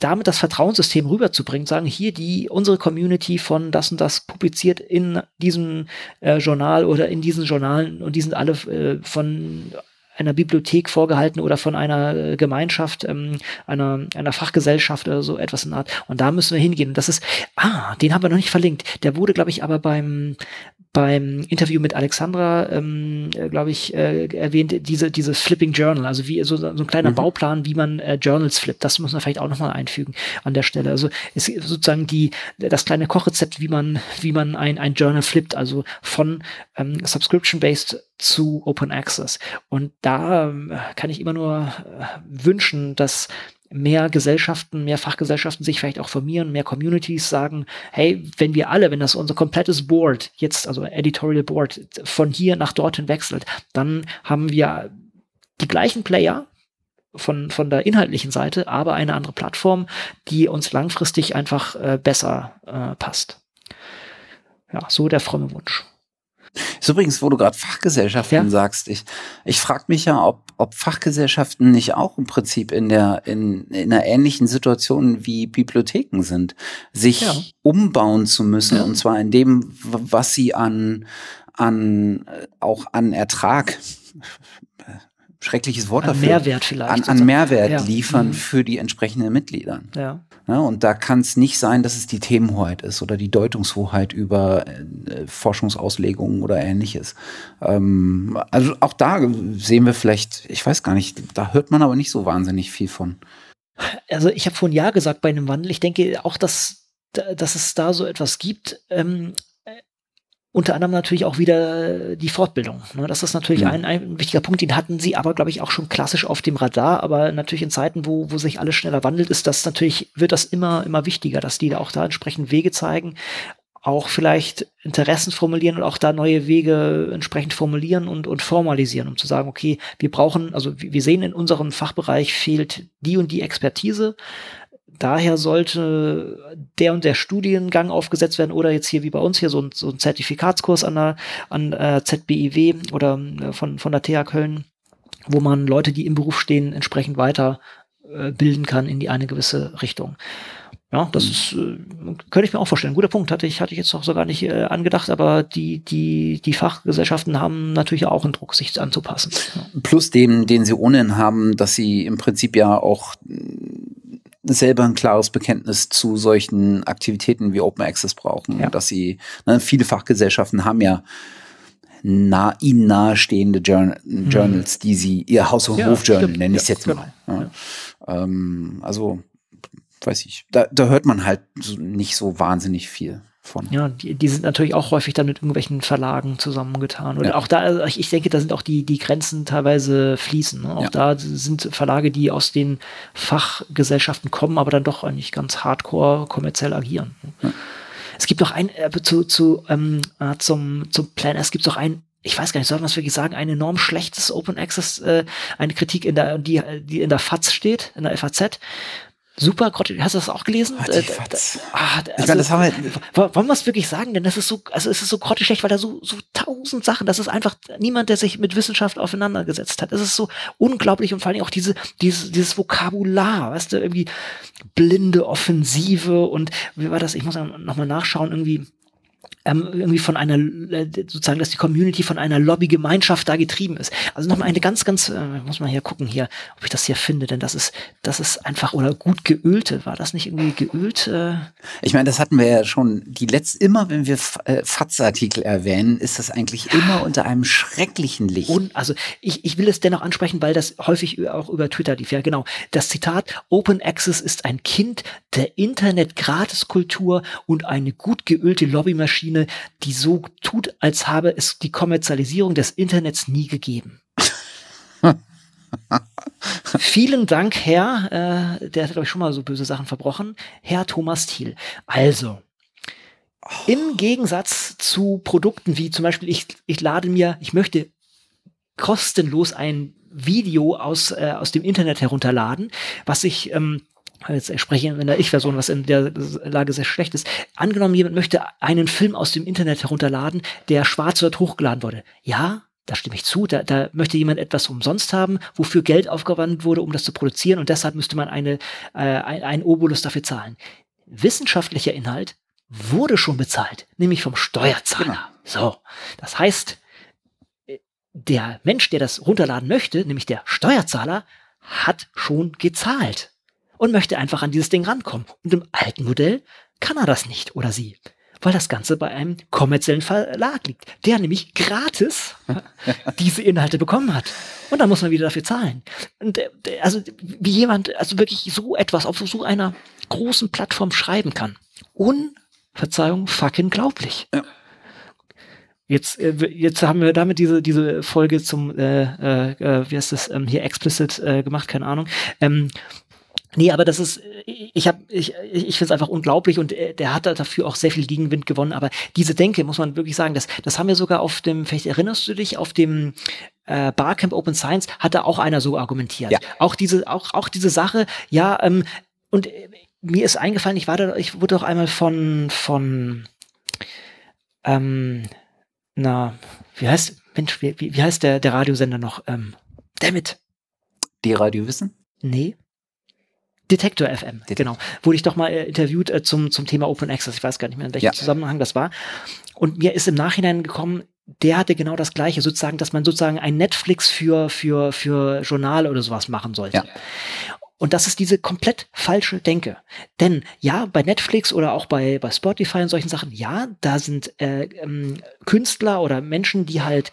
S1: damit das Vertrauenssystem rüberzubringen, sagen hier die unsere Community von das und das publiziert in diesem äh, Journal oder in diesen Journalen und die sind alle äh, von einer Bibliothek vorgehalten oder von einer äh, Gemeinschaft, ähm, einer, einer Fachgesellschaft oder so etwas in der Art. Und da müssen wir hingehen. Das ist, ah, den haben wir noch nicht verlinkt. Der wurde, glaube ich, aber beim, beim Interview mit Alexandra, ähm, äh, glaube ich, äh, erwähnt, diese, dieses Flipping Journal, also wie so, so ein kleiner mhm. Bauplan, wie man äh, Journals flippt. Das muss man vielleicht auch nochmal einfügen an der Stelle. Also es ist sozusagen die, das kleine Kochrezept, wie man, wie man ein, ein Journal flippt, also von ähm, Subscription-based zu Open Access. Und da ähm, kann ich immer nur äh, wünschen, dass mehr Gesellschaften, mehr Fachgesellschaften sich vielleicht auch formieren, mehr Communities sagen, hey, wenn wir alle, wenn das unser komplettes Board jetzt, also Editorial Board, von hier nach dorthin wechselt, dann haben wir die gleichen Player, von, von der inhaltlichen Seite, aber eine andere Plattform, die uns langfristig einfach äh, besser äh, passt. Ja, so der fromme Wunsch.
S2: Ist übrigens, wo du gerade Fachgesellschaften ja. sagst, ich, ich frage mich ja, ob, ob Fachgesellschaften nicht auch im Prinzip in der in, in einer ähnlichen Situation wie Bibliotheken sind, sich ja. umbauen zu müssen, ja. und zwar in dem, was sie an, an auch an Ertrag schreckliches Wort
S1: an
S2: dafür.
S1: Mehrwert vielleicht.
S2: An, an Mehrwert ja. liefern mhm. für die entsprechenden Mitglieder. Ja. ja und da kann es nicht sein, dass es die Themenhoheit ist oder die Deutungshoheit über äh, Forschungsauslegungen oder ähnliches. Ähm, also auch da sehen wir vielleicht, ich weiß gar nicht, da hört man aber nicht so wahnsinnig viel von.
S1: Also ich habe vor ein Jahr gesagt bei einem Wandel, ich denke auch, dass, dass es da so etwas gibt. Ähm, unter anderem natürlich auch wieder die Fortbildung. Ne? Das ist natürlich mhm. ein, ein wichtiger Punkt, den hatten sie aber, glaube ich, auch schon klassisch auf dem Radar, aber natürlich in Zeiten, wo, wo sich alles schneller wandelt, ist das natürlich, wird das immer, immer wichtiger, dass die da auch da entsprechend Wege zeigen, auch vielleicht Interessen formulieren und auch da neue Wege entsprechend formulieren und, und formalisieren, um zu sagen, okay, wir brauchen, also wir sehen in unserem Fachbereich fehlt die und die Expertise daher sollte der und der Studiengang aufgesetzt werden oder jetzt hier wie bei uns hier so ein, so ein Zertifikatskurs an der an äh, ZBIW oder äh, von, von der TH Köln wo man Leute, die im Beruf stehen, entsprechend weiter äh, bilden kann in die eine gewisse Richtung. Ja, das mhm. ist, äh, könnte ich mir auch vorstellen. Guter Punkt, hatte ich, hatte ich jetzt noch so gar nicht äh, angedacht, aber die, die, die Fachgesellschaften haben natürlich auch einen Druck, sich anzupassen.
S2: Plus dem, den sie ohnehin haben, dass sie im Prinzip ja auch selber ein klares Bekenntnis zu solchen Aktivitäten wie Open Access brauchen. Ja. Dass sie, ne, viele Fachgesellschaften haben ja nah, ihnen nahestehende Journal, mhm. Journals, die sie ihr Haus- und ja, Hof-Journal nennen, ich ja, jetzt mal. Genau. Ja. Ähm, also, weiß ich, da, da hört man halt nicht so wahnsinnig viel von.
S1: Ja, die, die sind natürlich auch häufig dann mit irgendwelchen Verlagen zusammengetan. Und ja. auch da, also ich denke, da sind auch die, die Grenzen teilweise fließen. Ne? Auch ja. da sind Verlage, die aus den Fachgesellschaften kommen, aber dann doch eigentlich ganz hardcore kommerziell agieren. Ja. Es gibt noch ein, äh, zu, zu, ähm, äh, zum, zum Plan, es gibt noch ein ich weiß gar nicht, soll man es wirklich sagen, ein enorm schlechtes Open Access, äh, eine Kritik in der, die, die in der FAZ steht, in der FAZ, Super, hast du das auch gelesen?
S2: Oh, äh, ah, also, ich meine, das haben
S1: wir. Wollen wir es wirklich sagen? Denn das ist so, also es ist so grottig weil da so, so tausend Sachen, das ist einfach niemand, der sich mit Wissenschaft auseinandergesetzt hat. Es ist so unglaublich und vor allem auch diese, dieses, dieses Vokabular, weißt du, irgendwie blinde Offensive und wie war das? Ich muss nochmal nachschauen, irgendwie ähm, irgendwie von einer, äh, sozusagen, dass die Community von einer Lobbygemeinschaft da getrieben ist. Also nochmal eine ganz, ganz, äh, muss man hier gucken hier, ob ich das hier finde, denn das ist, das ist einfach, oder gut geölte, war das nicht irgendwie geölt? Äh?
S2: Ich meine, das hatten wir ja schon, die letzte, immer wenn wir äh, FATS-Artikel erwähnen, ist das eigentlich immer unter einem schrecklichen Licht.
S1: Und also ich, ich will es dennoch ansprechen, weil das häufig auch über Twitter lief. Ja, genau. Das Zitat, Open Access ist ein Kind der Internet-Gratiskultur und eine gut geölte Lobbymaschine Maschine, die so tut, als habe es die Kommerzialisierung des Internets nie gegeben. [LAUGHS] Vielen Dank, Herr, äh, der hat, glaube ich, schon mal so böse Sachen verbrochen, Herr Thomas Thiel. Also, im Gegensatz zu Produkten wie zum Beispiel, ich, ich lade mir, ich möchte kostenlos ein Video aus, äh, aus dem Internet herunterladen, was ich ähm, jetzt spreche ich in der Ich-Version, was in der Lage sehr schlecht ist. Angenommen, jemand möchte einen Film aus dem Internet herunterladen, der schwarz oder hochgeladen wurde. Ja, da stimme ich zu, da, da möchte jemand etwas umsonst haben, wofür Geld aufgewandt wurde, um das zu produzieren und deshalb müsste man eine, äh, ein, einen Obolus dafür zahlen. Wissenschaftlicher Inhalt wurde schon bezahlt, nämlich vom Steuerzahler. Genau. So, das heißt, der Mensch, der das runterladen möchte, nämlich der Steuerzahler, hat schon gezahlt und möchte einfach an dieses Ding rankommen. Und im alten Modell kann er das nicht oder sie, weil das Ganze bei einem kommerziellen Verlag liegt, der nämlich gratis [LAUGHS] diese Inhalte bekommen hat. Und dann muss man wieder dafür zahlen. Und äh, also wie jemand also wirklich so etwas auf so einer großen Plattform schreiben kann. Un, Verzeihung, fucking glaublich. Ja. Jetzt, äh, jetzt haben wir damit diese, diese Folge zum, äh, äh, wie heißt das, ähm, hier explicit äh, gemacht, keine Ahnung. Ähm, Nee, aber das ist, ich habe, ich, ich finde es einfach unglaublich und äh, der hat dafür auch sehr viel Gegenwind gewonnen. Aber diese Denke, muss man wirklich sagen, das, das haben wir sogar auf dem, vielleicht erinnerst du dich, auf dem äh, Barcamp Open Science hat da auch einer so argumentiert. Ja. Auch diese, auch, auch diese Sache, ja, ähm, und äh, mir ist eingefallen, ich war da, ich wurde auch einmal von, von, ähm, na, wie heißt, Mensch, wie, wie heißt der, der Radiosender noch? Ähm, damit.
S2: Die Radio Wissen?
S1: Nee. Detektor FM, Detektor. genau. Wurde ich doch mal äh, interviewt äh, zum, zum Thema Open Access. Ich weiß gar nicht mehr, in welchem ja. Zusammenhang das war. Und mir ist im Nachhinein gekommen, der hatte genau das Gleiche, sozusagen, dass man sozusagen ein Netflix für, für, für Journale oder sowas machen sollte. Ja. Und das ist diese komplett falsche Denke. Denn ja, bei Netflix oder auch bei, bei Spotify und solchen Sachen, ja, da sind äh, ähm, Künstler oder Menschen, die halt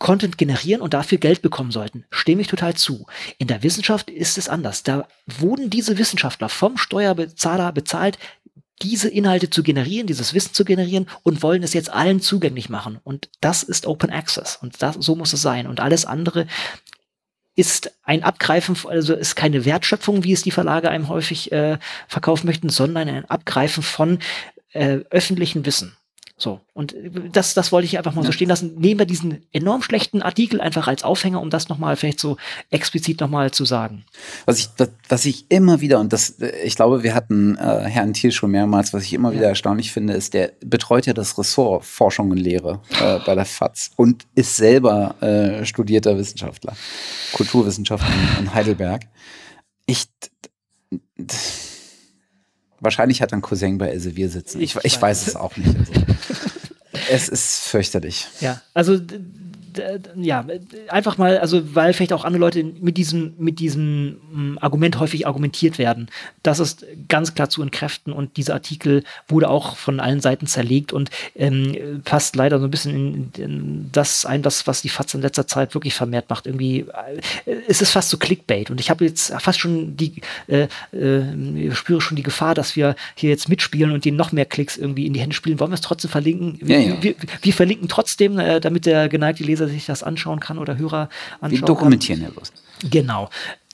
S1: Content generieren und dafür Geld bekommen sollten. Stimme ich total zu. In der Wissenschaft ist es anders. Da wurden diese Wissenschaftler vom Steuerbezahler bezahlt, diese Inhalte zu generieren, dieses Wissen zu generieren und wollen es jetzt allen zugänglich machen. Und das ist Open Access. Und das, so muss es sein. Und alles andere ist ein Abgreifen, also ist keine Wertschöpfung, wie es die Verlage einem häufig äh, verkaufen möchten, sondern ein Abgreifen von äh, öffentlichem Wissen. So, und das, das wollte ich einfach mal ja. so stehen lassen. Nehmen wir diesen enorm schlechten Artikel einfach als Aufhänger, um das nochmal vielleicht so explizit nochmal zu sagen.
S2: Was ich, das, was ich immer wieder, und das, ich glaube, wir hatten äh, Herrn Thiel schon mehrmals, was ich immer ja. wieder erstaunlich finde, ist, der betreut ja das Ressort Forschung und Lehre äh, bei der FAZ und ist selber äh, studierter Wissenschaftler, Kulturwissenschaftler in Heidelberg. Ich, Wahrscheinlich hat ein Cousin bei Elsevier sitzen. Ich, ich, ich weiß es auch nicht. Also. es ist fürchterlich.
S1: Ja, also ja, einfach mal, also weil vielleicht auch andere Leute mit diesem, mit diesem hm, Argument häufig argumentiert werden. Das ist ganz klar zu entkräften und dieser Artikel wurde auch von allen Seiten zerlegt und ähm, passt leider so ein bisschen in, in das ein, das, was die FATS in letzter Zeit wirklich vermehrt macht. Irgendwie äh, es ist fast so Clickbait und ich habe jetzt fast schon die, äh, äh, spüre schon die Gefahr, dass wir hier jetzt mitspielen und denen noch mehr Klicks irgendwie in die Hände spielen. Wollen wir es trotzdem verlinken? Ja, ja. Wir, wir, verlinken trotzdem, äh, damit der geneigte Leser sich das anschauen kann oder Hörer anschauen
S2: Wir dokumentieren kann. ja bloß.
S1: Genau.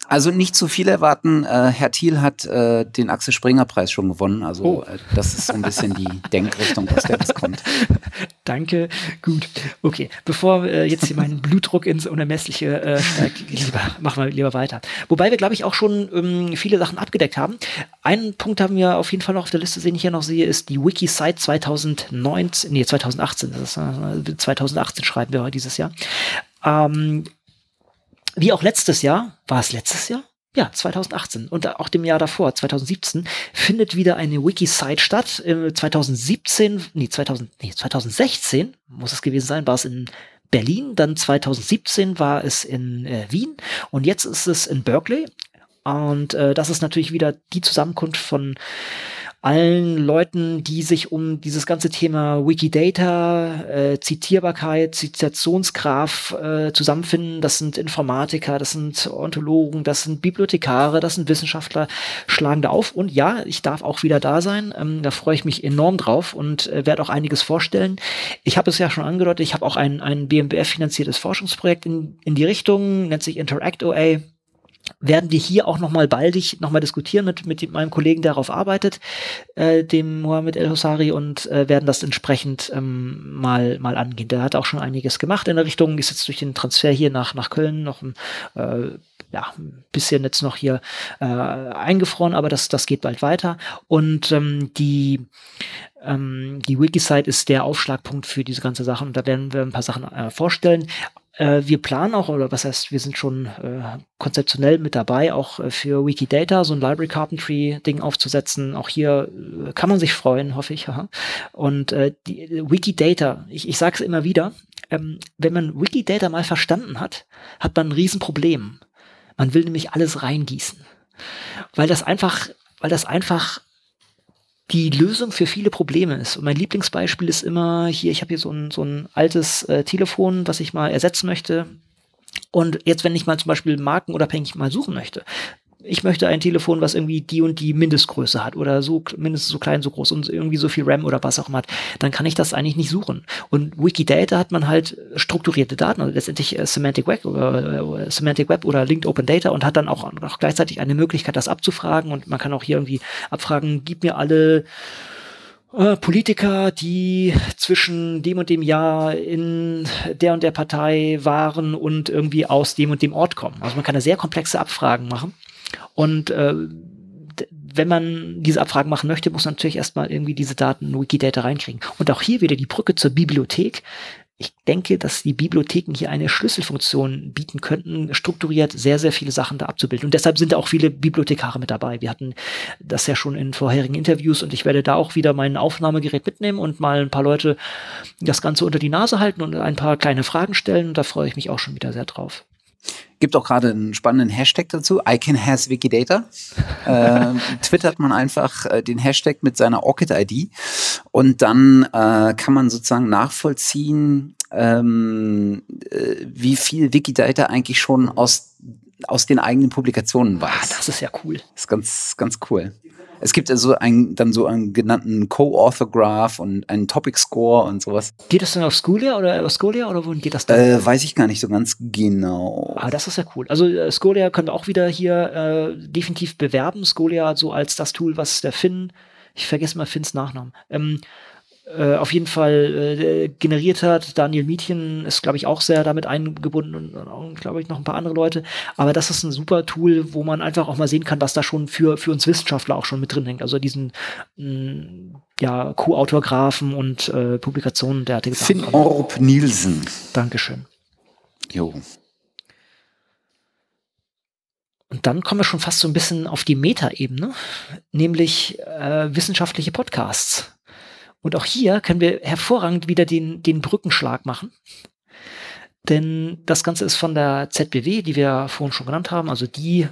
S2: Also nicht zu viel erwarten. Äh, Herr Thiel hat äh, den Axel Springer Preis schon gewonnen. Also oh. äh, das ist so ein bisschen die [LAUGHS] Denkrichtung, aus der das kommt. [LAUGHS]
S1: Danke. Gut. Okay. Bevor äh, jetzt hier mein Blutdruck ins Unermessliche äh, steigt, [LAUGHS] lieber, machen wir lieber weiter. Wobei wir, glaube ich, auch schon ähm, viele Sachen abgedeckt haben. Einen Punkt haben wir auf jeden Fall noch auf der Liste, den ich hier noch sehe, ist die Wiki-Site 2019, nee, 2018. Das ist, äh, 2018 schreiben wir heute dieses Jahr. Ähm, wie auch letztes Jahr, war es letztes Jahr? Ja, 2018 und auch dem Jahr davor, 2017, findet wieder eine Wiki-Site statt. 2017, nee, 2000, nee, 2016 muss es gewesen sein, war es in Berlin, dann 2017 war es in äh, Wien und jetzt ist es in Berkeley. Und äh, das ist natürlich wieder die Zusammenkunft von allen Leuten, die sich um dieses ganze Thema Wikidata, äh, Zitierbarkeit, Zitationsgraph äh, zusammenfinden. Das sind Informatiker, das sind Ontologen, das sind Bibliothekare, das sind Wissenschaftler, schlagen da auf. Und ja, ich darf auch wieder da sein. Ähm, da freue ich mich enorm drauf und äh, werde auch einiges vorstellen. Ich habe es ja schon angedeutet, ich habe auch ein, ein BMBF-finanziertes Forschungsprojekt in, in die Richtung, nennt sich Interact OA werden wir hier auch nochmal baldig nochmal diskutieren mit, mit meinem Kollegen, der darauf arbeitet, äh, dem Mohamed El Hosari und äh, werden das entsprechend ähm, mal, mal angehen. Der hat auch schon einiges gemacht in der Richtung, ist jetzt durch den Transfer hier nach, nach Köln noch ein, äh, ja, ein bisschen jetzt noch hier äh, eingefroren, aber das, das geht bald weiter. Und ähm, die ähm, die Wikisite ist der Aufschlagpunkt für diese ganze Sache und da werden wir ein paar Sachen äh, vorstellen. Äh, wir planen auch, oder was heißt, wir sind schon äh, konzeptionell mit dabei, auch äh, für Wikidata so ein Library Carpentry Ding aufzusetzen. Auch hier äh, kann man sich freuen, hoffe ich. [LAUGHS] Aha. Und äh, die Wikidata, ich, ich sage es immer wieder, ähm, wenn man Wikidata mal verstanden hat, hat man ein Riesenproblem. Man will nämlich alles reingießen. Weil das einfach, weil das einfach die Lösung für viele Probleme ist. Und mein Lieblingsbeispiel ist immer hier, ich habe hier so ein, so ein altes äh, Telefon, was ich mal ersetzen möchte. Und jetzt, wenn ich mal zum Beispiel markenunabhängig mal suchen möchte, ich möchte ein Telefon, was irgendwie die und die Mindestgröße hat oder so mindestens so klein, so groß und irgendwie so viel RAM oder was auch immer hat, dann kann ich das eigentlich nicht suchen. Und Wikidata hat man halt strukturierte Daten, also letztendlich äh, Semantic Web oder äh, Semantic Web oder Linked Open Data und hat dann auch, auch gleichzeitig eine Möglichkeit, das abzufragen und man kann auch hier irgendwie abfragen, gib mir alle äh, Politiker, die zwischen dem und dem Jahr in der und der Partei waren und irgendwie aus dem und dem Ort kommen. Also man kann da sehr komplexe Abfragen machen. Und äh, wenn man diese Abfragen machen möchte, muss man natürlich erstmal irgendwie diese Daten in Wikidata reinkriegen. Und auch hier wieder die Brücke zur Bibliothek. Ich denke, dass die Bibliotheken hier eine Schlüsselfunktion bieten könnten, strukturiert sehr, sehr viele Sachen da abzubilden. Und deshalb sind da auch viele Bibliothekare mit dabei. Wir hatten das ja schon in vorherigen Interviews und ich werde da auch wieder mein Aufnahmegerät mitnehmen und mal ein paar Leute das Ganze unter die Nase halten und ein paar kleine Fragen stellen. Und da freue ich mich auch schon wieder sehr drauf.
S2: Gibt auch gerade einen spannenden Hashtag dazu. I can has Wikidata. [LAUGHS] äh, twittert man einfach äh, den Hashtag mit seiner Orchid-ID und dann äh, kann man sozusagen nachvollziehen, ähm, äh, wie viel Wikidata eigentlich schon aus, aus den eigenen Publikationen weiß. Ah,
S1: das ist ja cool.
S2: Das ist ganz, ganz cool. Es gibt also ein, dann so einen genannten Co-Author Graph und einen Topic Score und sowas.
S1: Geht das dann auf Scholia oder auf Scholia oder wohin geht das
S2: dann? Äh, weiß ich gar nicht so ganz genau.
S1: Ah, das ist ja cool. Also äh, Scholia können wir auch wieder hier äh, definitiv bewerben. Scholia so als das Tool, was der Finn, ich vergesse mal Finns Nachnamen, ähm, äh, auf jeden Fall äh, generiert hat. Daniel Mietchen ist, glaube ich, auch sehr damit eingebunden und, und glaube ich, noch ein paar andere Leute. Aber das ist ein super Tool, wo man einfach auch mal sehen kann, was da schon für, für uns Wissenschaftler auch schon mit drin hängt. Also diesen mh, mm, ja, Co-Autor Graphen und äh, Publikationen derartige
S2: Sachen. Finn Orb Nielsen.
S1: Dankeschön.
S2: Jo.
S1: Und dann kommen wir schon fast so ein bisschen auf die Metaebene, nämlich äh, wissenschaftliche Podcasts. Und auch hier können wir hervorragend wieder den, den Brückenschlag machen. Denn das Ganze ist von der ZBW, die wir vorhin schon genannt haben, also die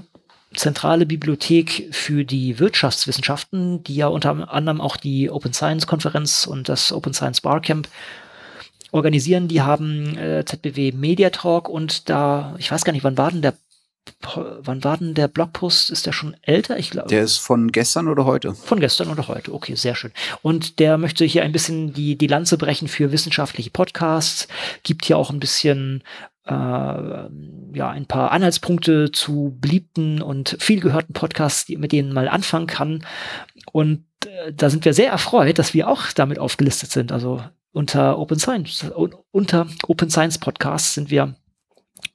S1: zentrale Bibliothek für die Wirtschaftswissenschaften, die ja unter anderem auch die Open Science Konferenz und das Open Science Barcamp organisieren. Die haben äh, ZBW Media Talk und da, ich weiß gar nicht, wann war denn der wann war denn der Blogpost? Ist der schon älter? Ich glaube.
S2: Der ist von gestern oder heute?
S1: Von gestern oder heute. Okay, sehr schön. Und der möchte hier ein bisschen die, die Lanze brechen für wissenschaftliche Podcasts, gibt hier auch ein bisschen äh, ja, ein paar Anhaltspunkte zu beliebten und viel gehörten Podcasts, die, mit denen man mal anfangen kann. Und äh, da sind wir sehr erfreut, dass wir auch damit aufgelistet sind. Also unter Open Science, unter Open Science Podcasts sind wir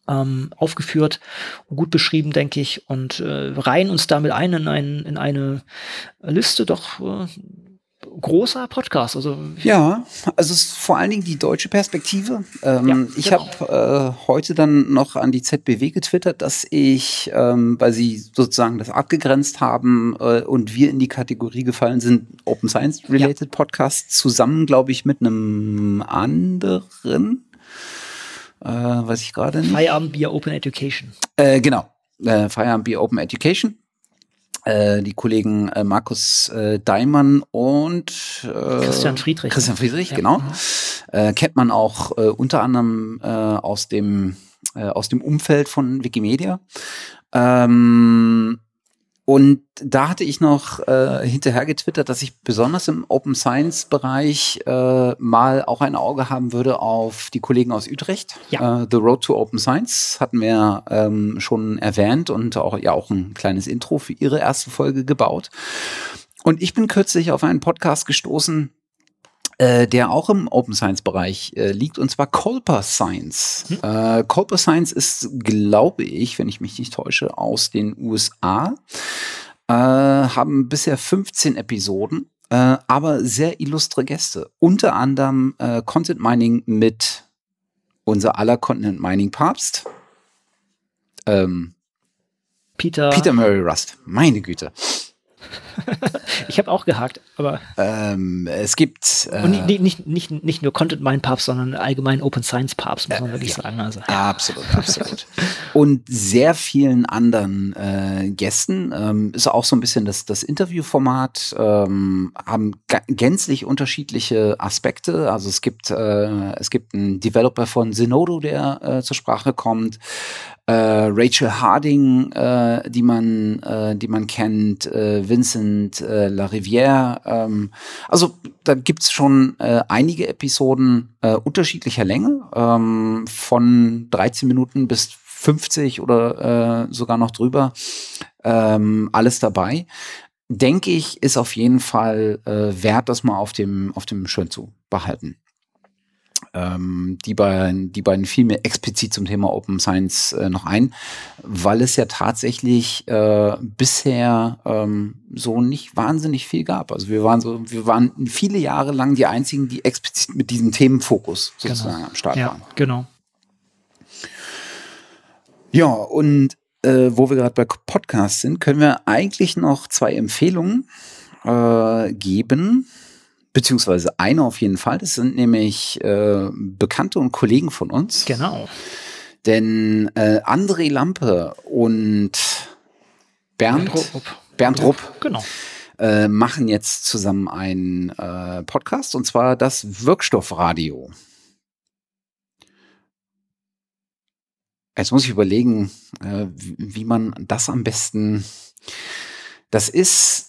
S1: ähm, aufgeführt und gut beschrieben, denke ich, und äh, reihen uns damit ein in, ein, in eine Liste doch äh, großer Podcast. Also
S2: ja, also es ist vor allen Dingen die deutsche Perspektive. Ähm, ja, ich genau. habe äh, heute dann noch an die ZBW getwittert, dass ich, ähm, weil sie sozusagen das abgegrenzt haben äh, und wir in die Kategorie gefallen sind, Open Science Related ja. Podcast zusammen, glaube ich, mit einem anderen äh, weiß ich gerade nicht.
S1: Feierabend Bier Open Education.
S2: Äh, genau, äh, Feierabend Bier Open Education. Äh, die Kollegen äh, Markus äh, Daimann und
S1: äh, Christian Friedrich.
S2: Christian Friedrich, ja. genau. Äh, kennt man auch äh, unter anderem aus dem aus dem Umfeld von Wikimedia. Ähm, und da hatte ich noch äh, hinterher getwittert, dass ich besonders im Open Science Bereich äh, mal auch ein Auge haben würde auf die Kollegen aus Utrecht. Ja. Äh, The Road to Open Science hatten wir ähm, schon erwähnt und auch ja auch ein kleines Intro für ihre erste Folge gebaut. Und ich bin kürzlich auf einen Podcast gestoßen, äh, der auch im Open Science Bereich äh, liegt, und zwar Colper Science. Hm. Äh, Colper Science ist, glaube ich, wenn ich mich nicht täusche, aus den USA. Äh, haben bisher 15 Episoden, äh, aber sehr illustre Gäste. Unter anderem Content Mining mit unser aller Content Mining Papst. Ähm,
S1: Peter.
S2: Peter Murray Rust. Meine Güte
S1: ich habe auch gehakt, aber.
S2: Ähm, es gibt.
S1: Äh, und nicht, nicht, nicht, nicht nur Content Mind Papst, sondern allgemein Open Science Papst, muss man äh, wirklich ja, sagen. Also,
S2: ja. Absolut, absolut. und sehr vielen anderen äh, Gästen. Ähm, ist auch so ein bisschen das, das Interviewformat, ähm, haben gänzlich unterschiedliche Aspekte. Also es gibt, äh, es gibt einen Developer von Zenodo, der äh, zur Sprache kommt äh, Rachel Harding, äh, die man, äh, die man kennt, äh, Vincent äh, Larivière. Ähm, also da gibt's schon äh, einige Episoden äh, unterschiedlicher Länge, ähm, von 13 Minuten bis 50 oder äh, sogar noch drüber. Ähm, alles dabei. Denke ich, ist auf jeden Fall äh, wert, das mal auf dem, auf dem Schirm zu behalten. Ähm, die, beiden, die beiden fielen mir explizit zum Thema Open Science äh, noch ein, weil es ja tatsächlich äh, bisher ähm, so nicht wahnsinnig viel gab. Also wir waren so, wir waren viele Jahre lang die einzigen, die explizit mit diesem Themenfokus genau. sozusagen genau. am Start ja, waren.
S1: Genau.
S2: Ja, und äh, wo wir gerade bei Podcasts sind, können wir eigentlich noch zwei Empfehlungen äh, geben beziehungsweise eine auf jeden Fall. Das sind nämlich äh, Bekannte und Kollegen von uns.
S1: Genau.
S2: Denn äh, André Lampe und Bernd, Bernd Rupp, Bernd Rupp
S1: genau.
S2: äh, machen jetzt zusammen einen äh, Podcast und zwar das Wirkstoffradio. Jetzt muss ich überlegen, äh, wie, wie man das am besten. Das ist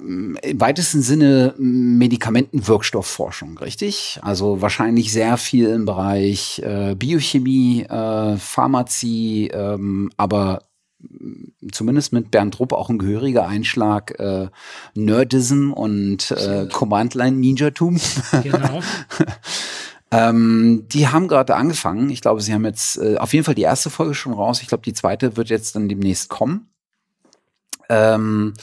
S2: im weitesten Sinne Medikamentenwirkstoffforschung, richtig? Also wahrscheinlich sehr viel im Bereich äh, Biochemie, äh, Pharmazie, ähm, aber zumindest mit Bernd Rupp auch ein gehöriger Einschlag äh, Nerdism und äh, Command-Line-Ninjatum. Genau. [LAUGHS] ähm, die haben gerade angefangen. Ich glaube, sie haben jetzt äh, auf jeden Fall die erste Folge schon raus. Ich glaube, die zweite wird jetzt dann demnächst kommen. Ähm,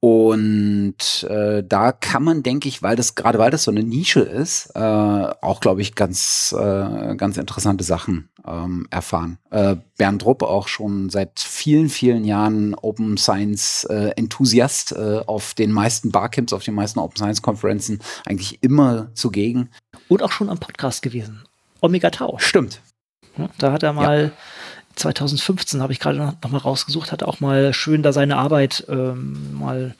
S2: und äh, da kann man, denke ich, weil das gerade weil das so eine Nische ist, äh, auch glaube ich ganz äh, ganz interessante Sachen ähm, erfahren. Äh, Bernd Rupp auch schon seit vielen vielen Jahren Open Science äh, Enthusiast äh, auf den meisten Barcamps, auf den meisten Open Science Konferenzen eigentlich immer zugegen.
S1: Und auch schon am Podcast gewesen. Omega Tau.
S2: Stimmt.
S1: Da hat er mal ja 2015 habe ich gerade noch, noch, mal rausgesucht, hat auch mal schön da seine Arbeit ähm, mal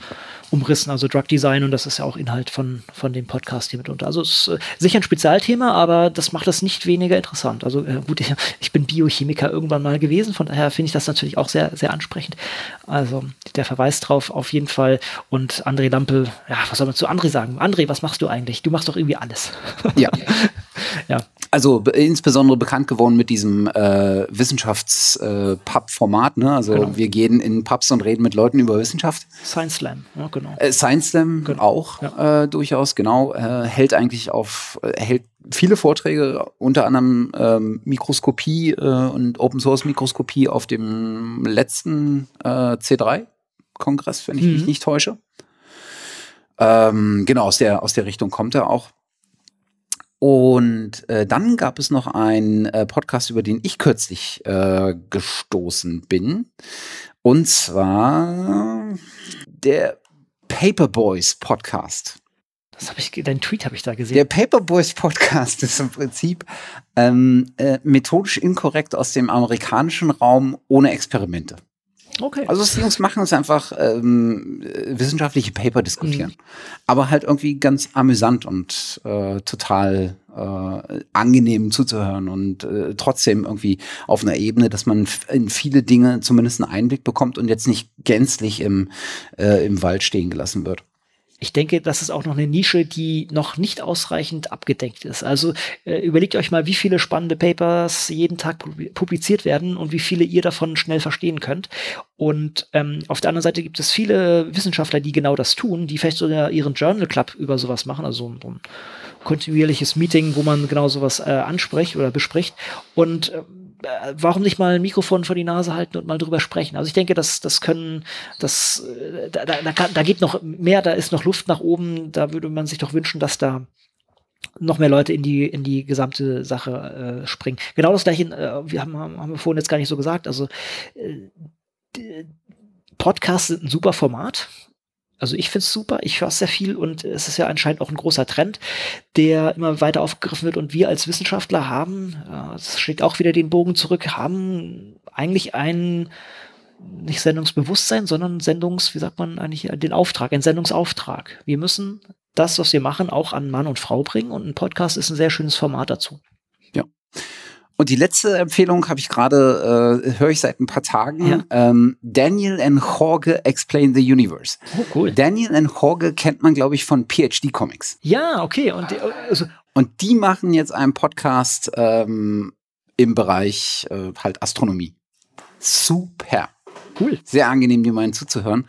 S1: umrissen, also Drug Design und das ist ja auch Inhalt von, von dem Podcast hier mitunter. Also es ist äh, sicher ein Spezialthema, aber das macht es nicht weniger interessant. Also äh, gut, ich, [LAUGHS] ich, bin Biochemiker irgendwann mal gewesen, von daher finde ich das natürlich auch sehr, sehr ansprechend. Also der Verweis drauf auf jeden Fall und André Lampe, ja, was soll man zu André sagen? André, was machst du eigentlich? Du machst doch irgendwie alles.
S2: Ja. [LAUGHS] ja. Also insbesondere bekannt geworden mit diesem äh, Wissenschafts-Pub-Format. Äh, ne? Also genau. wir gehen in Pubs und reden mit Leuten über Wissenschaft.
S1: Science Slam, ja, genau.
S2: Äh, Science Slam genau. auch ja. äh, durchaus, genau. Äh, hält eigentlich auf, äh, hält viele Vorträge, unter anderem ähm, Mikroskopie äh, und Open Source Mikroskopie auf dem letzten äh, C3-Kongress, wenn ich mhm. mich nicht täusche. Ähm, genau, aus der, aus der Richtung kommt er auch. Und äh, dann gab es noch einen äh, Podcast, über den ich kürzlich äh, gestoßen bin. Und zwar der Paperboys Podcast.
S1: Das habe ich, deinen Tweet habe ich da gesehen.
S2: Der Paperboys Podcast [LAUGHS] ist im Prinzip ähm, äh, methodisch inkorrekt aus dem amerikanischen Raum ohne Experimente. Okay. Also was die Jungs machen, ist einfach ähm, wissenschaftliche Paper diskutieren. Mhm. Aber halt irgendwie ganz amüsant und äh, total äh, angenehm zuzuhören und äh, trotzdem irgendwie auf einer Ebene, dass man in viele Dinge zumindest einen Einblick bekommt und jetzt nicht gänzlich im, äh, im Wald stehen gelassen wird
S1: ich denke, das ist auch noch eine Nische, die noch nicht ausreichend abgedeckt ist. Also äh, überlegt euch mal, wie viele spannende Papers jeden Tag publiziert werden und wie viele ihr davon schnell verstehen könnt. Und ähm, auf der anderen Seite gibt es viele Wissenschaftler, die genau das tun, die vielleicht sogar ihren Journal Club über sowas machen, also so ein kontinuierliches Meeting, wo man genau sowas äh, anspricht oder bespricht. Und äh, warum nicht mal ein Mikrofon vor die Nase halten und mal drüber sprechen? Also ich denke, das, das können, das, äh, da, da, kann, da geht noch mehr, da ist noch Luft nach oben. Da würde man sich doch wünschen, dass da noch mehr Leute in die in die gesamte Sache äh, springen. Genau das gleiche, äh, wir haben, haben wir vorhin jetzt gar nicht so gesagt. Also äh, Podcasts sind ein super Format. Also ich finde es super, ich höre sehr viel und es ist ja anscheinend auch ein großer Trend, der immer weiter aufgegriffen wird. Und wir als Wissenschaftler haben, das schlägt auch wieder den Bogen zurück, haben eigentlich ein nicht Sendungsbewusstsein, sondern Sendungs, wie sagt man eigentlich, den Auftrag, ein Sendungsauftrag. Wir müssen das, was wir machen, auch an Mann und Frau bringen und ein Podcast ist ein sehr schönes Format dazu.
S2: Ja. Und die letzte Empfehlung habe ich gerade, äh, höre ich seit ein paar Tagen. Ja. Ähm, Daniel and Jorge Explain the Universe. Oh, cool. Daniel and Jorge kennt man, glaube ich, von PhD Comics.
S1: Ja, okay. Und,
S2: also und die machen jetzt einen Podcast ähm, im Bereich äh, halt Astronomie. Super. Cool. Sehr angenehm, die meinen zuzuhören.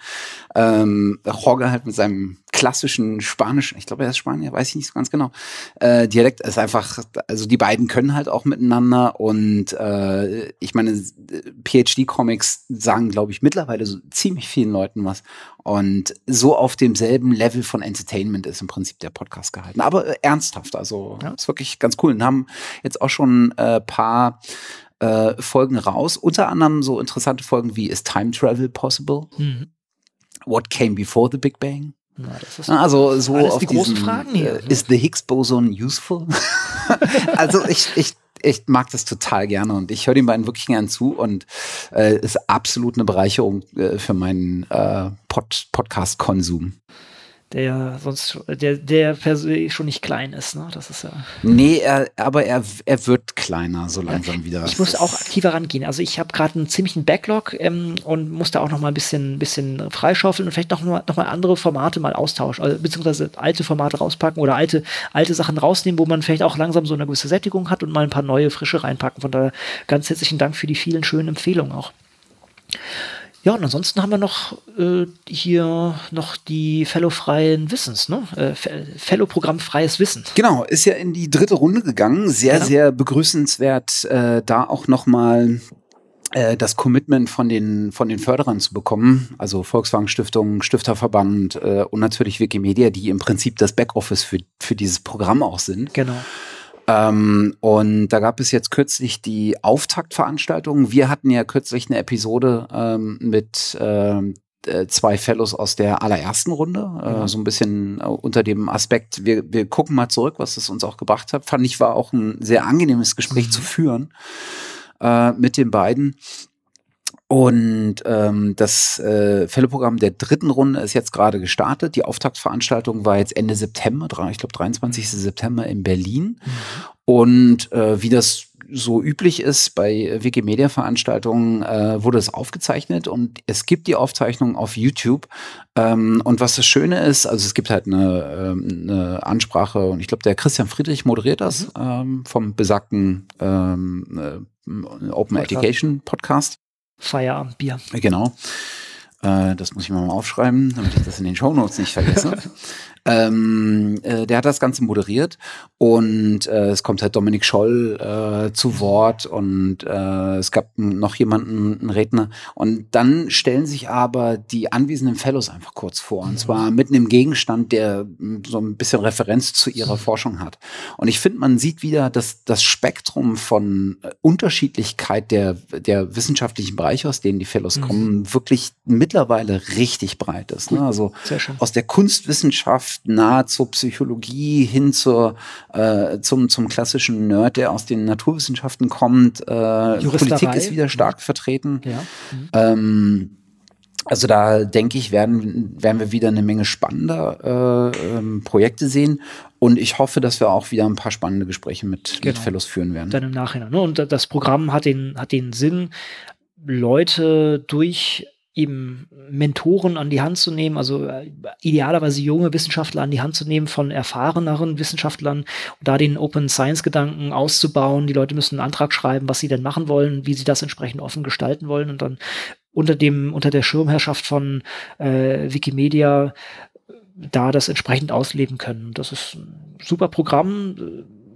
S2: Ähm, Jorge halt mit seinem klassischen spanischen, ich glaube, er ist Spanier, weiß ich nicht so ganz genau. Äh, Dialekt ist einfach, also die beiden können halt auch miteinander und äh, ich meine, PhD-Comics sagen, glaube ich, mittlerweile so ziemlich vielen Leuten was. Und so auf demselben Level von Entertainment ist im Prinzip der Podcast gehalten. Aber äh, ernsthaft, also ja. ist wirklich ganz cool. Und haben jetzt auch schon äh, paar äh, Folgen raus. Unter anderem so interessante Folgen wie Is Time Travel Possible? Mhm. What Came Before the Big Bang? Na, also so auf die diesen, Fragen hier. Äh, ist the Higgs Boson useful? [LAUGHS] also ich, ich, ich mag das total gerne und ich höre den beiden wirklich gern zu und äh, ist absolut eine Bereicherung äh, für meinen äh, Pod Podcast-Konsum
S1: der sonst, der, der schon nicht klein ist, ne? Das ist ja.
S2: Nee, er, aber er, er wird kleiner, so langsam wieder.
S1: Ich muss auch aktiver rangehen. Also ich habe gerade einen ziemlichen Backlog ähm, und muss da auch noch mal ein bisschen, bisschen freischaufeln und vielleicht noch mal, noch mal andere Formate mal austauschen, also, beziehungsweise alte Formate rauspacken oder alte, alte Sachen rausnehmen, wo man vielleicht auch langsam so eine gewisse Sättigung hat und mal ein paar neue, frische reinpacken. Von daher ganz herzlichen Dank für die vielen schönen Empfehlungen auch. Ja, und ansonsten haben wir noch äh, hier noch die Fellow-freien Wissens, ne? Äh, Fellow-Programm Freies Wissen.
S2: Genau, ist ja in die dritte Runde gegangen. Sehr, ja. sehr begrüßenswert, äh, da auch nochmal äh, das Commitment von den von den Förderern zu bekommen, also Volkswagen Stiftung, Stifterverband äh, und natürlich Wikimedia, die im Prinzip das Backoffice für für dieses Programm auch sind.
S1: Genau.
S2: Ähm, und da gab es jetzt kürzlich die Auftaktveranstaltung. Wir hatten ja kürzlich eine Episode ähm, mit ähm, äh, zwei Fellows aus der allerersten Runde, äh, mhm. so ein bisschen äh, unter dem Aspekt, wir, wir gucken mal zurück, was es uns auch gebracht hat. Fand ich, war auch ein sehr angenehmes Gespräch mhm. zu führen äh, mit den beiden. Und ähm, das äh, Fellow-Programm der dritten Runde ist jetzt gerade gestartet. Die Auftaktveranstaltung war jetzt Ende September, ich glaube 23. September in Berlin. Mhm. Und äh, wie das so üblich ist bei Wikimedia-Veranstaltungen, äh, wurde es aufgezeichnet und es gibt die Aufzeichnung auf YouTube. Ähm, und was das Schöne ist, also es gibt halt eine, ähm, eine Ansprache und ich glaube, der Christian Friedrich moderiert das mhm. ähm, vom besagten ähm, äh, Open Education Podcast.
S1: Feierabendbier.
S2: Genau. Äh, das muss ich mal aufschreiben, damit ich das in den Show Notes nicht vergesse. [LAUGHS] Ähm, äh, der hat das Ganze moderiert und äh, es kommt halt Dominik Scholl äh, zu Wort und äh, es gab noch jemanden, einen Redner. Und dann stellen sich aber die anwesenden Fellows einfach kurz vor. Und zwar mitten im Gegenstand, der so ein bisschen Referenz zu ihrer Forschung hat. Und ich finde, man sieht wieder, dass das Spektrum von Unterschiedlichkeit der, der wissenschaftlichen Bereiche, aus denen die Fellows mhm. kommen, wirklich mittlerweile richtig breit ist. Ne? Also aus der Kunstwissenschaft Wissenschaft nahe zur Psychologie hin zur, äh, zum, zum klassischen Nerd, der aus den Naturwissenschaften kommt. Äh, Politik ist wieder stark vertreten. Ja. Mhm. Ähm, also da denke ich, werden, werden wir wieder eine Menge spannender äh, ähm, Projekte sehen. Und ich hoffe, dass wir auch wieder ein paar spannende Gespräche mit, genau. mit Fellows führen werden.
S1: Dann im Nachhinein. Ne? Und das Programm hat den, hat den Sinn, Leute durch eben Mentoren an die Hand zu nehmen, also äh, idealerweise junge Wissenschaftler an die Hand zu nehmen von erfahreneren Wissenschaftlern und da den Open Science Gedanken auszubauen. Die Leute müssen einen Antrag schreiben, was sie denn machen wollen, wie sie das entsprechend offen gestalten wollen und dann unter dem unter der Schirmherrschaft von äh, Wikimedia da das entsprechend ausleben können. Das ist ein super Programm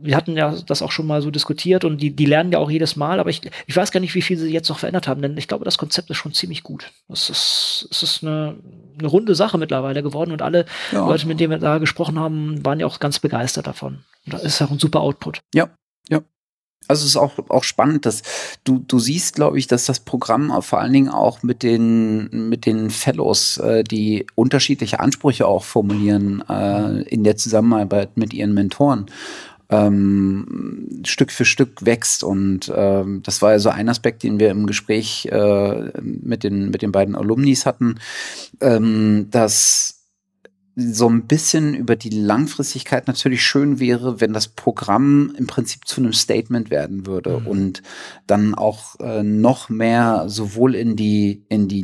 S1: wir hatten ja das auch schon mal so diskutiert und die, die lernen ja auch jedes Mal, aber ich, ich weiß gar nicht, wie viel sie jetzt noch verändert haben, denn ich glaube, das Konzept ist schon ziemlich gut. Es ist, es ist eine, eine runde Sache mittlerweile geworden und alle ja. Leute, mit denen wir da gesprochen haben, waren ja auch ganz begeistert davon. Und das ist auch ein super Output.
S2: Ja, ja. Also es ist auch, auch spannend, dass du, du siehst, glaube ich, dass das Programm vor allen Dingen auch mit den, mit den Fellows, äh, die unterschiedliche Ansprüche auch formulieren äh, in der Zusammenarbeit mit ihren Mentoren, ähm, Stück für Stück wächst. Und ähm, das war ja so ein Aspekt, den wir im Gespräch äh, mit, den, mit den beiden Alumnis hatten, ähm, dass so ein bisschen über die Langfristigkeit natürlich schön wäre, wenn das Programm im Prinzip zu einem Statement werden würde mhm. und dann auch äh, noch mehr sowohl in die in die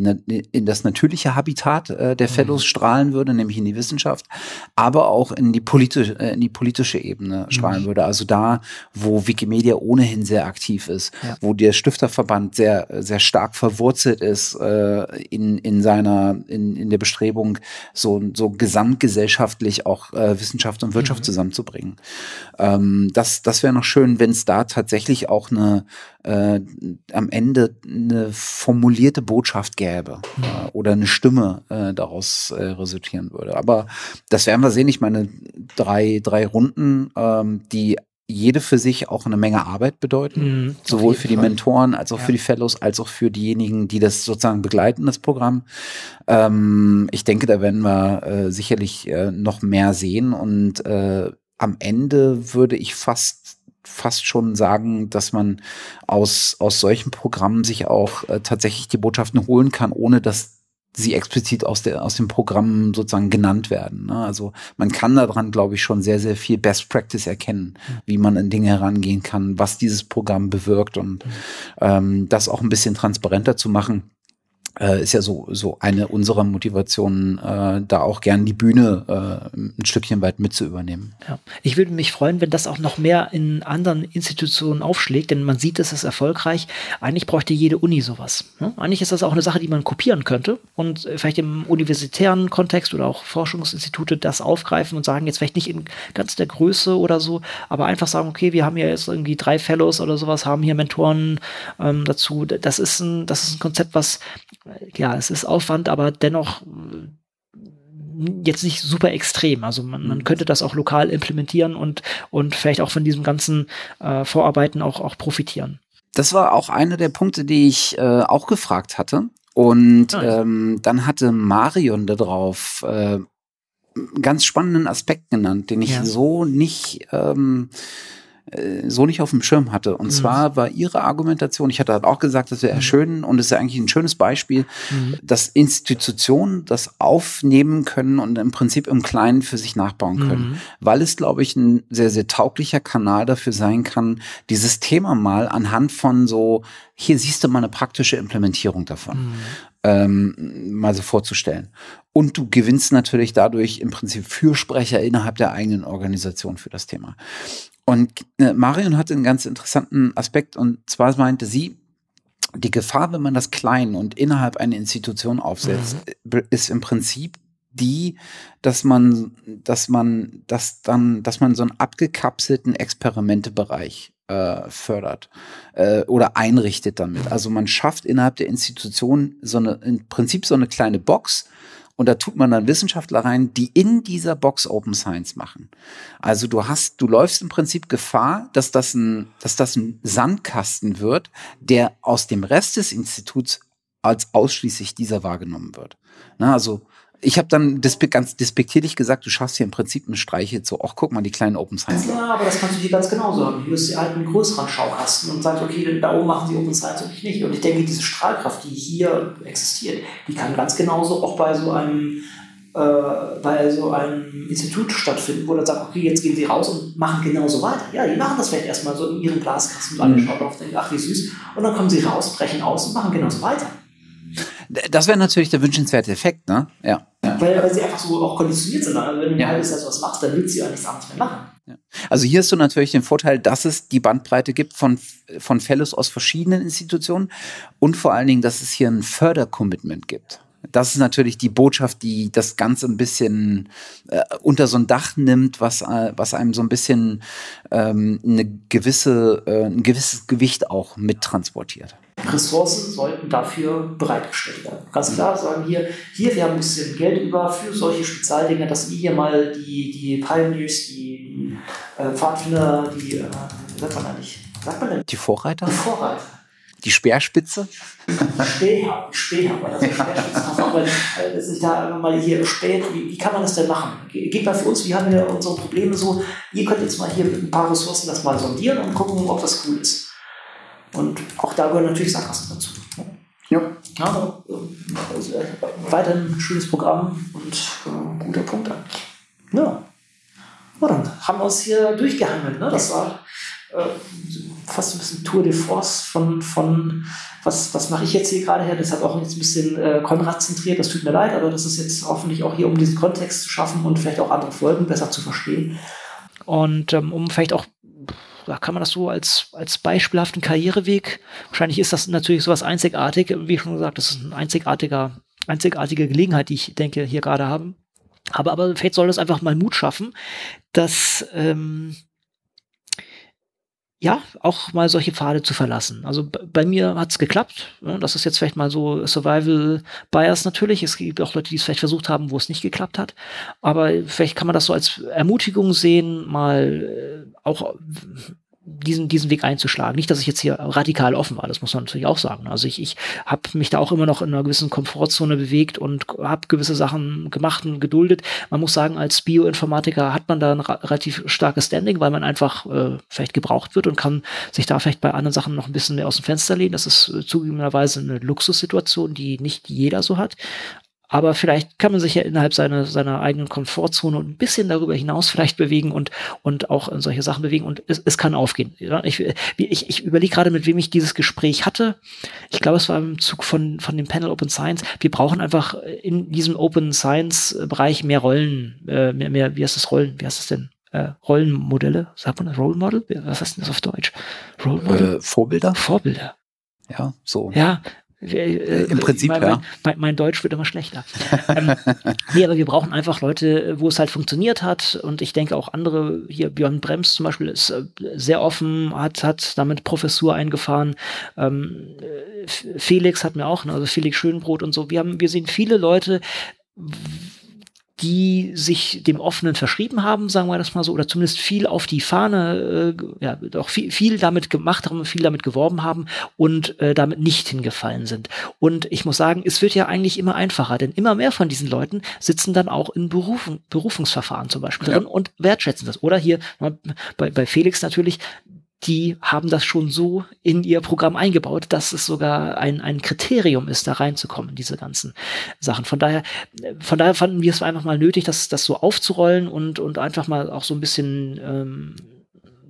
S2: in das natürliche Habitat äh, der mhm. Fellows mhm. strahlen würde, nämlich in die Wissenschaft, aber auch in die politische äh, in die politische Ebene mhm. strahlen würde. Also da, wo Wikimedia ohnehin sehr aktiv ist, ja. wo der Stifterverband sehr sehr stark verwurzelt ist äh, in in seiner in in der Bestrebung so so gesamt gesamtgesellschaftlich auch äh, Wissenschaft und Wirtschaft mhm. zusammenzubringen. Ähm, das das wäre noch schön, wenn es da tatsächlich auch eine äh, am Ende eine formulierte Botschaft gäbe mhm. äh, oder eine Stimme äh, daraus äh, resultieren würde. Aber das werden wir sehen. Ich meine, drei, drei Runden, ähm, die jede für sich auch eine Menge Arbeit bedeuten, mhm, sowohl für die Fall. Mentoren als auch ja. für die Fellows, als auch für diejenigen, die das sozusagen begleiten, das Programm. Ähm, ich denke, da werden wir äh, sicherlich äh, noch mehr sehen und äh, am Ende würde ich fast fast schon sagen, dass man aus, aus solchen Programmen sich auch äh, tatsächlich die Botschaften holen kann, ohne dass sie explizit aus, der, aus dem Programm sozusagen genannt werden. Ne? Also man kann daran, glaube ich, schon sehr, sehr viel Best Practice erkennen, mhm. wie man an Dinge herangehen kann, was dieses Programm bewirkt und mhm. ähm, das auch ein bisschen transparenter zu machen äh, ist ja so, so eine unserer Motivationen, äh, da auch gern die Bühne äh, ein Stückchen weit mit zu übernehmen.
S1: Ja. Ich würde mich freuen, wenn das auch noch mehr in anderen Institutionen aufschlägt, denn man sieht, es ist erfolgreich. Eigentlich bräuchte jede Uni sowas. Ne? Eigentlich ist das auch eine Sache, die man kopieren könnte und vielleicht im universitären Kontext oder auch Forschungsinstitute das aufgreifen und sagen, jetzt vielleicht nicht in ganz der Größe oder so, aber einfach sagen, okay, wir haben ja jetzt irgendwie drei Fellows oder sowas, haben hier Mentoren ähm, dazu. Das ist ein, das ist ein Konzept, was ja, es ist Aufwand, aber dennoch äh, jetzt nicht super extrem. Also man, man mhm. könnte das auch lokal implementieren und, und vielleicht auch von diesem ganzen äh, Vorarbeiten auch, auch profitieren.
S2: Das war auch einer der Punkte, die ich äh, auch gefragt hatte. Und ah, ähm, dann hatte Marion darauf äh, einen ganz spannenden Aspekt genannt, den ich ja. so nicht ähm, äh, so nicht auf dem Schirm hatte. Und mhm. zwar war ihre Argumentation, ich hatte halt auch gesagt, das wäre mhm. schön und es ist ja eigentlich ein schönes Beispiel, mhm. dass Institutionen das aufnehmen können und im Prinzip im Kleinen für sich nachbauen können. Mhm. Weil es, glaube ich, ein sehr, sehr tauglicher Kanal dafür sein kann, dieses Thema mal anhand von so, hier siehst du mal eine praktische Implementierung davon. Mhm. Ähm, mal so vorzustellen. Und du gewinnst natürlich dadurch im Prinzip Fürsprecher innerhalb der eigenen Organisation für das Thema. Und äh, Marion hatte einen ganz interessanten Aspekt und zwar meinte sie, die Gefahr, wenn man das klein und innerhalb einer Institution aufsetzt, mhm. ist im Prinzip die, dass man, dass man, dass dann, dass man so einen abgekapselten Experimentebereich äh, fördert äh, oder einrichtet damit. Also man schafft innerhalb der Institution so eine, im Prinzip so eine kleine Box, und da tut man dann Wissenschaftler rein, die in dieser Box Open Science machen. Also du hast, du läufst im Prinzip Gefahr, dass das ein, dass das ein Sandkasten wird, der aus dem Rest des Instituts als ausschließlich dieser wahrgenommen wird. Na, also ich habe dann despe ganz despektierlich gesagt, du schaffst hier im Prinzip einen Streich jetzt so, ach guck mal, die kleinen Open Science.
S1: Ja, aber das kannst du hier ganz genauso haben. Ist sie halt einen größeren Schaukasten und sagt, okay, da oben machen sie Open Science und ich nicht. Und ich denke, diese Strahlkraft, die hier existiert, die kann ganz genauso auch bei so einem äh, bei so einem Institut stattfinden, wo dann sagt, okay, jetzt gehen sie raus und machen genauso weiter. Ja, die machen das vielleicht erstmal so in ihren Glaskasten und alle mhm. schauen drauf und denken, ach wie süß. Und dann kommen sie raus, brechen aus und machen genauso weiter.
S2: Das wäre natürlich der wünschenswerte Effekt, ne? Ja.
S1: Weil, weil sie einfach so auch konditioniert sind. Also wenn du ein ja. halbes Jahr sowas machst, dann willst du ja nichts anderes mehr machen.
S2: Also hier hast du natürlich den Vorteil, dass es die Bandbreite gibt von, von Fellows aus verschiedenen Institutionen und vor allen Dingen, dass es hier ein Fördercommitment gibt. Das ist natürlich die Botschaft, die das Ganze ein bisschen äh, unter so ein Dach nimmt, was, äh, was einem so ein bisschen ähm, eine gewisse, äh, ein gewisses Gewicht auch mittransportiert.
S1: Ressourcen sollten dafür bereitgestellt werden. Ganz klar sagen hier, hier, wir haben ein bisschen Geld über für solche Spezialdinge, dass ihr hier mal die, die Pioneers, die, die äh, Pfadfinder, die, äh, wie sagt man eigentlich? Sagt man denn?
S2: Die Vorreiter?
S1: Die Vorreiter.
S2: Die Speerspitze?
S1: Späher, Späher, also Speerspitze, sich da mal hier spät, wie, wie kann man das denn machen? Geht mal für uns, wir haben ja unsere Probleme so, ihr könnt jetzt mal hier mit ein paar Ressourcen das mal sondieren und gucken, ob das cool ist. Und auch da gehören natürlich Sackgassen dazu. Ja. ja also, äh, weiterhin ein schönes Programm und äh, guter Punkt eigentlich. Ja. ja. Dann haben wir uns hier durchgehangelt. Ne? Das war äh, fast ein bisschen Tour de Force von, von was, was mache ich jetzt hier gerade her. Das hat auch jetzt ein bisschen äh, Konrad zentriert, das tut mir leid, aber das ist jetzt hoffentlich auch hier, um diesen Kontext zu schaffen und vielleicht auch andere Folgen besser zu verstehen. Und ähm, um vielleicht auch da kann man das so als, als beispielhaften Karriereweg. Wahrscheinlich ist das natürlich sowas einzigartig, wie schon gesagt, das ist ein einzigartiger, einzigartige Gelegenheit, die ich denke, hier gerade haben. Aber, aber vielleicht soll das einfach mal Mut schaffen, dass ähm, ja, auch mal solche Pfade zu verlassen. Also bei mir hat's geklappt. Das ist jetzt vielleicht mal so Survival Bias natürlich. Es gibt auch Leute, die es vielleicht versucht haben, wo es nicht geklappt hat. Aber vielleicht kann man das so als Ermutigung sehen, mal äh, auch diesen, diesen Weg einzuschlagen. Nicht, dass ich jetzt hier radikal offen war, das muss man natürlich auch sagen. Also ich, ich habe mich da auch immer noch in einer gewissen Komfortzone bewegt und habe gewisse Sachen gemacht und geduldet. Man muss sagen, als Bioinformatiker hat man da ein relativ starkes Standing, weil man einfach äh, vielleicht gebraucht wird und kann sich da vielleicht bei anderen Sachen noch ein bisschen mehr aus dem Fenster lehnen. Das ist äh, zugegebenerweise eine Luxussituation, die nicht jeder so hat. Aber vielleicht kann man sich ja innerhalb seiner, seiner eigenen Komfortzone ein bisschen darüber hinaus vielleicht bewegen und, und auch in solche Sachen bewegen und es, es kann aufgehen. Ja, ich ich, ich überlege gerade, mit wem ich dieses Gespräch hatte. Ich glaube, es war im Zug von, von dem Panel Open Science. Wir brauchen einfach in diesem Open Science Bereich mehr Rollen, äh, mehr, mehr, wie heißt das Rollen? Wie heißt das denn? Äh, Rollenmodelle, sagt man das? Role Model? Was heißt denn das auf Deutsch?
S2: Role Model? Äh, Vorbilder?
S1: Vorbilder.
S2: Ja, so.
S1: Ja, äh,
S2: Im Prinzip,
S1: mein,
S2: ja.
S1: Mein, mein, Deutsch wird immer schlechter. [LAUGHS] ähm, nee, aber wir brauchen einfach Leute, wo es halt funktioniert hat. Und ich denke auch andere, hier Björn Brems zum Beispiel ist äh, sehr offen, hat, hat damit Professur eingefahren. Ähm, Felix hat mir auch, ne, also Felix Schönbrot und so. Wir haben, wir sehen viele Leute, die sich dem Offenen verschrieben haben, sagen wir das mal so, oder zumindest viel auf die Fahne, äh, ja, doch viel, viel damit gemacht haben, viel damit geworben haben und äh, damit nicht hingefallen sind. Und ich muss sagen, es wird ja eigentlich immer einfacher, denn immer mehr von diesen Leuten sitzen dann auch in Berufen, Berufungsverfahren zum Beispiel ja. drin und wertschätzen das. Oder hier bei, bei Felix natürlich, die haben das schon so in ihr Programm eingebaut, dass es sogar ein, ein Kriterium ist, da reinzukommen, diese ganzen Sachen. Von daher, von daher fanden wir es einfach mal nötig, das, das so aufzurollen und, und einfach mal auch so ein bisschen ähm,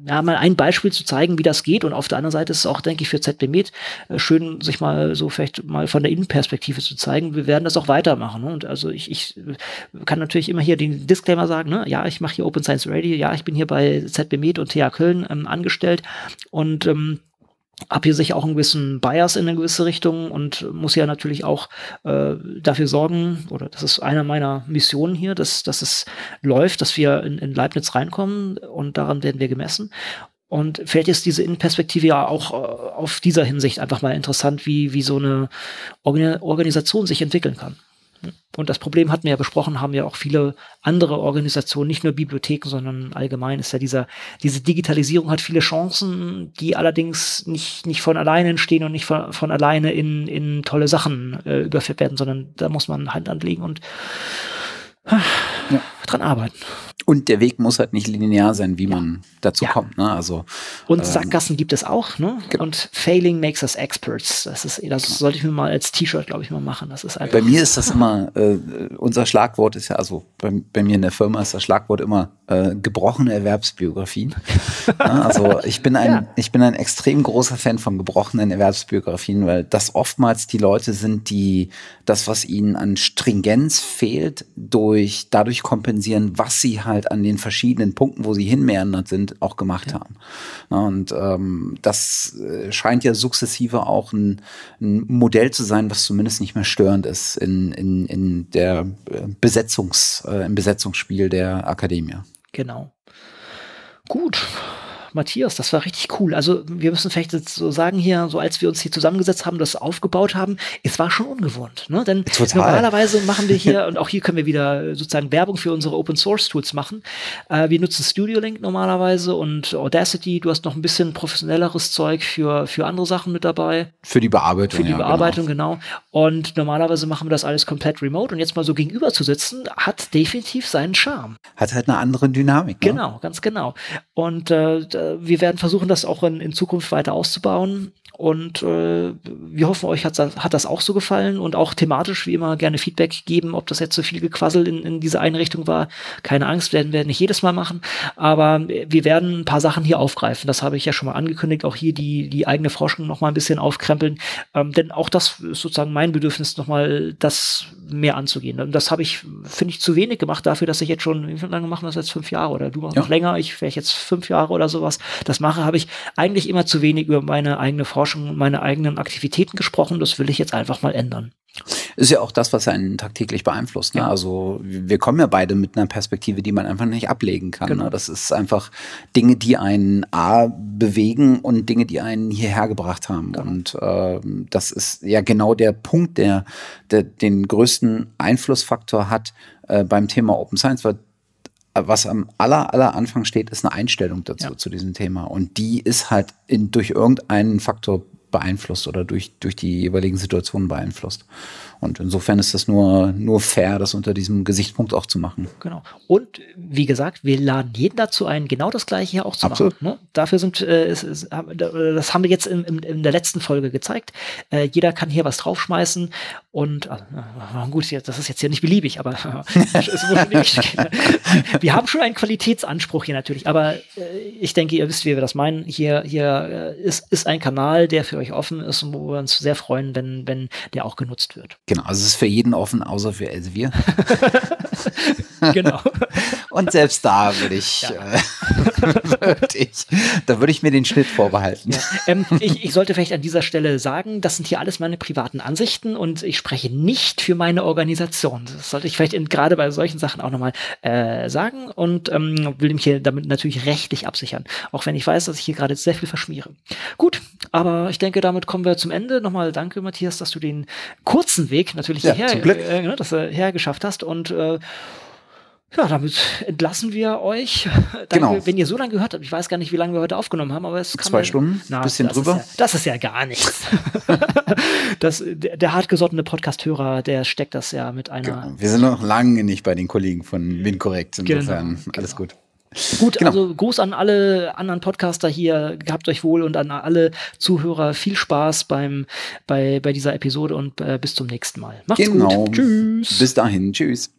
S1: ja, mal ein Beispiel zu zeigen, wie das geht. Und auf der anderen Seite ist es auch, denke ich, für ZB Med äh, schön, sich mal so vielleicht mal von der Innenperspektive zu zeigen. Wir werden das auch weitermachen. Ne? Und also ich, ich kann natürlich immer hier den Disclaimer sagen, ne? ja, ich mache hier Open Science Radio, ja, ich bin hier bei ZB Med und TH Köln ähm, angestellt und ähm, habe hier sicher auch einen gewissen Bias in eine gewisse Richtung und muss ja natürlich auch äh, dafür sorgen, oder das ist einer meiner Missionen hier, dass, dass es läuft, dass wir in, in Leibniz reinkommen und daran werden wir gemessen. Und vielleicht ist diese Innenperspektive ja auch äh, auf dieser Hinsicht einfach mal interessant, wie, wie so eine Organisation sich entwickeln kann. Und das Problem hatten wir ja besprochen, haben ja auch viele andere Organisationen, nicht nur Bibliotheken, sondern allgemein ist ja dieser, diese Digitalisierung hat viele Chancen, die allerdings nicht, nicht von alleine entstehen und nicht von, von alleine in, in tolle Sachen äh, überführt werden, sondern da muss man Hand anlegen und äh, ja. dran arbeiten.
S2: Und der Weg muss halt nicht linear sein, wie ja. man dazu ja. kommt. Ne? Also,
S1: und ähm, Sackgassen gibt es auch. Ne? Genau. Und Failing makes us experts. Das ist, das genau. sollte ich mir mal als T-Shirt, glaube ich, mal machen. Das ist
S2: einfach. Bei mir ist das immer, äh, unser Schlagwort ist ja, also bei, bei, mir in der Firma ist das Schlagwort immer äh, gebrochene Erwerbsbiografien. [LAUGHS] ja, also ich bin ein, ich bin ein extrem großer Fan von gebrochenen Erwerbsbiografien, weil das oftmals die Leute sind, die das, was ihnen an Stringenz fehlt, durch dadurch kompensieren, was sie halt an den verschiedenen Punkten, wo sie hinmeandert sind, auch gemacht ja. haben. und ähm, das äh, scheint ja sukzessive auch ein, ein, Modell zu sein, was zumindest nicht mehr störend ist in, in, in der äh, Besetzungs, äh, im Besetzungsspiel der Akademie.
S1: Genau. Gut. Matthias, das war richtig cool. Also wir müssen vielleicht jetzt so sagen hier, so als wir uns hier zusammengesetzt haben, das aufgebaut haben, es war schon ungewohnt. Ne? Denn Total. normalerweise machen wir hier, [LAUGHS] und auch hier können wir wieder sozusagen Werbung für unsere Open Source Tools machen. Äh, wir nutzen Studio Link normalerweise und Audacity. Du hast noch ein bisschen professionelleres Zeug für, für andere Sachen mit dabei.
S2: Für die Bearbeitung.
S1: Für die ja, genau. Bearbeitung, genau. genau. Und normalerweise machen wir das alles komplett remote. Und jetzt mal so gegenüber zu sitzen, hat definitiv seinen Charme.
S2: Hat halt eine andere Dynamik.
S1: Ne? Genau, ganz genau. Und äh, wir werden versuchen, das auch in, in Zukunft weiter auszubauen. Und äh, wir hoffen, euch hat, hat das auch so gefallen und auch thematisch wie immer gerne Feedback geben, ob das jetzt so viel Gequassel in, in dieser Einrichtung war. Keine Angst, werden wir nicht jedes Mal machen, aber wir werden ein paar Sachen hier aufgreifen. Das habe ich ja schon mal angekündigt, auch hier die, die eigene Forschung noch mal ein bisschen aufkrempeln, ähm, denn auch das ist sozusagen mein Bedürfnis, noch mal das mehr anzugehen. Und das habe ich, finde ich, zu wenig gemacht dafür, dass ich jetzt schon, wie lange machen wir das jetzt? Fünf Jahre oder du machst ja. noch länger, ich wäre jetzt fünf Jahre oder sowas. Das mache, habe ich eigentlich immer zu wenig über meine eigene Forschung Forschung und meine eigenen Aktivitäten gesprochen. Das will ich jetzt einfach mal ändern.
S2: Ist ja auch das, was einen tagtäglich beeinflusst. Ne? Ja. Also wir kommen ja beide mit einer Perspektive, die man einfach nicht ablegen kann. Genau. Ne? Das ist einfach Dinge, die einen A bewegen und Dinge, die einen hierher gebracht haben. Genau. Und äh, das ist ja genau der Punkt, der, der den größten Einflussfaktor hat äh, beim Thema Open Science, weil was am aller, aller Anfang steht, ist eine Einstellung dazu, ja. zu diesem Thema. Und die ist halt in, durch irgendeinen Faktor beeinflusst oder durch, durch die jeweiligen Situationen beeinflusst. Und insofern ist das nur, nur fair, das unter diesem Gesichtspunkt auch zu machen.
S1: Genau. Und wie gesagt, wir laden jeden dazu ein, genau das Gleiche hier auch zu Absolut. machen. Ne? Dafür sind, äh, das haben wir jetzt in, in, in der letzten Folge gezeigt. Äh, jeder kann hier was draufschmeißen Und also, gut, das ist jetzt ja nicht beliebig, aber [LAUGHS] [LAUGHS] wir haben schon einen Qualitätsanspruch hier natürlich. Aber äh, ich denke, ihr wisst, wie wir das meinen. Hier, hier äh, ist, ist ein Kanal, der für euch offen ist und wo wir uns sehr freuen, wenn, wenn der auch genutzt wird.
S2: Genau, also es ist für jeden offen, außer für Elsevier. [LAUGHS]
S1: genau.
S2: Und selbst da würde ich, ja. äh, ich, da würde ich mir den Schnitt vorbehalten. Ja.
S1: Ähm, ich, ich sollte vielleicht an dieser Stelle sagen, das sind hier alles meine privaten Ansichten und ich spreche nicht für meine Organisation. Das sollte ich vielleicht gerade bei solchen Sachen auch nochmal äh, sagen und ähm, will mich hier damit natürlich rechtlich absichern. Auch wenn ich weiß, dass ich hier gerade sehr viel verschmiere. Gut, aber ich denke, damit kommen wir zum Ende. Nochmal danke, Matthias, dass du den kurzen Weg natürlich ja, hierher, äh, ne, dass, äh, hergeschafft hast und äh, ja, damit entlassen wir euch. Danke, genau. wenn ihr so lange gehört habt. Ich weiß gar nicht, wie lange wir heute aufgenommen haben, aber es
S2: kann. Zwei ja, Stunden, na, bisschen
S1: das
S2: drüber.
S1: Ist ja, das ist ja gar nichts. [LAUGHS] das, der, der hartgesottene Podcast-Hörer, der steckt das ja mit einer. Genau.
S2: Wir sind noch lange nicht bei den Kollegen von Winkorrekt. Insofern genau, alles genau. gut.
S1: Gut, genau. also Gruß an alle anderen Podcaster hier, gehabt euch wohl und an alle Zuhörer viel Spaß beim bei bei dieser Episode und äh, bis zum nächsten Mal.
S2: Macht's genau. gut. Tschüss. Bis dahin, tschüss.